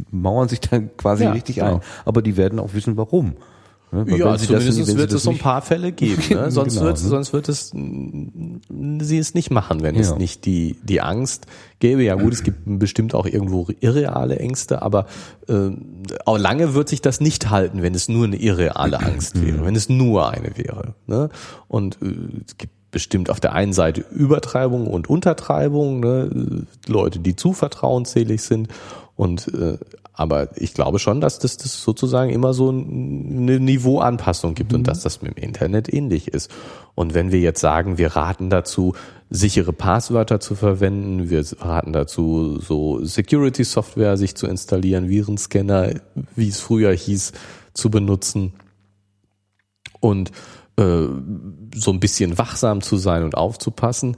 Speaker 1: mauern sich dann quasi
Speaker 2: Ja,
Speaker 1: richtig
Speaker 2: genau.
Speaker 1: ein. Aber die werden auch wissen, warum. Ne?
Speaker 2: Ja,
Speaker 1: das-
Speaker 2: zumindest
Speaker 1: sie
Speaker 2: wird
Speaker 1: das
Speaker 2: es so ein paar Fälle geben. Ne? (laughs) Sonst,
Speaker 1: Genau,
Speaker 2: wird,
Speaker 1: ne?
Speaker 2: sonst wird es sie es nicht machen, wenn es
Speaker 1: Ja.
Speaker 2: nicht die, die Angst gäbe. Ja gut, es gibt bestimmt auch irgendwo irreale Ängste, aber äh, auch lange wird sich das nicht halten, wenn es nur eine irreale Angst wäre, wenn es nur eine wäre. Ne? Und äh, es gibt bestimmt auf der einen Seite Übertreibung und Untertreibung, ne? Leute, die zu vertrauensselig sind und äh, aber ich glaube schon, dass das, das sozusagen immer so eine Niveauanpassung gibt und dass das mit dem Internet ähnlich ist. Und wenn wir jetzt sagen, wir raten dazu, sichere Passwörter zu verwenden, wir raten dazu, so Security-Software sich zu installieren, Virenscanner, wie es früher hieß, zu benutzen und äh, so ein bisschen wachsam zu sein und aufzupassen,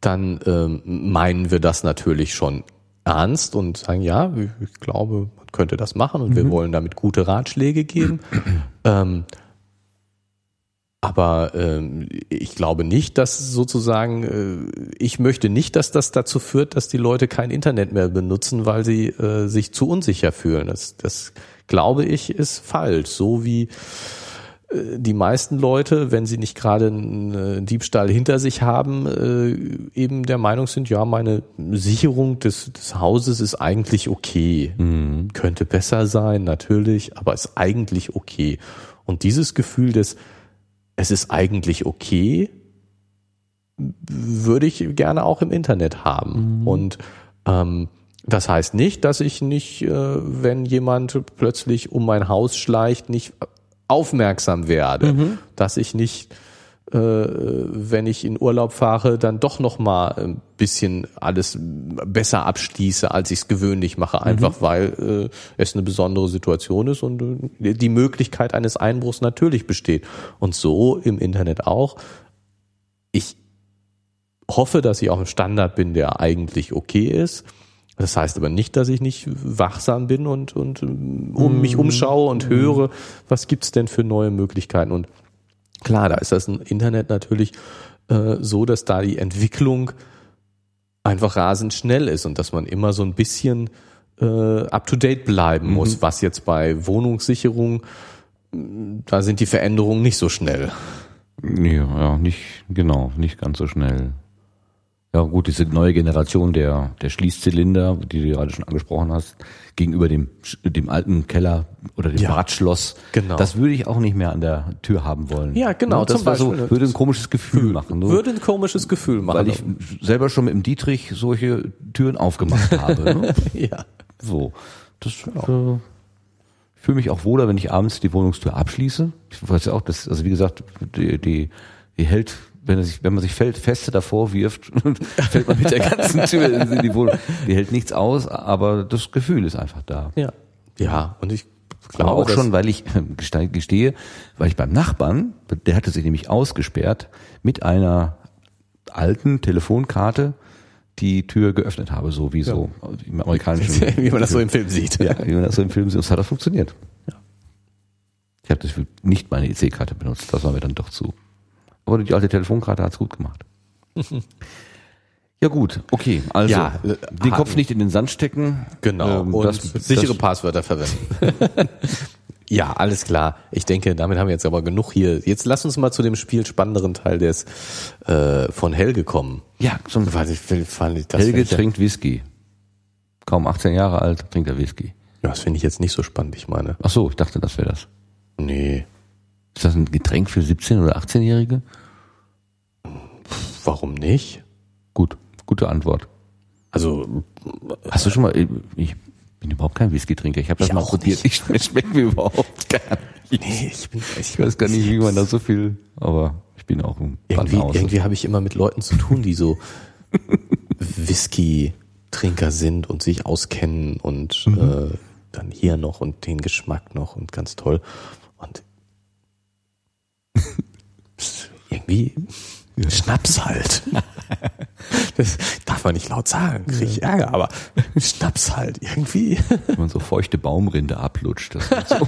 Speaker 2: dann ähm, meinen wir das natürlich schon ernst und sagen, ja, ich glaube, man könnte das machen und wir wollen damit gute Ratschläge geben. ähm, aber ähm, ich glaube nicht, dass sozusagen, äh, ich möchte nicht, dass das dazu führt, dass die Leute kein Internet mehr benutzen, weil sie äh, sich zu unsicher fühlen. Das, das glaube ich ist falsch. So wie die meisten Leute, wenn sie nicht gerade einen äh, Diebstahl hinter sich haben, äh, eben der Meinung sind, ja, meine Sicherung des, des Hauses ist eigentlich okay. Könnte besser sein, natürlich, aber ist eigentlich okay. Und dieses Gefühl des, es ist eigentlich okay, würde ich gerne auch im Internet haben. Und ähm, das heißt nicht, dass ich nicht, äh, wenn jemand plötzlich um mein Haus schleicht, nicht aufmerksam werde, dass ich nicht, äh, wenn ich in Urlaub fahre, dann doch noch mal ein bisschen alles besser abschließe, als ich es gewöhnlich mache, einfach weil äh, es eine besondere Situation ist und äh, die Möglichkeit eines Einbruchs natürlich besteht. Und so im Internet auch. Ich hoffe, dass ich auf einem Standard bin, der eigentlich okay ist. Das heißt aber nicht, dass ich nicht wachsam bin und, und ähm, um mich umschaue und höre, was gibt's denn für neue Möglichkeiten. Und klar, da ist das im Internet natürlich äh, so, dass da die Entwicklung einfach rasend schnell ist und dass man immer so ein bisschen äh, up-to-date bleiben muss, was jetzt bei Wohnungssicherung, da sind die Veränderungen nicht so schnell.
Speaker 1: Ja, ja, nicht, genau, nicht ganz so schnell. Ja, gut, diese neue Generation der, der Schließzylinder, die du gerade schon angesprochen hast, gegenüber dem, dem alten Keller oder dem
Speaker 2: Ja,
Speaker 1: Badschloss.
Speaker 2: genau.
Speaker 1: Das würde ich auch nicht mehr an der Tür haben wollen.
Speaker 2: Ja, genau,
Speaker 1: Ne, Das so,
Speaker 2: Beispiel.
Speaker 1: würde ein komisches Gefühl machen. So,
Speaker 2: Würde ein komisches Gefühl machen.
Speaker 1: weil ich selber schon mit dem Dietrich solche Türen aufgemacht (laughs) habe. Ne?
Speaker 2: ja.
Speaker 1: So. Das, äh, ich fühle mich auch wohler, wenn ich abends die Wohnungstür abschließe. Ich weiß ja auch, dass, also wie gesagt, die, die, die hält, wenn, er sich, wenn man sich fällt, feste davor wirft, (laughs) fällt man mit der ganzen Tür in die Wohnung. Die hält nichts aus, aber das Gefühl ist einfach da.
Speaker 2: Ja. Ja, und ich
Speaker 1: Aber
Speaker 2: glaube
Speaker 1: auch schon, weil ich äh, geste- gestehe, weil ich beim Nachbarn, der hatte sich nämlich ausgesperrt, mit einer alten Telefonkarte die Tür geöffnet habe, so wie so im amerikanischen. (laughs)
Speaker 2: wie man das so im Film sieht.
Speaker 1: Ja, wie man das so im Film sieht. Das hat auch funktioniert. Ich habe nicht meine EC-Karte benutzt. Das war mir dann doch zu. Aber die alte Telefonkarte hat's gut gemacht. (laughs) Ja gut, okay. Also
Speaker 2: Ja, äh,
Speaker 1: den Kopf
Speaker 2: Haken.
Speaker 1: nicht in den Sand stecken.
Speaker 2: Genau.
Speaker 1: Ähm,
Speaker 2: und
Speaker 1: das,
Speaker 2: sichere
Speaker 1: das,
Speaker 2: Passwörter verwenden. (laughs) ja, alles klar. Ich denke, damit haben wir jetzt aber genug hier. Jetzt lass uns mal zu dem viel spannenderen Teil des äh, von Helge kommen.
Speaker 1: Ja, zum Helge trinkt Whisky. Kaum 18 Jahre alt, trinkt er Whisky.
Speaker 2: ja, das finde ich jetzt nicht so spannend. Ich meine,
Speaker 1: Ach so, ich dachte, das wäre das.
Speaker 2: nee,
Speaker 1: Ist das ein Getränk für 17 oder 18-Jährige?
Speaker 2: warum nicht?
Speaker 1: Gut, gute Antwort.
Speaker 2: Also
Speaker 1: Hast du schon mal, ich bin überhaupt kein Whisky-Trinker. Ich habe das
Speaker 2: Ich
Speaker 1: mal probiert. Ich schmeckt schmeckt mir überhaupt gar nicht.
Speaker 2: nee, ich bin,
Speaker 1: Ich weiß gar nicht, wie man da so viel, aber ich bin auch ein
Speaker 2: irgendwie,
Speaker 1: Banause.
Speaker 2: irgendwie habe ich immer mit Leuten zu tun, die so (laughs) Whisky-Trinker sind und sich auskennen und äh, dann hier noch und den Geschmack noch und ganz toll. Und irgendwie Schnaps halt. (laughs) Das darf man nicht laut sagen, krieg ich Ärger, aber Schnaps halt irgendwie.
Speaker 1: Wenn man so feuchte Baumrinde ablutscht. Das wird so.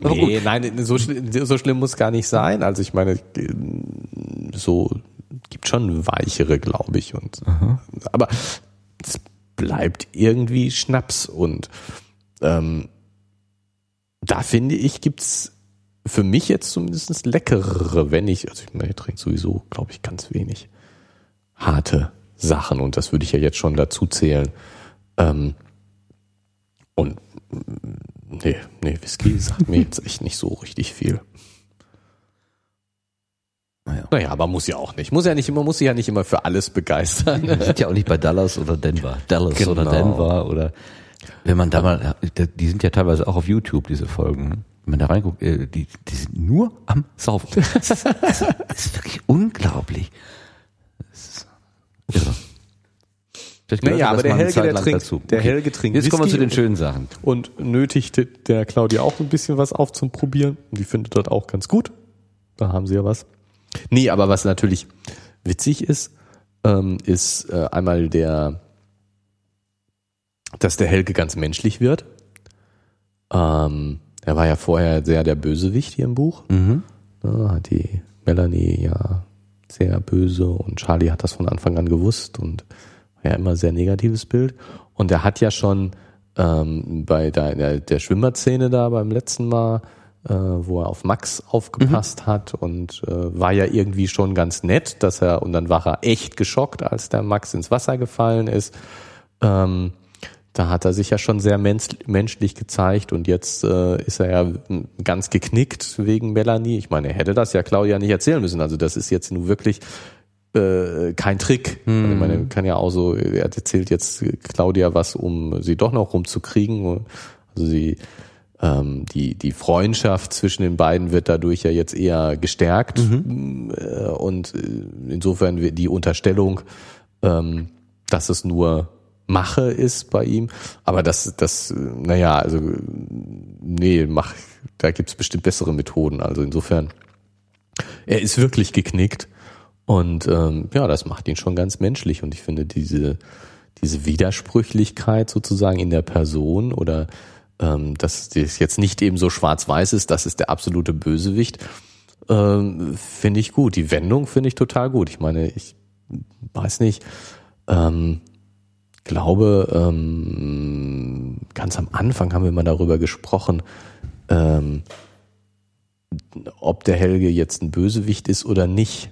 Speaker 1: (laughs)
Speaker 2: Nee, nein, so, so schlimm muss gar nicht sein. Also ich meine, so gibt schon weichere, glaube ich. Und aber es bleibt irgendwie Schnaps und ähm, da finde ich gibt's für mich jetzt zumindest leckerere, wenn ich, also ich meine, ich trinke sowieso, glaube ich, ganz wenig harte Sachen und das würde ich ja jetzt schon dazu zählen. Ähm, und mm, nee, nee, Whisky sagt mir jetzt echt nicht so richtig viel.
Speaker 1: Naja.
Speaker 2: Naja, aber muss ja auch nicht. Muss ja nicht immer, muss sich ja nicht immer für alles begeistern.
Speaker 1: Wir sind ja auch nicht bei Dallas oder Denver. Dallas
Speaker 2: Genau.
Speaker 1: oder Denver oder wenn man da mal, die sind ja teilweise auch auf YouTube, diese Folgen. Wenn man da reinguckt, äh, die, die sind nur am Saufen. (laughs) Das ist, das ist wirklich unglaublich. Das ist irre.
Speaker 2: Naja, aber der Helge, der trinkt-
Speaker 1: dazu.
Speaker 2: der Helge trinkt
Speaker 1: Jetzt kommen wir
Speaker 2: Whisky
Speaker 1: zu den schönen Sachen.
Speaker 2: und nötigte der Claudia auch ein bisschen was auf zum Probieren. Die findet dort auch ganz gut. Da haben sie ja was. Nee, aber was natürlich witzig ist, ähm, ist äh, einmal der, dass der Helge ganz menschlich wird. Ähm, er war ja vorher sehr der Bösewicht hier im Buch.
Speaker 1: Mhm.
Speaker 2: Hat die Melanie ja sehr böse und Charlie hat das von Anfang an gewusst und war ja immer sehr negatives Bild. Und er hat ja schon ähm, bei der, der, der Schwimmerszene da beim letzten Mal, äh, wo er auf Max aufgepasst hat und äh, war ja irgendwie schon ganz nett, dass er, und dann war er echt geschockt, als der Max ins Wasser gefallen ist. Ähm, da hat er sich ja schon sehr mensch, menschlich gezeigt und jetzt äh, ist er ja ganz geknickt wegen Melanie. Ich meine, er hätte das ja Claudia nicht erzählen müssen. Also das ist jetzt nun wirklich äh, kein Trick. Also Ich meine, kann ja auch so, er erzählt jetzt Claudia was, um sie doch noch rumzukriegen. Also sie, ähm, die, die Freundschaft zwischen den beiden wird dadurch ja jetzt eher gestärkt. Äh, Und äh, insofern die Unterstellung, ähm, dass es nur Mache ist bei ihm. Aber das, das, naja, also nee, mach, da gibt's bestimmt bessere Methoden. Also insofern, er ist wirklich geknickt. Und ähm, ja, das macht ihn schon ganz menschlich. Und ich finde diese, diese Widersprüchlichkeit sozusagen in der Person oder ähm, dass das jetzt nicht eben so schwarz-weiß ist, das ist der absolute Bösewicht, ähm, finde ich gut. Die Wendung finde ich total gut. Ich meine, ich weiß nicht, ähm, glaube, ähm, ganz am Anfang haben wir mal darüber gesprochen, ähm, ob der Helge jetzt ein Bösewicht ist oder nicht.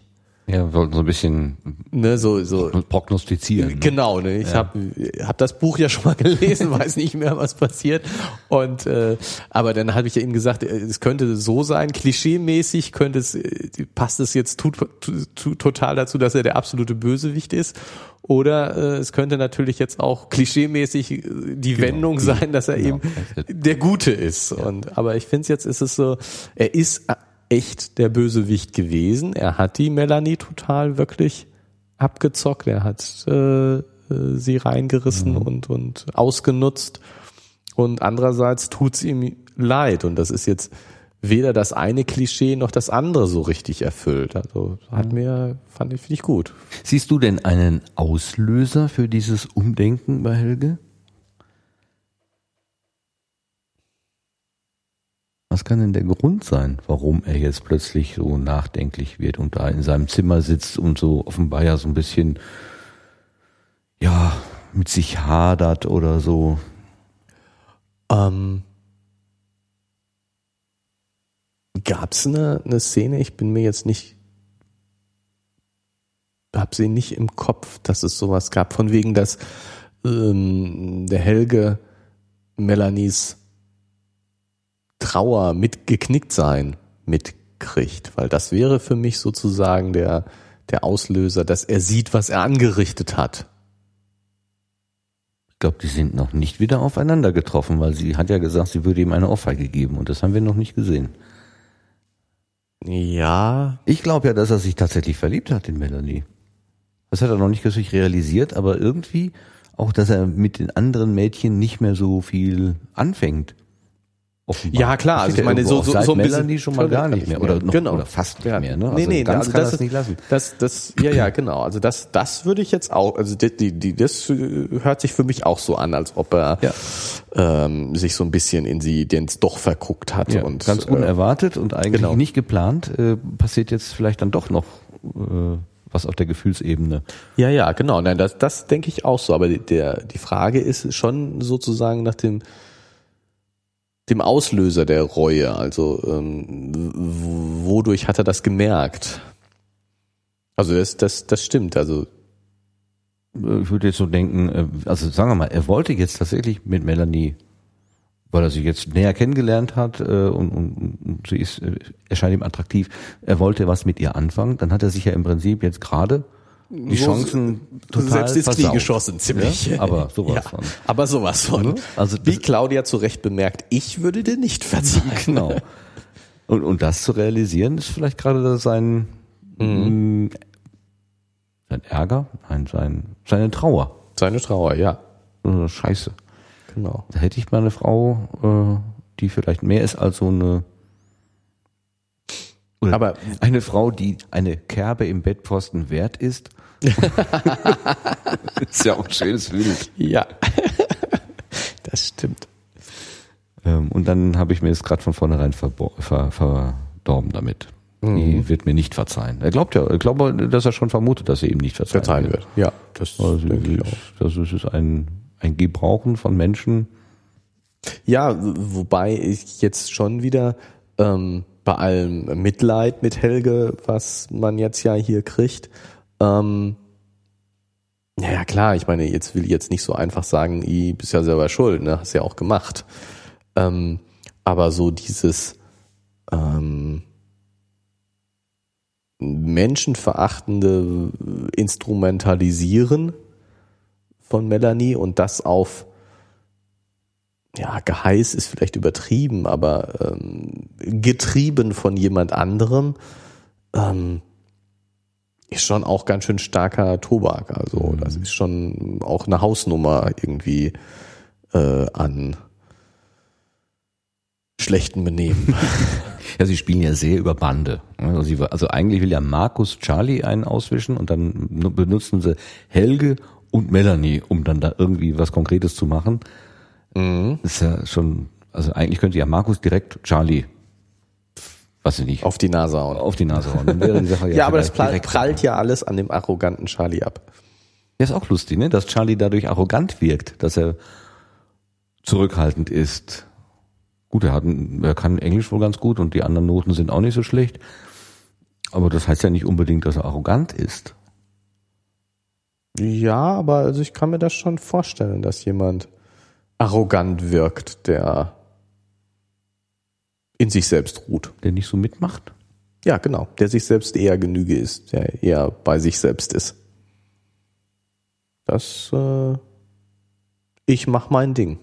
Speaker 1: Ja, wir wollten so ein bisschen
Speaker 2: Ne, so, so,
Speaker 1: prognostizieren. ne?
Speaker 2: Genau, ne? ich habe hab das Buch ja schon mal (laughs) gelesen, weiß nicht mehr, was passiert. Und äh, aber dann habe ich ja ihm gesagt, äh, es könnte so sein, klischeemäßig könnte es, äh, passt es jetzt tut, tut, total dazu, dass er der absolute Bösewicht ist. Oder äh, es könnte natürlich jetzt auch klischeemäßig äh, die Wendung
Speaker 1: die-
Speaker 2: sein, dass er
Speaker 1: genau.
Speaker 2: eben der Gute ist. Und aber ich finde jetzt ist es so, er ist echt der Bösewicht gewesen. Er hat die Melanie total wirklich abgezockt. Er hat äh, äh, sie reingerissen und und ausgenutzt. Und andererseits tut's ihm leid. Und das ist jetzt weder das eine Klischee noch das andere so richtig erfüllt. Also hat mir fand ich finde ich gut.
Speaker 1: Siehst du denn einen Auslöser für dieses Umdenken bei Helge? Was kann denn der Grund sein, warum er jetzt plötzlich so nachdenklich wird und da in seinem Zimmer sitzt und so offenbar ja so ein bisschen, ja, mit sich hadert oder so?
Speaker 2: Ähm, Gab es eine, eine Szene, ich bin mir jetzt nicht, hab sie nicht im Kopf, dass es sowas gab, von wegen, dass ähm, der Helge Melanies Trauer mitgeknickt sein mitkriegt, weil das wäre für mich sozusagen der, der Auslöser, dass er sieht, was er angerichtet hat.
Speaker 1: Ich glaube, die sind noch nicht wieder aufeinander getroffen, weil sie hat ja gesagt, sie würde ihm eine Ohrfeige geben und das haben wir noch nicht gesehen.
Speaker 2: Ja.
Speaker 1: Ich glaube ja, dass er sich tatsächlich verliebt hat in Melanie. Das hat er noch nicht richtig realisiert, aber irgendwie auch, dass er mit den anderen Mädchen nicht mehr so viel anfängt.
Speaker 2: Offenbar. Ja klar, also ich meine so so,
Speaker 1: so
Speaker 2: ein
Speaker 1: Melanie bisschen schon mal gar nicht mehr oder noch,
Speaker 2: genau.
Speaker 1: oder fast nicht
Speaker 2: ja.
Speaker 1: mehr, ne?
Speaker 2: Also nee, nee,
Speaker 1: ganz
Speaker 2: also
Speaker 1: kann
Speaker 2: das,
Speaker 1: das nicht lassen.
Speaker 2: Das das ja ja, genau. Also das das würde ich jetzt auch also die, die, die das hört sich für mich auch so an, als ob er
Speaker 1: Ja.
Speaker 2: ähm, sich so ein bisschen in sie den doch verguckt hat
Speaker 1: Ja,
Speaker 2: und
Speaker 1: ganz
Speaker 2: äh,
Speaker 1: unerwartet und eigentlich
Speaker 2: genau.
Speaker 1: nicht geplant, äh, passiert jetzt vielleicht dann doch noch äh, was auf der Gefühlsebene.
Speaker 2: Ja, ja, genau. Nein, das, das denke ich auch so. Aber der, die Frage ist schon sozusagen nach dem, dem Auslöser der Reue. Also ähm, wodurch hat er das gemerkt? Also das, das, das stimmt. Also
Speaker 1: Äh, Ich würde jetzt so denken, äh, also sagen wir mal, er wollte jetzt tatsächlich mit Melanie, weil er sie jetzt näher kennengelernt hat äh, und, und, und sie ist, erscheint ihm attraktiv, er wollte was mit ihr anfangen, dann hat er sich ja im Prinzip jetzt gerade die Chancen total
Speaker 2: selbst ins Knie geschossen, ziemlich.
Speaker 1: Ja, (laughs) aber sowas
Speaker 2: ja,
Speaker 1: von.
Speaker 2: Aber sowas von.
Speaker 1: Also
Speaker 2: Wie Claudia zu Recht bemerkt, ich würde dir nicht verzeihen. (laughs)
Speaker 1: Genau. Und, und das zu realisieren, ist vielleicht gerade sein,
Speaker 2: Mhm.
Speaker 1: mh, sein Ärger, nein, sein, seine Trauer.
Speaker 2: Seine Trauer, ja.
Speaker 1: Scheiße.
Speaker 2: Genau.
Speaker 1: Da hätte ich mal eine Frau, äh, die vielleicht mehr ist als so eine. Oder
Speaker 2: Aber-
Speaker 1: eine Frau, die eine Kerbe im Bettpfosten wert ist. (laughs) ist ja auch ein schönes Bild.
Speaker 2: Ja. (laughs) das stimmt.
Speaker 1: Ähm, und dann habe ich mir das gerade von vornherein ver verdorben damit.
Speaker 2: Mhm.
Speaker 1: Die wird mir nicht verzeihen. Er glaubt ja, ich glaube, dass er schon vermutet, dass sie ihm nicht verzeihen,
Speaker 2: Verzeihen wird. Ja, das
Speaker 1: Also,
Speaker 2: denke ich
Speaker 1: das
Speaker 2: auch.
Speaker 1: ist- das ist ein, ein Gebrauchen von Menschen.
Speaker 2: Ja, wobei ich jetzt schon wieder ähm, bei allem Mitleid mit Helge, was man jetzt ja hier kriegt, ähm, ja, klar, ich meine, jetzt will ich jetzt nicht so einfach sagen, i bist ja selber schuld, ne? Hast ja auch gemacht. Ähm, aber so dieses ähm, menschenverachtende Instrumentalisieren von Melanie und das auf ja, Geheiß ist vielleicht übertrieben, aber ähm, getrieben von jemand anderem, ähm, ist schon auch ganz schön starker Tobak. Also das ist schon auch eine Hausnummer irgendwie äh, an schlechten Benehmen. (laughs)
Speaker 1: Ja, sie spielen ja sehr über Bande. Also, sie, also eigentlich will ja Markus Charlie einen auswischen und dann nu- benutzen sie Helge und Melanie, um dann da irgendwie was Konkretes zu machen.
Speaker 2: mhm.
Speaker 1: Das ist ja schon, also eigentlich könnte ja Markus direkt Charlie, was ich nicht, auf,
Speaker 2: die Nase hauen.
Speaker 1: auf die Nase hauen. Dann wäre die Sache (laughs)
Speaker 2: Ja, aber das prall, prallt ja alles an dem arroganten Charlie ab.
Speaker 1: Ja, ist auch lustig, ne? Dass Charlie dadurch arrogant wirkt, dass er zurückhaltend ist. Gut, er, hat, er kann Englisch wohl ganz gut und die anderen Noten sind auch nicht so schlecht. Aber das heißt ja nicht unbedingt, dass er arrogant ist.
Speaker 2: Ja, aber also ich kann mir das schon vorstellen, dass jemand arrogant wirkt, der in sich selbst ruht.
Speaker 1: Der nicht so mitmacht.
Speaker 2: Ja, genau, der sich selbst eher Genüge ist, der eher bei sich selbst ist. Das, äh, ich mach mein Ding.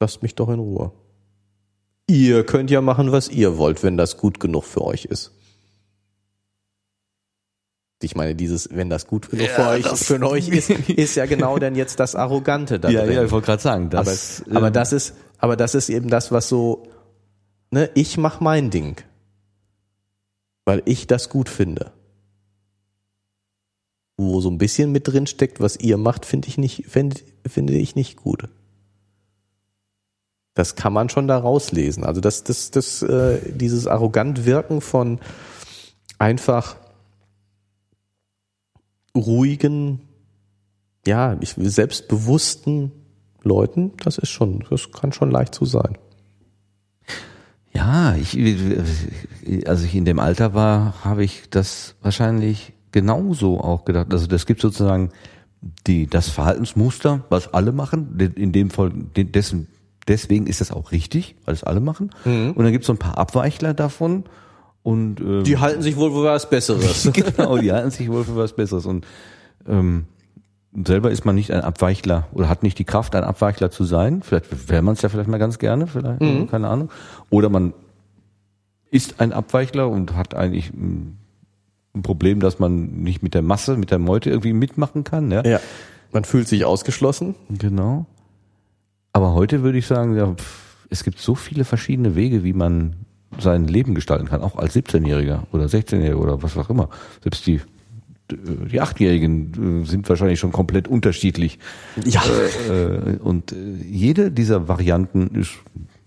Speaker 2: Lasst mich doch in Ruhe. Ihr könnt ja machen, was ihr wollt, wenn das gut genug für euch ist. Ich meine, dieses, wenn das gut genug für, euch, für euch ist, (laughs) ist ja genau dann jetzt das Arrogante da drin.
Speaker 1: wollte gerade sagen,
Speaker 2: aber,
Speaker 1: das,
Speaker 2: aber
Speaker 1: ähm,
Speaker 2: das ist, aber das ist eben das, was so, ne, ich mach mein Ding. Weil ich das gut finde. Wo so ein bisschen mit drin steckt, was ihr macht, finde ich nicht, finde ich nicht gut. Das kann man schon da rauslesen. Also das, das, das, äh, dieses arrogant Wirken von einfach ruhigen, ja, ich, selbstbewussten Leuten, das ist schon, das kann schon leicht so sein.
Speaker 1: Ja, ich, als ich in dem Alter war, habe ich das wahrscheinlich genauso auch gedacht. Also das gibt sozusagen die, das Verhaltensmuster, was alle machen, in dem Fall, dessen, deswegen ist das auch richtig, weil es alle machen. Mhm. Und dann gibt es so ein paar Abweichler davon. Und,
Speaker 2: ähm, die halten sich wohl für was Besseres. (laughs)
Speaker 1: genau, die halten sich wohl für was Besseres. Und ähm, selber ist man nicht ein Abweichler oder hat nicht die Kraft, ein Abweichler zu sein. Vielleicht wäre man es ja vielleicht mal ganz gerne, vielleicht, mhm. keine Ahnung. Oder man ist ein Abweichler und hat eigentlich ein Problem, dass man nicht mit der Masse, mit der Meute irgendwie mitmachen kann. Ja.
Speaker 2: ja. Man fühlt sich ausgeschlossen.
Speaker 1: Genau. Aber heute würde ich sagen, ja, es gibt so viele verschiedene Wege, wie man sein Leben gestalten kann, auch als 17-Jähriger oder 16-Jähriger oder was auch immer. Selbst die die Achtjährigen äh, sind wahrscheinlich schon komplett unterschiedlich.
Speaker 2: Ja.
Speaker 1: Äh, und äh, jede dieser Varianten ist,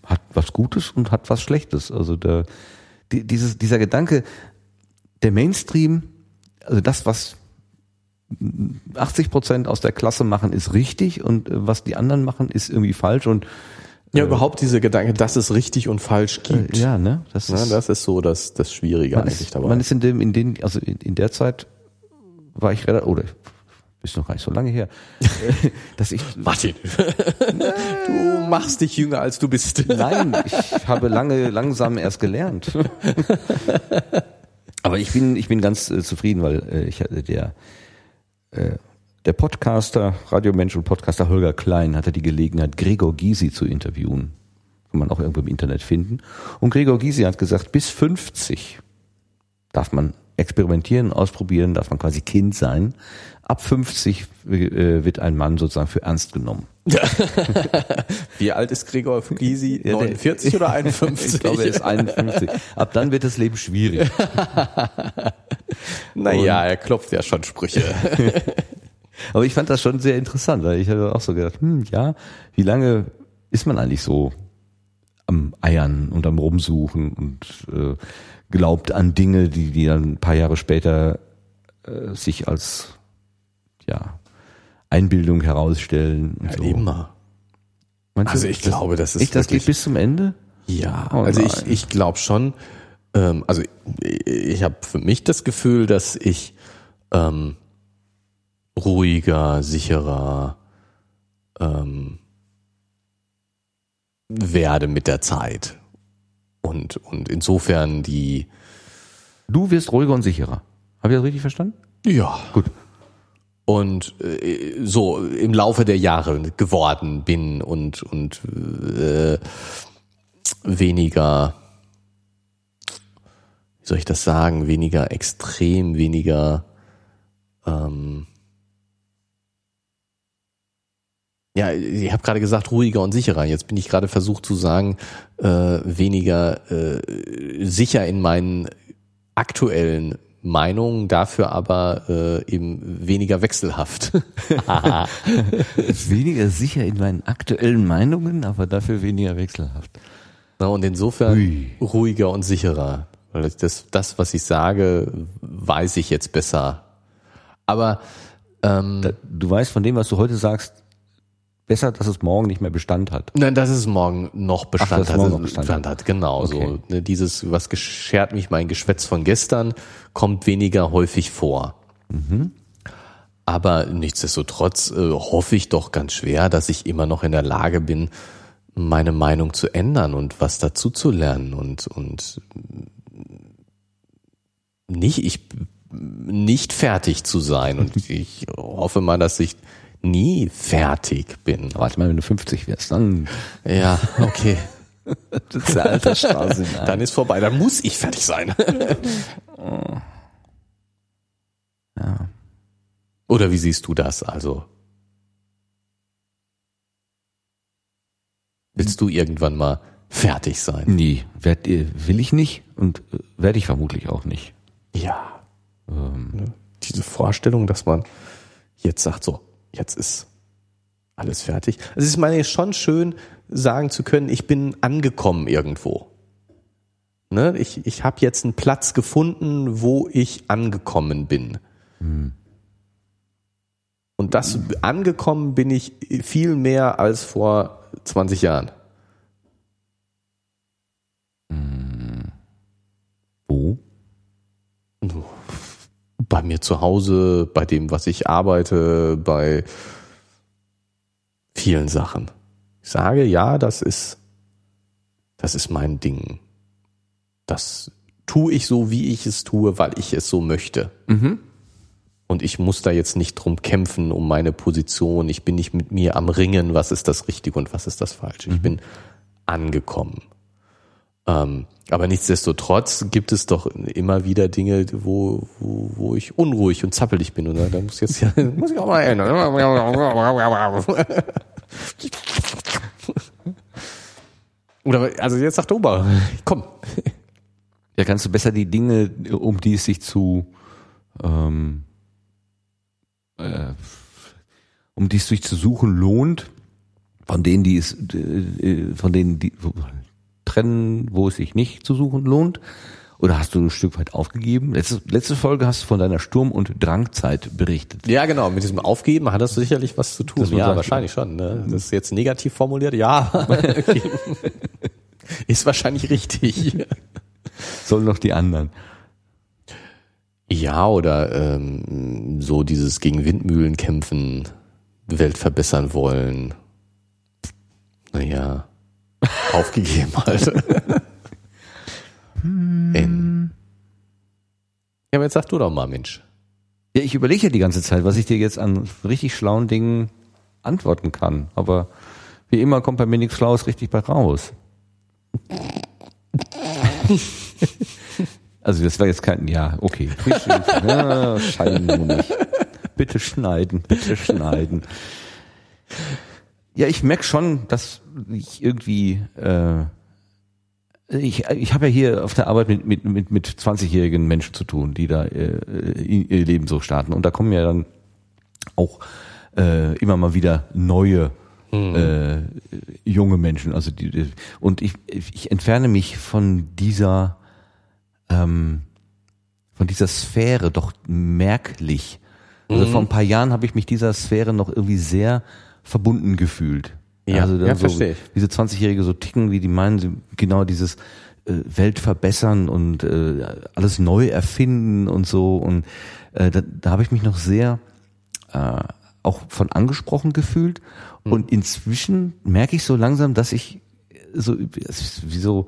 Speaker 1: hat was Gutes und hat was Schlechtes. Also die, dieses, dieser Gedanke, der Mainstream, also das, was 80 Prozent aus der Klasse machen, ist richtig und was die anderen machen, ist irgendwie falsch und
Speaker 2: ja, überhaupt diese Gedanke, dass es richtig und falsch gibt.
Speaker 1: Ja, ne?
Speaker 2: Das ist, ja, das ist so das, das Schwierige eigentlich
Speaker 1: ist, dabei. Man ist in dem, in den, also in, in der Zeit war ich relativ, oder ist noch gar nicht so lange her, (laughs) dass ich.
Speaker 2: Martin, (laughs) du machst dich jünger als du bist.
Speaker 1: Nein, ich habe lange, langsam erst gelernt. (laughs) Aber ich bin, ich bin ganz äh, zufrieden, weil äh, ich hatte der, äh, der Podcaster, Radiomensch und Podcaster Holger Klein hatte die Gelegenheit, Gregor Gysi zu interviewen. Kann man auch irgendwo im Internet finden. Und Gregor Gysi hat gesagt, bis 50 darf man experimentieren, ausprobieren, darf man quasi Kind sein. Ab 50 äh, wird ein Mann sozusagen für ernst genommen. (laughs)
Speaker 2: Wie alt ist Gregor Gysi? 49 oder 51? (laughs)
Speaker 1: ich glaube, er ist 51. Ab dann wird das Leben schwierig. (laughs)
Speaker 2: naja, er klopft ja schon Sprüche.
Speaker 1: Aber ich fand das schon sehr interessant, weil ich habe auch so gedacht, hm, ja, wie lange ist man eigentlich so am Eiern und am Rumsuchen und äh, glaubt an Dinge, die, die dann ein paar Jahre später äh, sich als ja, Einbildung herausstellen.
Speaker 2: Und ja, so. immer.
Speaker 1: Meinst also ich das, glaube, das ist echt, das geht bis zum Ende.
Speaker 2: Ja, oh also ich, ich glaube schon. Ähm, also ich, ich habe für mich das Gefühl, dass ich ähm, ruhiger, sicherer ähm, werde mit der Zeit. Und, und insofern die.
Speaker 1: Du wirst ruhiger und sicherer. Habe ich das richtig verstanden?
Speaker 2: Ja. Gut. Und äh, so im Laufe der Jahre geworden bin und, und äh, weniger, wie soll ich das sagen, weniger extrem, weniger ähm, ja, ich habe gerade gesagt, ruhiger und sicherer. Jetzt bin ich gerade versucht zu sagen, äh, weniger äh, sicher in meinen aktuellen Meinungen, dafür aber äh, eben weniger wechselhaft. (laughs)
Speaker 1: weniger sicher in meinen aktuellen Meinungen, aber dafür weniger wechselhaft.
Speaker 2: Na, und insofern Ui. ruhiger und sicherer. Weil das, das, was ich sage, weiß ich jetzt besser. Aber
Speaker 1: ähm, du weißt von dem, was du heute sagst, besser, dass es morgen nicht mehr Bestand hat.
Speaker 2: Nein, dass es morgen noch Bestand,
Speaker 1: Ach, hat, morgen noch Bestand, Bestand
Speaker 2: hat. Genau okay. so. Ne, dieses, was geschert mich mein Geschwätz von gestern, kommt weniger häufig vor. Mhm. Aber nichtsdestotrotz äh, hoffe ich doch ganz schwer, dass ich immer noch in der Lage bin, meine Meinung zu ändern und was dazu zu lernen und, und nicht, ich, nicht fertig zu sein. Und (laughs) ich hoffe mal, dass ich nie fertig bin.
Speaker 1: Warte mal, wenn du 50 wirst, dann.
Speaker 2: Ja, okay. (laughs) das ist der Altersstraße. (laughs) Dann ist vorbei, dann muss ich fertig sein. (laughs) ja. Oder wie siehst du das also? Willst du irgendwann mal fertig sein?
Speaker 1: Nie. Werd, will ich nicht und äh, werde ich vermutlich auch nicht.
Speaker 2: Ja. Ähm. Diese Vorstellung, dass man jetzt sagt so, jetzt ist alles fertig. Also ich meine schon schön, sagen zu können, ich bin angekommen irgendwo. Ne? Ich, ich habe jetzt einen Platz gefunden, wo ich angekommen bin. Hm. Und das angekommen bin ich viel mehr als vor 20 Jahren. Bei mir zu Hause, bei dem, was ich arbeite, bei vielen Sachen. Ich sage, ja, das ist, das ist mein Ding. Das tue ich so, wie ich es tue, weil ich es so möchte. Mhm. Und ich muss da jetzt nicht drum kämpfen um meine Position. Ich bin nicht mit mir am Ringen, was ist das Richtige und was ist das Falsche. Ich mhm. bin angekommen. Ähm, aber nichtsdestotrotz gibt es doch immer wieder Dinge, wo, wo, wo ich unruhig und zappelig bin. Und da muss jetzt ja, muss ich auch mal ändern. Oder also jetzt sagt Ober, komm.
Speaker 1: Ja, kannst du besser die Dinge, um die es sich zu ähm, äh, um die es sich zu suchen lohnt, von denen, die es, äh, von denen, die trennen, wo es sich nicht zu suchen lohnt? Oder hast du ein Stück weit aufgegeben? Letzte, letzte Folge hast du von deiner Sturm- und Drangzeit berichtet.
Speaker 2: Ja, genau. Mit diesem Aufgeben hat das sicherlich was zu tun. Ja, sagt, wahrscheinlich schon. Ne? Das ist jetzt negativ formuliert. Ja, (laughs) ist wahrscheinlich richtig. (laughs)
Speaker 1: Sollen noch die anderen.
Speaker 2: Ja, oder ähm, so dieses gegen Windmühlen kämpfen, Welt verbessern wollen. Naja, aufgegeben halt. hm. (laughs) Ja, aber jetzt sag du doch mal, Mensch.
Speaker 1: Ja, ich überlege ja die ganze Zeit, was ich dir jetzt an richtig schlauen Dingen antworten kann. Aber wie immer kommt bei mir nichts Schlaues richtig bei raus. (laughs) Also das war jetzt kein, ja, okay. ja, scheinen nicht. Bitte schneiden, bitte schneiden. Ja, ich merke schon, dass ich irgendwie, äh, ich, ich habe ja hier auf der Arbeit mit, mit, mit, mit 20-jährigen Menschen zu tun, die da äh, ihr Leben so starten. Und da kommen ja dann auch äh, immer mal wieder neue hm. äh, junge Menschen. Also die, und ich, ich entferne mich von dieser ähm, von dieser Sphäre doch merklich. Also mhm. vor ein paar Jahren habe ich mich dieser Sphäre noch irgendwie sehr verbunden gefühlt.
Speaker 2: Ja,
Speaker 1: also
Speaker 2: ja,
Speaker 1: so,
Speaker 2: verstehe ich.
Speaker 1: Diese 20-Jährige so ticken, wie die meinen, sie genau dieses äh, Welt verbessern und äh, alles neu erfinden und so. Und äh, da, da habe ich mich noch sehr äh, auch von angesprochen gefühlt. Mhm. Und inzwischen merke ich so langsam, dass ich so wie so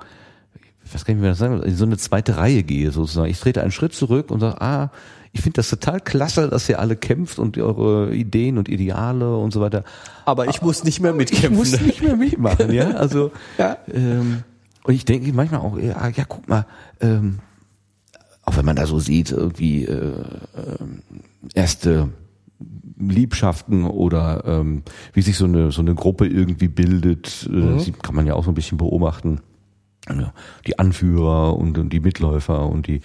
Speaker 1: ich gar nicht, wie man das sagen in so eine zweite Reihe gehe sozusagen. Ich trete einen Schritt zurück und sage, ah, ich finde das total klasse, dass ihr alle kämpft und eure Ideen und Ideale und so weiter.
Speaker 2: Aber ich muss nicht mehr mitkämpfen.
Speaker 1: Ich muss nicht mehr mitmachen, ja. Also (laughs) ja. Ähm, und ich denke manchmal auch, ja, ja guck mal, ähm, auch wenn man da so sieht, irgendwie äh, äh, erste Liebschaften oder ähm, wie sich so eine so eine Gruppe irgendwie bildet, äh, mhm. kann man ja auch so ein bisschen beobachten die Anführer und, und die Mitläufer und die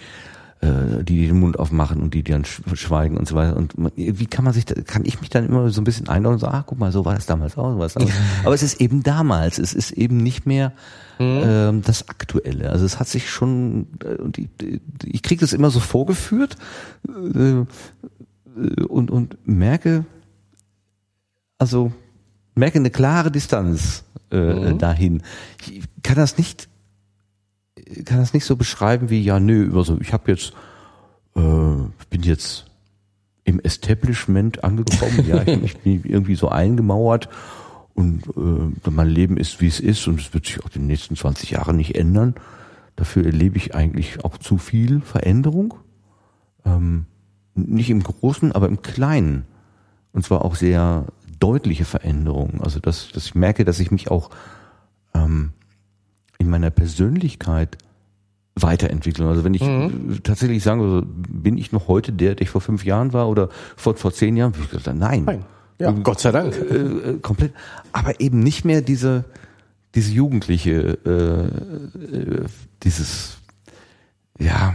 Speaker 1: äh, die den Mund aufmachen und die, dann schweigen und so weiter. Und man, wie kann man sich, da, kann ich mich dann immer so ein bisschen einladen und sagen, ach guck mal, so war das damals auch. So war das damals. Aber es ist eben damals, es ist eben nicht mehr mhm. ähm, das Aktuelle. Also es hat sich schon, äh, und ich, ich kriege das immer so vorgeführt äh, und, und merke, also merke eine klare Distanz äh, mhm. dahin. Ich kann das nicht kann das nicht so beschreiben wie, ja, nö, also ich habe jetzt, äh, bin jetzt im Establishment angekommen, ja, ich, ich, bin irgendwie so eingemauert und äh, mein Leben ist, wie es ist und es wird sich auch den nächsten 20 Jahren nicht ändern. Dafür erlebe ich eigentlich auch zu viel Veränderung. Ähm, nicht im Großen, aber im Kleinen. Und zwar auch sehr deutliche Veränderungen. Also dass, dass ich merke, dass ich mich auch ähm, in meiner Persönlichkeit weiterentwickeln. Also wenn ich mhm. tatsächlich sagen würde, bin ich noch heute der, der ich vor fünf Jahren war oder vor, vor zehn Jahren, würde ich gesagt, nein. nein.
Speaker 2: Ja, Gott sei Dank.
Speaker 1: Äh, äh, komplett. Aber eben nicht mehr diese, diese jugendliche, äh, äh, dieses, ja,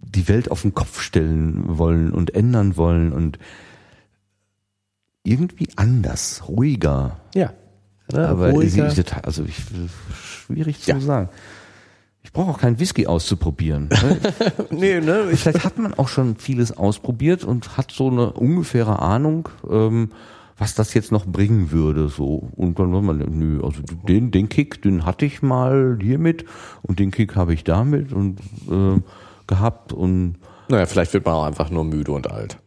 Speaker 1: die Welt auf den Kopf stellen wollen und ändern wollen und irgendwie anders, ruhiger.
Speaker 2: Ja. Ne?
Speaker 1: Aber sie
Speaker 2: Ruhiger.
Speaker 1: ist, also ich, schwierig zu
Speaker 2: Ja.
Speaker 1: sagen. Ich brauche auch keinen Whisky auszuprobieren. ne? (laughs)
Speaker 2: nee, ne? Ich, (laughs)
Speaker 1: Vielleicht hat man auch schon vieles ausprobiert und hat so eine ungefähre Ahnung, ähm, was das jetzt noch bringen würde. So und dann war man, nö, also den den Kick, den hatte ich mal hiermit und den Kick habe ich damit und äh, gehabt und
Speaker 2: naja, vielleicht wird man auch einfach nur müde und alt.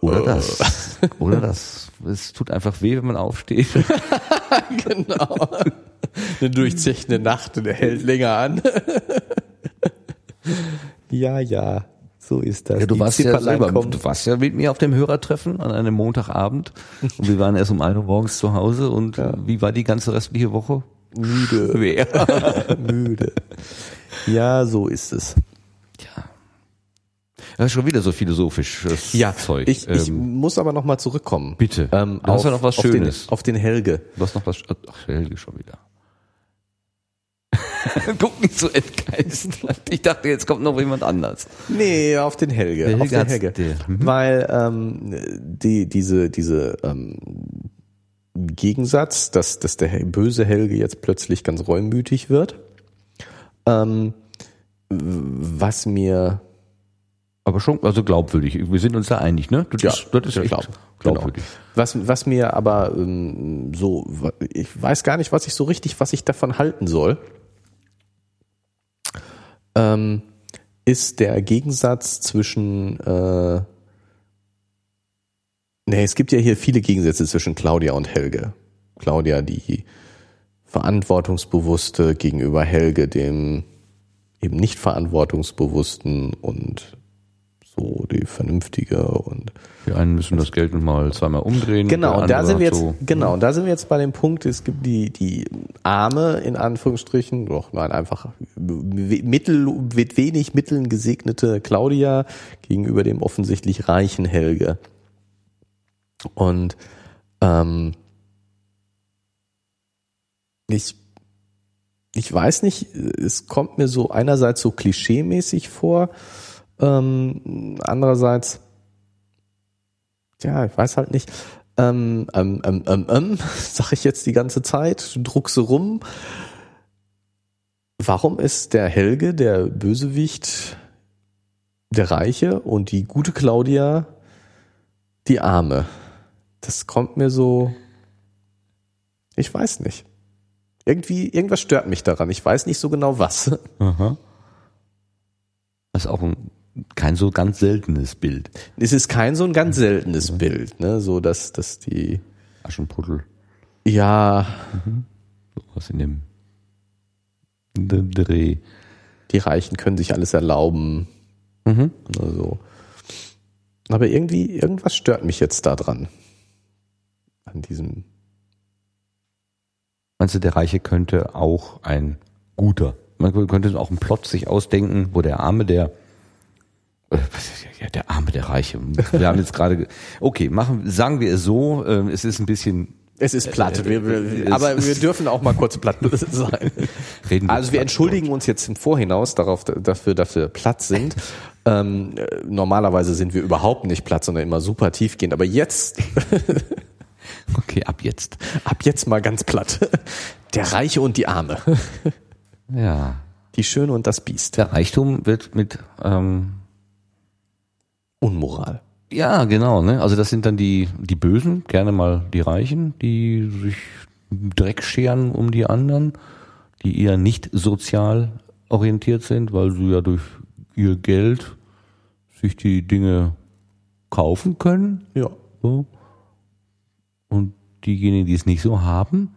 Speaker 1: oder
Speaker 2: Äh.
Speaker 1: das oder das. Es tut einfach weh, wenn man aufsteht. (laughs)
Speaker 2: Genau. Eine durchzechte Nacht und er hält länger an. ja, ja, so ist das.
Speaker 1: Ja, du
Speaker 2: Die
Speaker 1: warst ja selber, du warst ja mit mir auf dem Hörertreffen an einem Montagabend und wir waren erst um 1 Uhr morgens zu Hause und wie war die ganze restliche Woche?
Speaker 2: müde.
Speaker 1: Schwer. (laughs)
Speaker 2: müde. Ja, so ist es.
Speaker 1: Ja. Schon wieder so philosophisches
Speaker 2: Ja,
Speaker 1: Zeug.
Speaker 2: ich, ich
Speaker 1: Ähm,
Speaker 2: muss aber noch mal zurückkommen.
Speaker 1: Bitte.
Speaker 2: Ähm,
Speaker 1: Du hast
Speaker 2: auf,
Speaker 1: ja noch was
Speaker 2: auf
Speaker 1: Schönes.
Speaker 2: Den, auf den Helge.
Speaker 1: du hast noch was. Ach, Helge schon wieder. (laughs) Guck nicht so entgeistert. Ich dachte, jetzt kommt noch jemand anders.
Speaker 2: Nee, auf den Helge.
Speaker 1: Der
Speaker 2: auf
Speaker 1: Helge
Speaker 2: den Helge.
Speaker 1: Mhm.
Speaker 2: Weil ähm, die, diese, diese ähm, Gegensatz, dass, dass der böse Helge jetzt plötzlich ganz reumütig wird, ähm, was mir
Speaker 1: Aber schon, also glaubwürdig. Wir sind uns da einig, ne? Das
Speaker 2: Ja,
Speaker 1: ist, das ist
Speaker 2: ja,
Speaker 1: echt
Speaker 2: glaub-
Speaker 1: glaubwürdig.
Speaker 2: Was, was mir aber ähm, so, ich weiß gar nicht, was ich so richtig, was ich davon halten soll, ähm, ist der Gegensatz zwischen, äh, nee, es gibt ja hier viele Gegensätze zwischen Claudia und Helge. Claudia, die verantwortungsbewusste gegenüber Helge, dem eben nicht verantwortungsbewussten und so die vernünftige und
Speaker 1: Die einen müssen das Geld mal zweimal umdrehen.
Speaker 2: Genau, da sind wir jetzt,
Speaker 1: so,
Speaker 2: genau, und da sind wir jetzt bei dem Punkt, es gibt die, die arme, in Anführungsstrichen, doch, nein, einfach mittel, mit wenig Mitteln gesegnete Claudia gegenüber dem offensichtlich reichen Helge. Und, ähm, ich, ich weiß nicht, es kommt mir so einerseits so klischeemäßig vor, ähm, andererseits, ja, ich weiß halt nicht. Ähm, ähm, ähm, ähm, ähm, (laughs) sag ich jetzt die ganze Zeit, druckse rum. Warum ist der Helge, der Bösewicht, der Reiche und die gute Claudia die Arme? Das kommt mir so, ich weiß nicht. Irgendwie, irgendwas stört mich daran. Ich weiß nicht so genau was.
Speaker 1: Aha. Das ist auch ein, kein so ganz seltenes Bild.
Speaker 2: Es ist kein so ein ganz seltenes Bild, ne, so dass, dass die,
Speaker 1: Aschenputtel,
Speaker 2: ja,
Speaker 1: was in dem dem Dreh.
Speaker 2: die Reichen können sich alles erlauben.
Speaker 1: Mhm.
Speaker 2: Also. Aber irgendwie, irgendwas stört mich jetzt da dran. An diesem.
Speaker 1: Meinst du, der Reiche könnte auch ein guter, man könnte auch einen Plot sich ausdenken, wo der Arme, der ja, der Arme, der Reiche. Wir haben jetzt gerade, ge- okay, machen, sagen wir es so, äh, es ist ein bisschen,
Speaker 2: Es ist platt, wir, wir,
Speaker 1: es
Speaker 2: aber wir dürfen auch mal kurz platt (laughs) sein.
Speaker 1: reden wir
Speaker 2: Also wir entschuldigen uns jetzt im Vorhinaus darauf, dafür, dass wir platt sind. (laughs) Ähm, äh, normalerweise sind wir überhaupt nicht platt, sondern immer super tiefgehend. Aber jetzt, (laughs)
Speaker 1: Okay, ab jetzt.
Speaker 2: ab jetzt mal ganz platt. Der Reiche und die Arme.
Speaker 1: Ja.
Speaker 2: Die Schöne und das Biest.
Speaker 1: Der Reichtum wird mit, ähm,
Speaker 2: Unmoral.
Speaker 1: ja, genau, ne? Also das sind dann die, die Bösen, gerne mal die Reichen, die sich Dreck scheren um die anderen, die eher nicht sozial orientiert sind, weil sie ja durch ihr Geld sich die Dinge kaufen können.
Speaker 2: Ja.
Speaker 1: So. Und diejenigen, die es nicht so haben,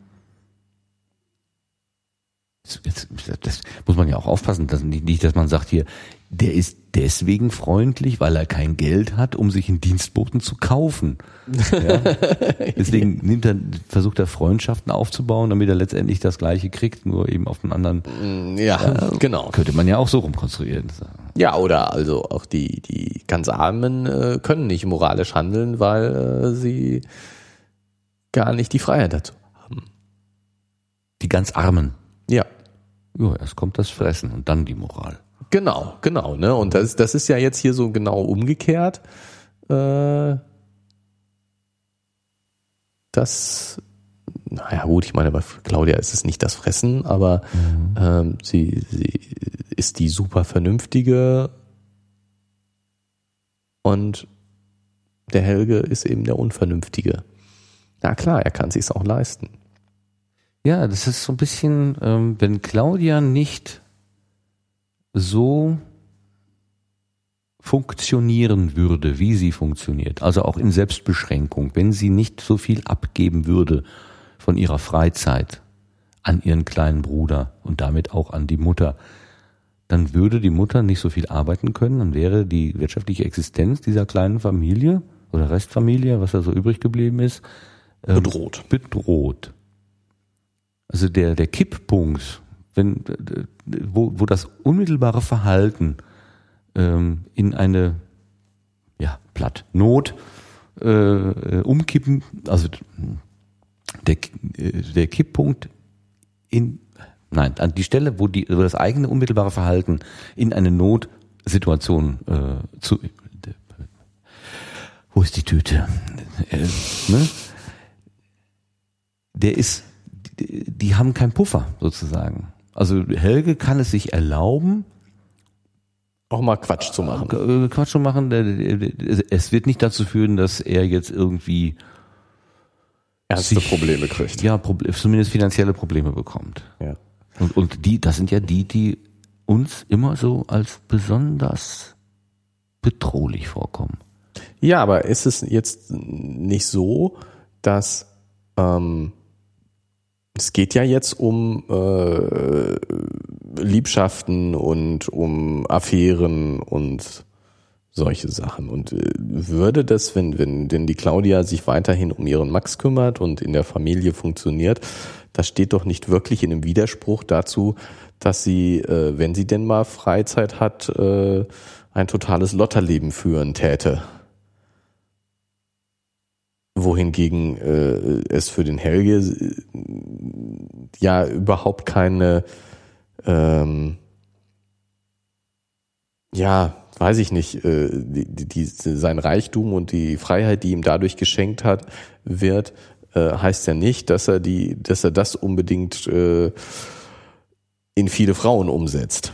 Speaker 1: das, das, das muss man ja auch aufpassen, dass nicht, nicht, dass man sagt hier, der ist deswegen freundlich, weil er kein Geld hat, um sich einen Dienstboten zu kaufen. Ja? (laughs) Deswegen nimmt er, versucht er Freundschaften aufzubauen, damit er letztendlich das Gleiche kriegt, nur eben auf einen anderen.
Speaker 2: Ja, genau.
Speaker 1: Könnte man ja auch so rumkonstruieren.
Speaker 2: Ja, oder also auch die, die ganz Armen äh, können nicht moralisch handeln, weil äh, sie gar nicht die Freiheit dazu haben.
Speaker 1: Die ganz Armen.
Speaker 2: Ja.
Speaker 1: Ja, erst kommt das Fressen und dann die Moral.
Speaker 2: Genau, genau, ne? Und das, das ist ja jetzt hier so genau umgekehrt. Äh, dass naja gut, ich meine, bei Claudia ist es nicht das Fressen, aber mhm. ähm, sie, sie ist die super vernünftige und der Helge ist eben der Unvernünftige. Na klar, er kann sich's auch leisten.
Speaker 1: Ja, das ist so ein bisschen, ähm, wenn Claudia nicht so funktionieren würde, wie sie funktioniert, also auch in Selbstbeschränkung, wenn sie nicht so viel abgeben würde von ihrer Freizeit an ihren kleinen Bruder und damit auch an die Mutter, dann würde die Mutter nicht so viel arbeiten können, dann wäre die wirtschaftliche Existenz dieser kleinen Familie oder Restfamilie, was da so übrig geblieben ist,
Speaker 2: ähm, bedroht.
Speaker 1: Bedroht. Also der, der Kipppunkt, wenn, wo, wo das unmittelbare Verhalten ähm, in eine ja, platt Not äh, äh umkippen, also der, der Kipppunkt in nein, an die Stelle, wo die wo das eigene unmittelbare Verhalten in eine Notsituation äh, zu wo ist die Tüte? Äh, ne? Der ist, die, die haben keinen Puffer sozusagen. Also Helge kann es sich erlauben,
Speaker 2: auch mal Quatsch zu machen.
Speaker 1: Äh, Quatsch zu machen. Es wird nicht dazu führen, dass er jetzt irgendwie
Speaker 2: ernste sich, Probleme kriegt.
Speaker 1: Ja, zumindest finanzielle Probleme bekommt.
Speaker 2: Ja.
Speaker 1: Und, und die, das sind ja die, die uns immer so als besonders bedrohlich vorkommen.
Speaker 2: Ja, aber ist es jetzt nicht so, dass ähm, es geht ja jetzt um äh, Liebschaften und um Affären und solche Sachen. Und äh, würde das, wenn, wenn denn die Claudia sich weiterhin um ihren Max kümmert und in der Familie funktioniert, das steht doch nicht wirklich in einem Widerspruch dazu, dass sie, äh, wenn sie denn mal Freizeit hat, äh, ein totales Lotterleben führen täte wohingegen äh, es für den Helge äh, ja überhaupt keine ähm, ja weiß ich nicht äh, die, die, sein Reichtum und die Freiheit die ihm dadurch geschenkt hat wird äh, heißt ja nicht dass er die dass er das unbedingt äh, in viele Frauen umsetzt.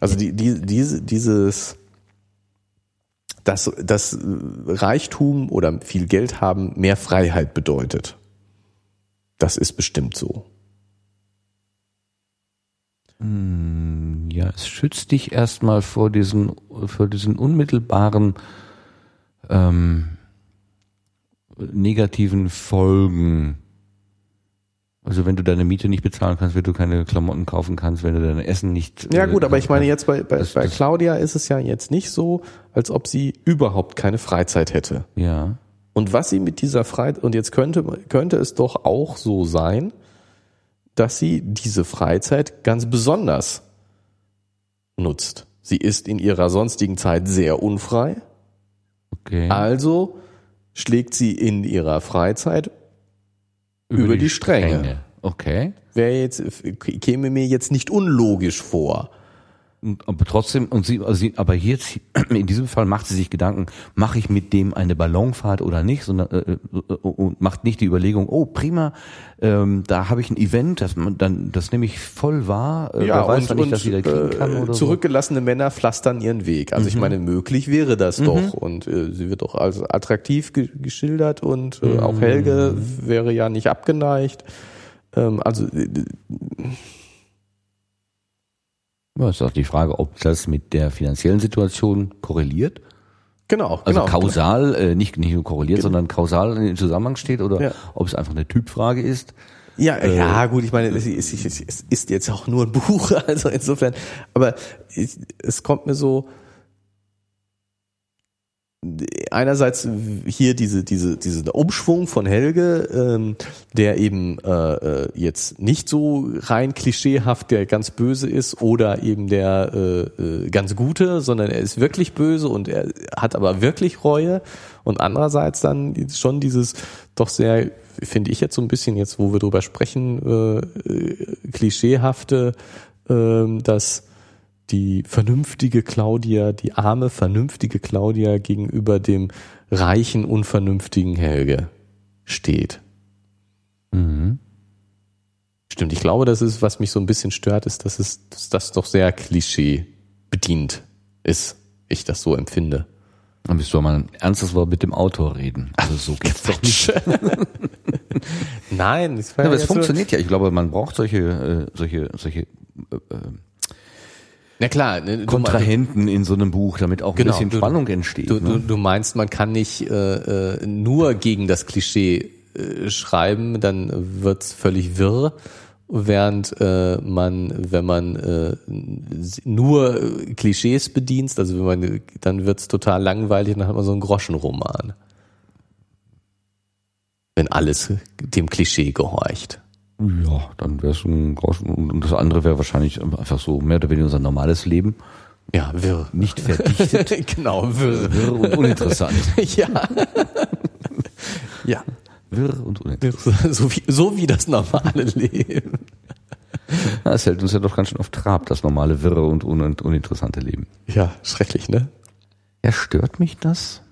Speaker 2: Also die, die diese dieses dass, dass Reichtum oder viel Geld haben mehr Freiheit bedeutet. Das ist bestimmt so.
Speaker 1: Hm, ja, es schützt dich erstmal vor diesen, vor diesen unmittelbaren ähm, negativen Folgen also wenn du deine Miete nicht bezahlen kannst, wenn du keine Klamotten kaufen kannst, wenn du dein Essen nicht.
Speaker 2: Ja gut, äh, aber ich meine jetzt bei, bei, das, bei Claudia ist es ja jetzt nicht so, als ob sie überhaupt keine Freizeit hätte.
Speaker 1: Ja.
Speaker 2: Und was sie mit dieser Freizeit, und jetzt könnte, könnte es doch auch so sein, dass sie diese Freizeit ganz besonders nutzt. Sie ist in ihrer sonstigen Zeit sehr unfrei.
Speaker 1: Okay.
Speaker 2: Also schlägt sie in ihrer Freizeit über, über die, die Stränge. Stränge.
Speaker 1: Okay.
Speaker 2: Wäre jetzt, käme mir jetzt nicht unlogisch vor.
Speaker 1: Aber trotzdem, und sie, also sie, aber jetzt, (clears throat) in diesem Fall macht sie sich Gedanken, mache ich mit dem eine Ballonfahrt oder nicht, sondern äh, äh, und macht nicht die Überlegung, oh prima, ähm, da habe ich ein Event, das man dann, das nehme ich voll wahr,
Speaker 2: äh, ja, wer weiß, und, ich das wieder kriegen kann oder Zurückgelassene so. Männer pflastern ihren Weg. Also mhm. ich meine, möglich wäre das mhm. doch. Und äh, sie wird doch als attraktiv ge geschildert und äh, mhm. auch Helge wäre ja nicht abgeneigt. Ähm, also äh,
Speaker 1: ja, ist auch die Frage, ob das mit der finanziellen Situation korreliert.
Speaker 2: Genau,
Speaker 1: also
Speaker 2: genau.
Speaker 1: kausal, äh, nicht, nicht nur korreliert, genau. sondern kausal in den Zusammenhang steht oder ja. ob es einfach eine Typfrage ist.
Speaker 2: Ja, äh, ja, gut, ich meine, es ist, es ist jetzt auch nur ein (laughs) Buch, also insofern, aber ich, es kommt mir so, einerseits hier diese diese diese Umschwung von Helge, ähm, der eben äh, äh, jetzt nicht so rein klischeehaft der ganz böse ist oder eben der äh, äh, ganz gute, sondern er ist wirklich böse und er hat aber wirklich Reue. Und andererseits dann schon dieses doch sehr finde ich jetzt so ein bisschen jetzt wo wir drüber sprechen äh, äh klischeehafte äh, dass die vernünftige Claudia, die arme, vernünftige Claudia gegenüber dem reichen, unvernünftigen Helge steht. Stimmt, ich glaube, das ist, was mich so ein bisschen stört, ist, dass es, dass das doch sehr Klischee bedient ist. Ich das so empfinde.
Speaker 1: Dann bist du mal ein ernstes Wort mit dem Autor reden. Also so geht's doch nicht. (laughs)
Speaker 2: Nein, das
Speaker 1: Ja, aber es funktioniert ja. Ich glaube, man braucht solche, äh, solche, solche äh,
Speaker 2: Na klar, ne, du-
Speaker 1: Kontrahenten in so einem Buch, damit auch ein
Speaker 2: Genau,
Speaker 1: bisschen
Speaker 2: du-
Speaker 1: Spannung entsteht.
Speaker 2: Du, du,
Speaker 1: ne?
Speaker 2: du meinst, man kann nicht äh, äh, nur gegen das Klischee äh, schreiben, dann wird's völlig wirr, während äh, man, wenn man äh, nur äh, Klischees bedient, also wenn man, dann wird's total langweilig, dann hat man so einen Groschenroman. Wenn alles dem Klischee gehorcht.
Speaker 1: Ja, dann wäre es ein Groschen. Und das andere wäre wahrscheinlich einfach so mehr oder weniger unser normales Leben.
Speaker 2: Ja, wirr.
Speaker 1: Nicht verdichtet, (laughs)
Speaker 2: genau, wirr.
Speaker 1: wirr und uninteressant. (laughs)
Speaker 2: ja. ja.
Speaker 1: Wirr und uninteressant. (laughs)
Speaker 2: So wie, so wie das normale Leben.
Speaker 1: Es hält uns ja doch ganz schön auf Trab, das normale wirre und un und uninteressante Leben.
Speaker 2: Ja, schrecklich, ne?
Speaker 1: Ja, stört mich das?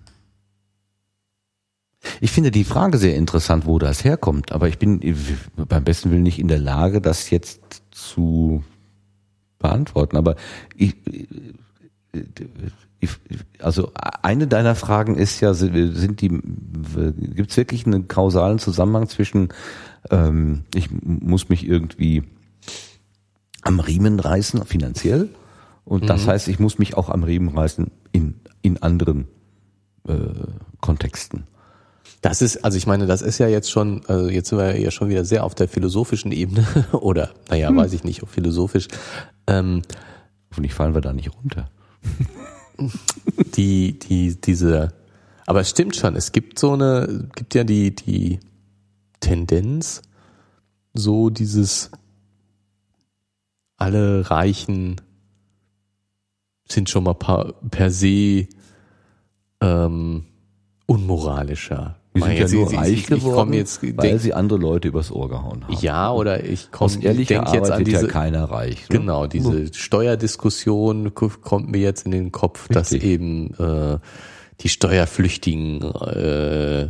Speaker 1: Ich finde die Frage sehr interessant, wo das herkommt, aber ich bin beim besten Willen nicht in der Lage, das jetzt zu beantworten. Aber ich, ich, also eine deiner Fragen ist ja, sind die, gibt es wirklich einen kausalen Zusammenhang zwischen, ähm, ich muss mich irgendwie am Riemen reißen, finanziell, und das heißt, ich muss mich auch am Riemen reißen in, in anderen äh, Kontexten.
Speaker 2: Das ist, also ich meine, das ist ja jetzt schon, also jetzt sind wir ja schon wieder sehr auf der philosophischen Ebene (laughs) oder, naja, weiß ich nicht, philosophisch. Ähm,
Speaker 1: Hoffentlich fallen wir da nicht runter. (laughs)
Speaker 2: die, die, diese, aber es stimmt schon, es gibt so eine, gibt ja die, die Tendenz, so dieses, alle Reichen sind schon mal per, per se ähm, unmoralischer.
Speaker 1: Wir sind ja
Speaker 2: Jetzt-
Speaker 1: nur
Speaker 2: ich-
Speaker 1: reich
Speaker 2: ich, ich komm
Speaker 1: geworden,
Speaker 2: jetzt,
Speaker 1: weil
Speaker 2: denk,
Speaker 1: sie andere Leute übers Ohr gehauen haben.
Speaker 2: ja, oder ich komme,
Speaker 1: ehrlicher
Speaker 2: denk jetzt an diese,
Speaker 1: ja keiner reich. Ne?
Speaker 2: Genau, diese Steuerdiskussion k- kommt mir jetzt in den Kopf, dass
Speaker 1: Richtig.
Speaker 2: eben äh, die Steuerflüchtigen äh,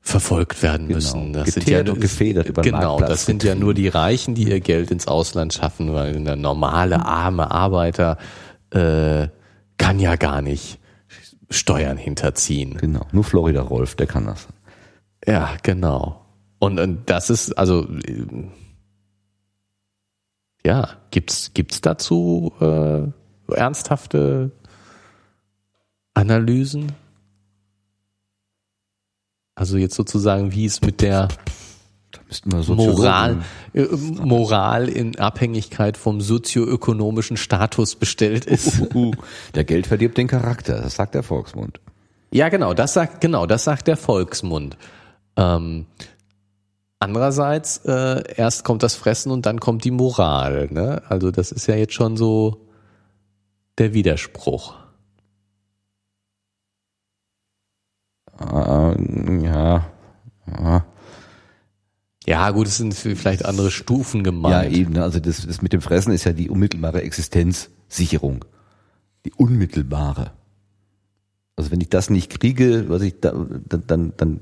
Speaker 2: verfolgt werden
Speaker 1: Genau.
Speaker 2: müssen. Das
Speaker 1: Geteert und gefedert über
Speaker 2: Genau,
Speaker 1: Marktplatz
Speaker 2: das sind ja nur die Reichen, die ihr Geld ins Ausland schaffen, weil der normale arme Arbeiter äh, kann ja gar nicht Steuern hinterziehen.
Speaker 1: Genau, nur Florida Rolf, der kann das.
Speaker 2: Ja, genau. Und, und das ist, also, äh, ja, gibt's, gibt's dazu äh, ernsthafte Analysen? Also jetzt sozusagen, wie es mit der
Speaker 1: müssten wir
Speaker 2: Moral, äh, Moral in Abhängigkeit vom sozioökonomischen Status bestellt ist.
Speaker 1: Uh, der Geld verdirbt den Charakter, das sagt der Volksmund.
Speaker 2: Ja, genau, das sagt, genau, das sagt der Volksmund. Ähm, andererseits, äh, erst kommt das Fressen und dann kommt die Moral, ne? Also das ist ja jetzt schon so der Widerspruch.
Speaker 1: Äh, ja, ja.
Speaker 2: Ja, gut, es sind vielleicht andere Stufen
Speaker 1: Ja,
Speaker 2: gemeint.
Speaker 1: eben. ne, Also das, das mit dem Fressen ist ja die unmittelbare Existenzsicherung. Die unmittelbare. Also wenn ich das nicht kriege, was ich da, dann, dann, dann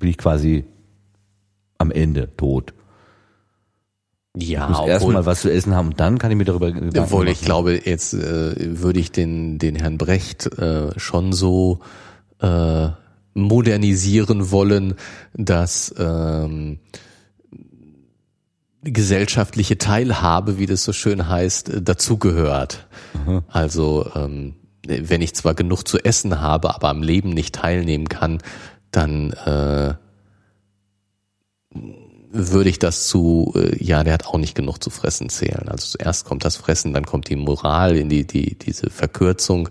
Speaker 1: bin ich quasi am Ende tot.
Speaker 2: ja
Speaker 1: Ich muss erstmal was zu essen haben und dann kann ich mir darüber Gedanken
Speaker 2: obwohl ich
Speaker 1: machen.
Speaker 2: glaube, jetzt äh, würde ich den, den Herrn Brecht äh, schon so äh, modernisieren wollen, dass ähm, gesellschaftliche Teilhabe, wie das so schön heißt, äh, dazugehört. Also ähm, wenn ich zwar genug zu essen habe, aber am Leben nicht teilnehmen kann, dann äh, würde ich das zu, äh, ja, der hat auch nicht genug zu fressen zählen. Also zuerst kommt das Fressen, dann kommt die Moral in die, die, diese Verkürzung.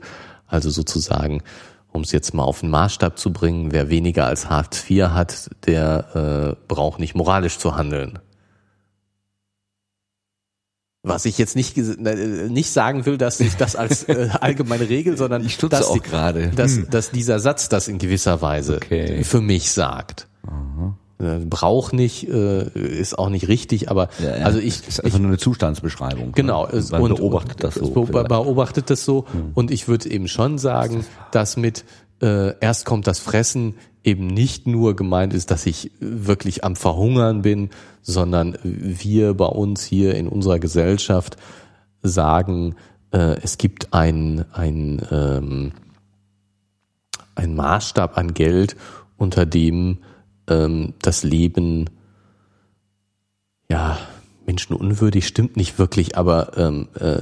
Speaker 2: Also sozusagen, um es jetzt mal auf den Maßstab zu bringen, wer weniger als Hartz IV hat, der äh, braucht nicht moralisch zu handeln. Was ich jetzt nicht, äh, nicht sagen will, dass ich das als (laughs) äh, allgemeine Regel, sondern
Speaker 1: Ich
Speaker 2: dass,
Speaker 1: auch
Speaker 2: die-
Speaker 1: gerade.
Speaker 2: dass,
Speaker 1: Hm.
Speaker 2: dass dieser Satz das in gewisser Weise
Speaker 1: Okay.
Speaker 2: für mich sagt. Äh, Brauch nicht, äh, ist auch nicht richtig, aber
Speaker 1: Ja, ja.
Speaker 2: also ich,
Speaker 1: ist
Speaker 2: ich
Speaker 1: einfach nur eine Zustandsbeschreibung.
Speaker 2: Genau,
Speaker 1: Ne?
Speaker 2: es-
Speaker 1: Man beobachtet das so. vielleicht.
Speaker 2: beobachtet das so und ich würde eben schon sagen, dass mit äh, erst kommt das Fressen eben nicht nur gemeint ist, dass ich wirklich am Verhungern bin, sondern wir bei uns hier in unserer Gesellschaft sagen, äh, es gibt ein, ein, ähm, ein Maßstab an Geld, unter dem ähm, das Leben ja menschenunwürdig stimmt nicht wirklich, aber ähm, äh,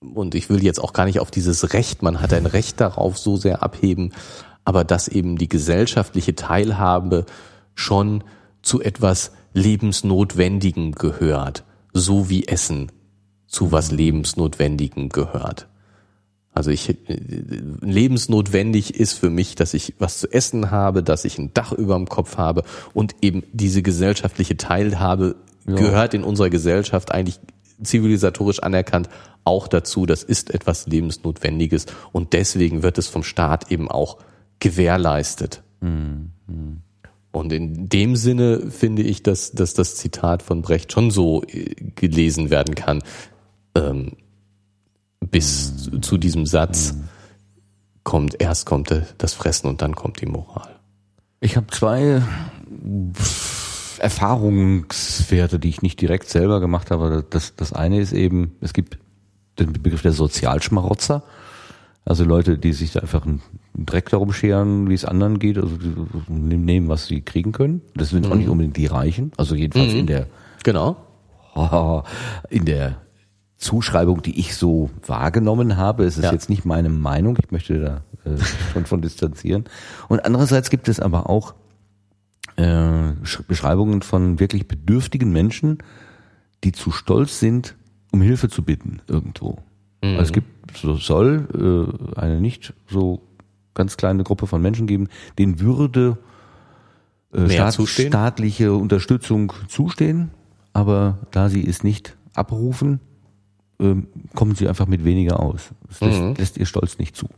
Speaker 2: und ich will jetzt auch gar nicht auf dieses Recht, man hat ein Recht darauf so sehr abheben, aber dass eben die gesellschaftliche Teilhabe schon zu etwas Lebensnotwendigem gehört, so wie Essen zu was Lebensnotwendigem gehört. Also ich lebensnotwendig ist für mich, dass ich was zu essen habe, dass ich ein Dach über dem Kopf habe und eben diese gesellschaftliche Teilhabe ja. gehört in unserer Gesellschaft eigentlich zivilisatorisch anerkannt auch dazu. Das ist etwas lebensnotwendiges und deswegen wird es vom Staat eben auch gewährleistet. Mhm. Und in dem Sinne finde ich, dass, dass das Zitat von Brecht schon so äh, gelesen werden kann. Ähm, bis mhm. Zu diesem Satz mhm. kommt, erst kommt das Fressen und dann kommt die Moral.
Speaker 1: Ich habe zwei Erfahrungswerte, die ich nicht direkt selber gemacht habe. Das, das eine ist eben, es gibt den Begriff der Sozialschmarotzer. Also Leute, die sich da einfach einen Dreck darum scheren, wie es anderen geht, also nehmen, was sie kriegen können. Das sind mhm. auch nicht unbedingt die Reichen, also jedenfalls mhm. in der
Speaker 2: genau (laughs)
Speaker 1: in der Zuschreibung, die ich so wahrgenommen habe. Es ist ja. jetzt nicht meine Meinung, ich möchte da äh, schon von distanzieren. Und andererseits gibt es aber auch äh, Beschreibungen von wirklich bedürftigen Menschen, die zu stolz sind, um Hilfe zu bitten irgendwo. Mhm. Also es gibt, so soll äh, eine nicht so ganz kleine Gruppe von Menschen geben, denen würde äh, Staat, staatliche Unterstützung zustehen, aber da sie es nicht abrufen, ähm, kommen sie einfach mit weniger aus. Das lässt, mhm. lässt ihr Stolz nicht zu.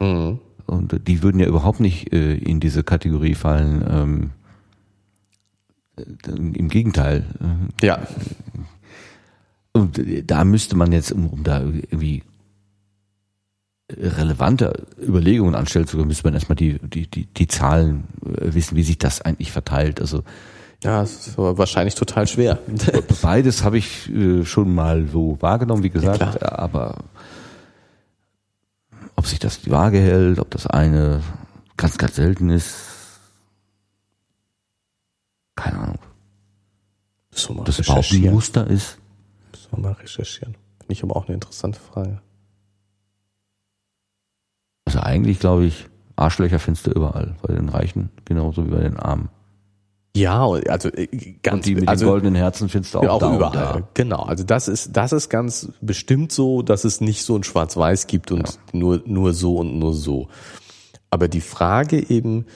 Speaker 1: Mhm. Und äh, die würden ja überhaupt nicht äh, in diese Kategorie fallen. Ähm, äh, Im Gegenteil.
Speaker 2: Ja.
Speaker 1: Und da müsste man jetzt, um, um da irgendwie relevante Überlegungen anstellen zu können, müsste man erstmal die, die, die, die Zahlen wissen, wie sich das eigentlich verteilt. Also
Speaker 2: ja, das ist wahrscheinlich total schwer. (laughs)
Speaker 1: Beides habe ich äh, schon mal so wahrgenommen, wie gesagt, ja, aber ob sich das die Waage hält, ob das eine ganz, ganz selten ist, keine Ahnung.
Speaker 2: So mal
Speaker 1: das überhaupt ein Muster ist.
Speaker 2: Müssen wir mal recherchieren. Finde ich aber auch eine interessante Frage.
Speaker 1: Also eigentlich glaube ich, Arschlöcher findest du überall, bei den Reichen genauso wie bei den Armen.
Speaker 2: Ja, also äh, ganz
Speaker 1: und die mit also, den goldenen Herzen findest du auch, auch überall. Da.
Speaker 2: Genau, also das ist das ist ganz bestimmt so, dass es nicht so ein Schwarz-Weiß gibt und ja. nur nur so und nur so. Aber die Frage eben,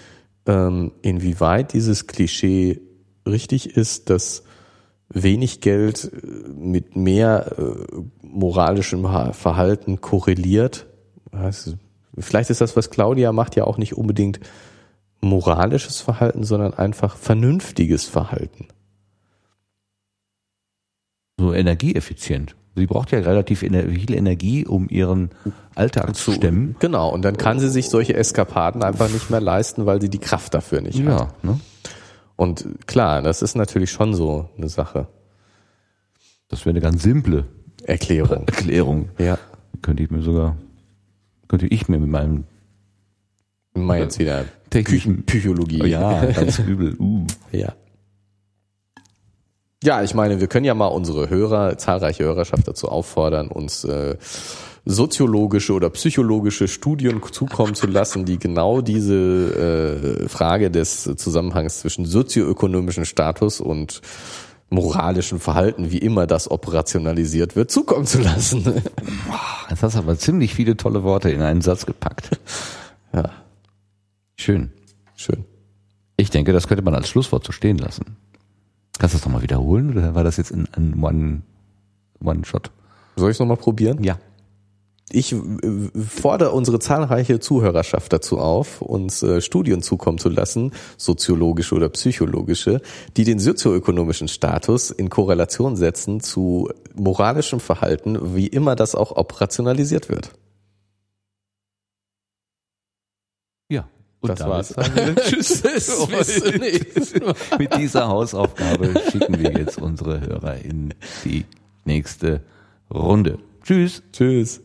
Speaker 2: ähm, inwieweit dieses Klischee richtig ist, dass wenig Geld äh, mit mehr äh, moralischem Verhalten korreliert. Vielleicht ist das, was Claudia macht, ja auch nicht unbedingt moralisches Verhalten, sondern einfach vernünftiges Verhalten.
Speaker 1: So energieeffizient. Sie braucht ja relativ viel Energie, um ihren Alltag zu stemmen.
Speaker 2: Genau, und dann kann sie sich solche Eskapaden einfach nicht mehr leisten, weil sie die Kraft dafür nicht ja, hat. Ne? Und klar, das ist natürlich schon so eine Sache.
Speaker 1: Das wäre eine ganz simple
Speaker 2: Erklärung. (laughs)
Speaker 1: Erklärung.
Speaker 2: Ja.
Speaker 1: Könnte ich mir sogar, könnte ich mir mit meinem
Speaker 2: Mal jetzt wieder
Speaker 1: Technischen
Speaker 2: Psychologie. Oh
Speaker 1: ja, ganz übel. Uh. (laughs)
Speaker 2: Ja. Ja, ich meine, wir können ja mal unsere Hörer, zahlreiche Hörerschaft dazu auffordern, uns äh, soziologische oder psychologische Studien zukommen zu lassen, die genau diese äh, Frage des Zusammenhangs zwischen sozioökonomischem Status und moralischen Verhalten, wie immer das operationalisiert wird, zukommen zu lassen. (laughs)
Speaker 1: Jetzt hast du aber ziemlich viele tolle Worte in einen Satz gepackt.
Speaker 2: Ja.
Speaker 1: Schön.
Speaker 2: Schön.
Speaker 1: Ich denke, das könnte man als Schlusswort so stehen lassen. Kannst du das nochmal wiederholen oder war das jetzt ein, ein One, One-Shot?
Speaker 2: Soll ich es nochmal probieren?
Speaker 1: Ja.
Speaker 2: Ich äh, fordere unsere zahlreiche Zuhörerschaft dazu auf, uns äh, Studien zukommen zu lassen, soziologische oder psychologische, die den sozioökonomischen Status in Korrelation setzen zu moralischem Verhalten, wie immer das auch operationalisiert wird.
Speaker 1: Und
Speaker 2: Das war's. (laughs) Tschüss. (laughs)
Speaker 1: Mit dieser Hausaufgabe schicken wir jetzt unsere Hörer in die nächste Runde. Tschüss.
Speaker 2: Tschüss.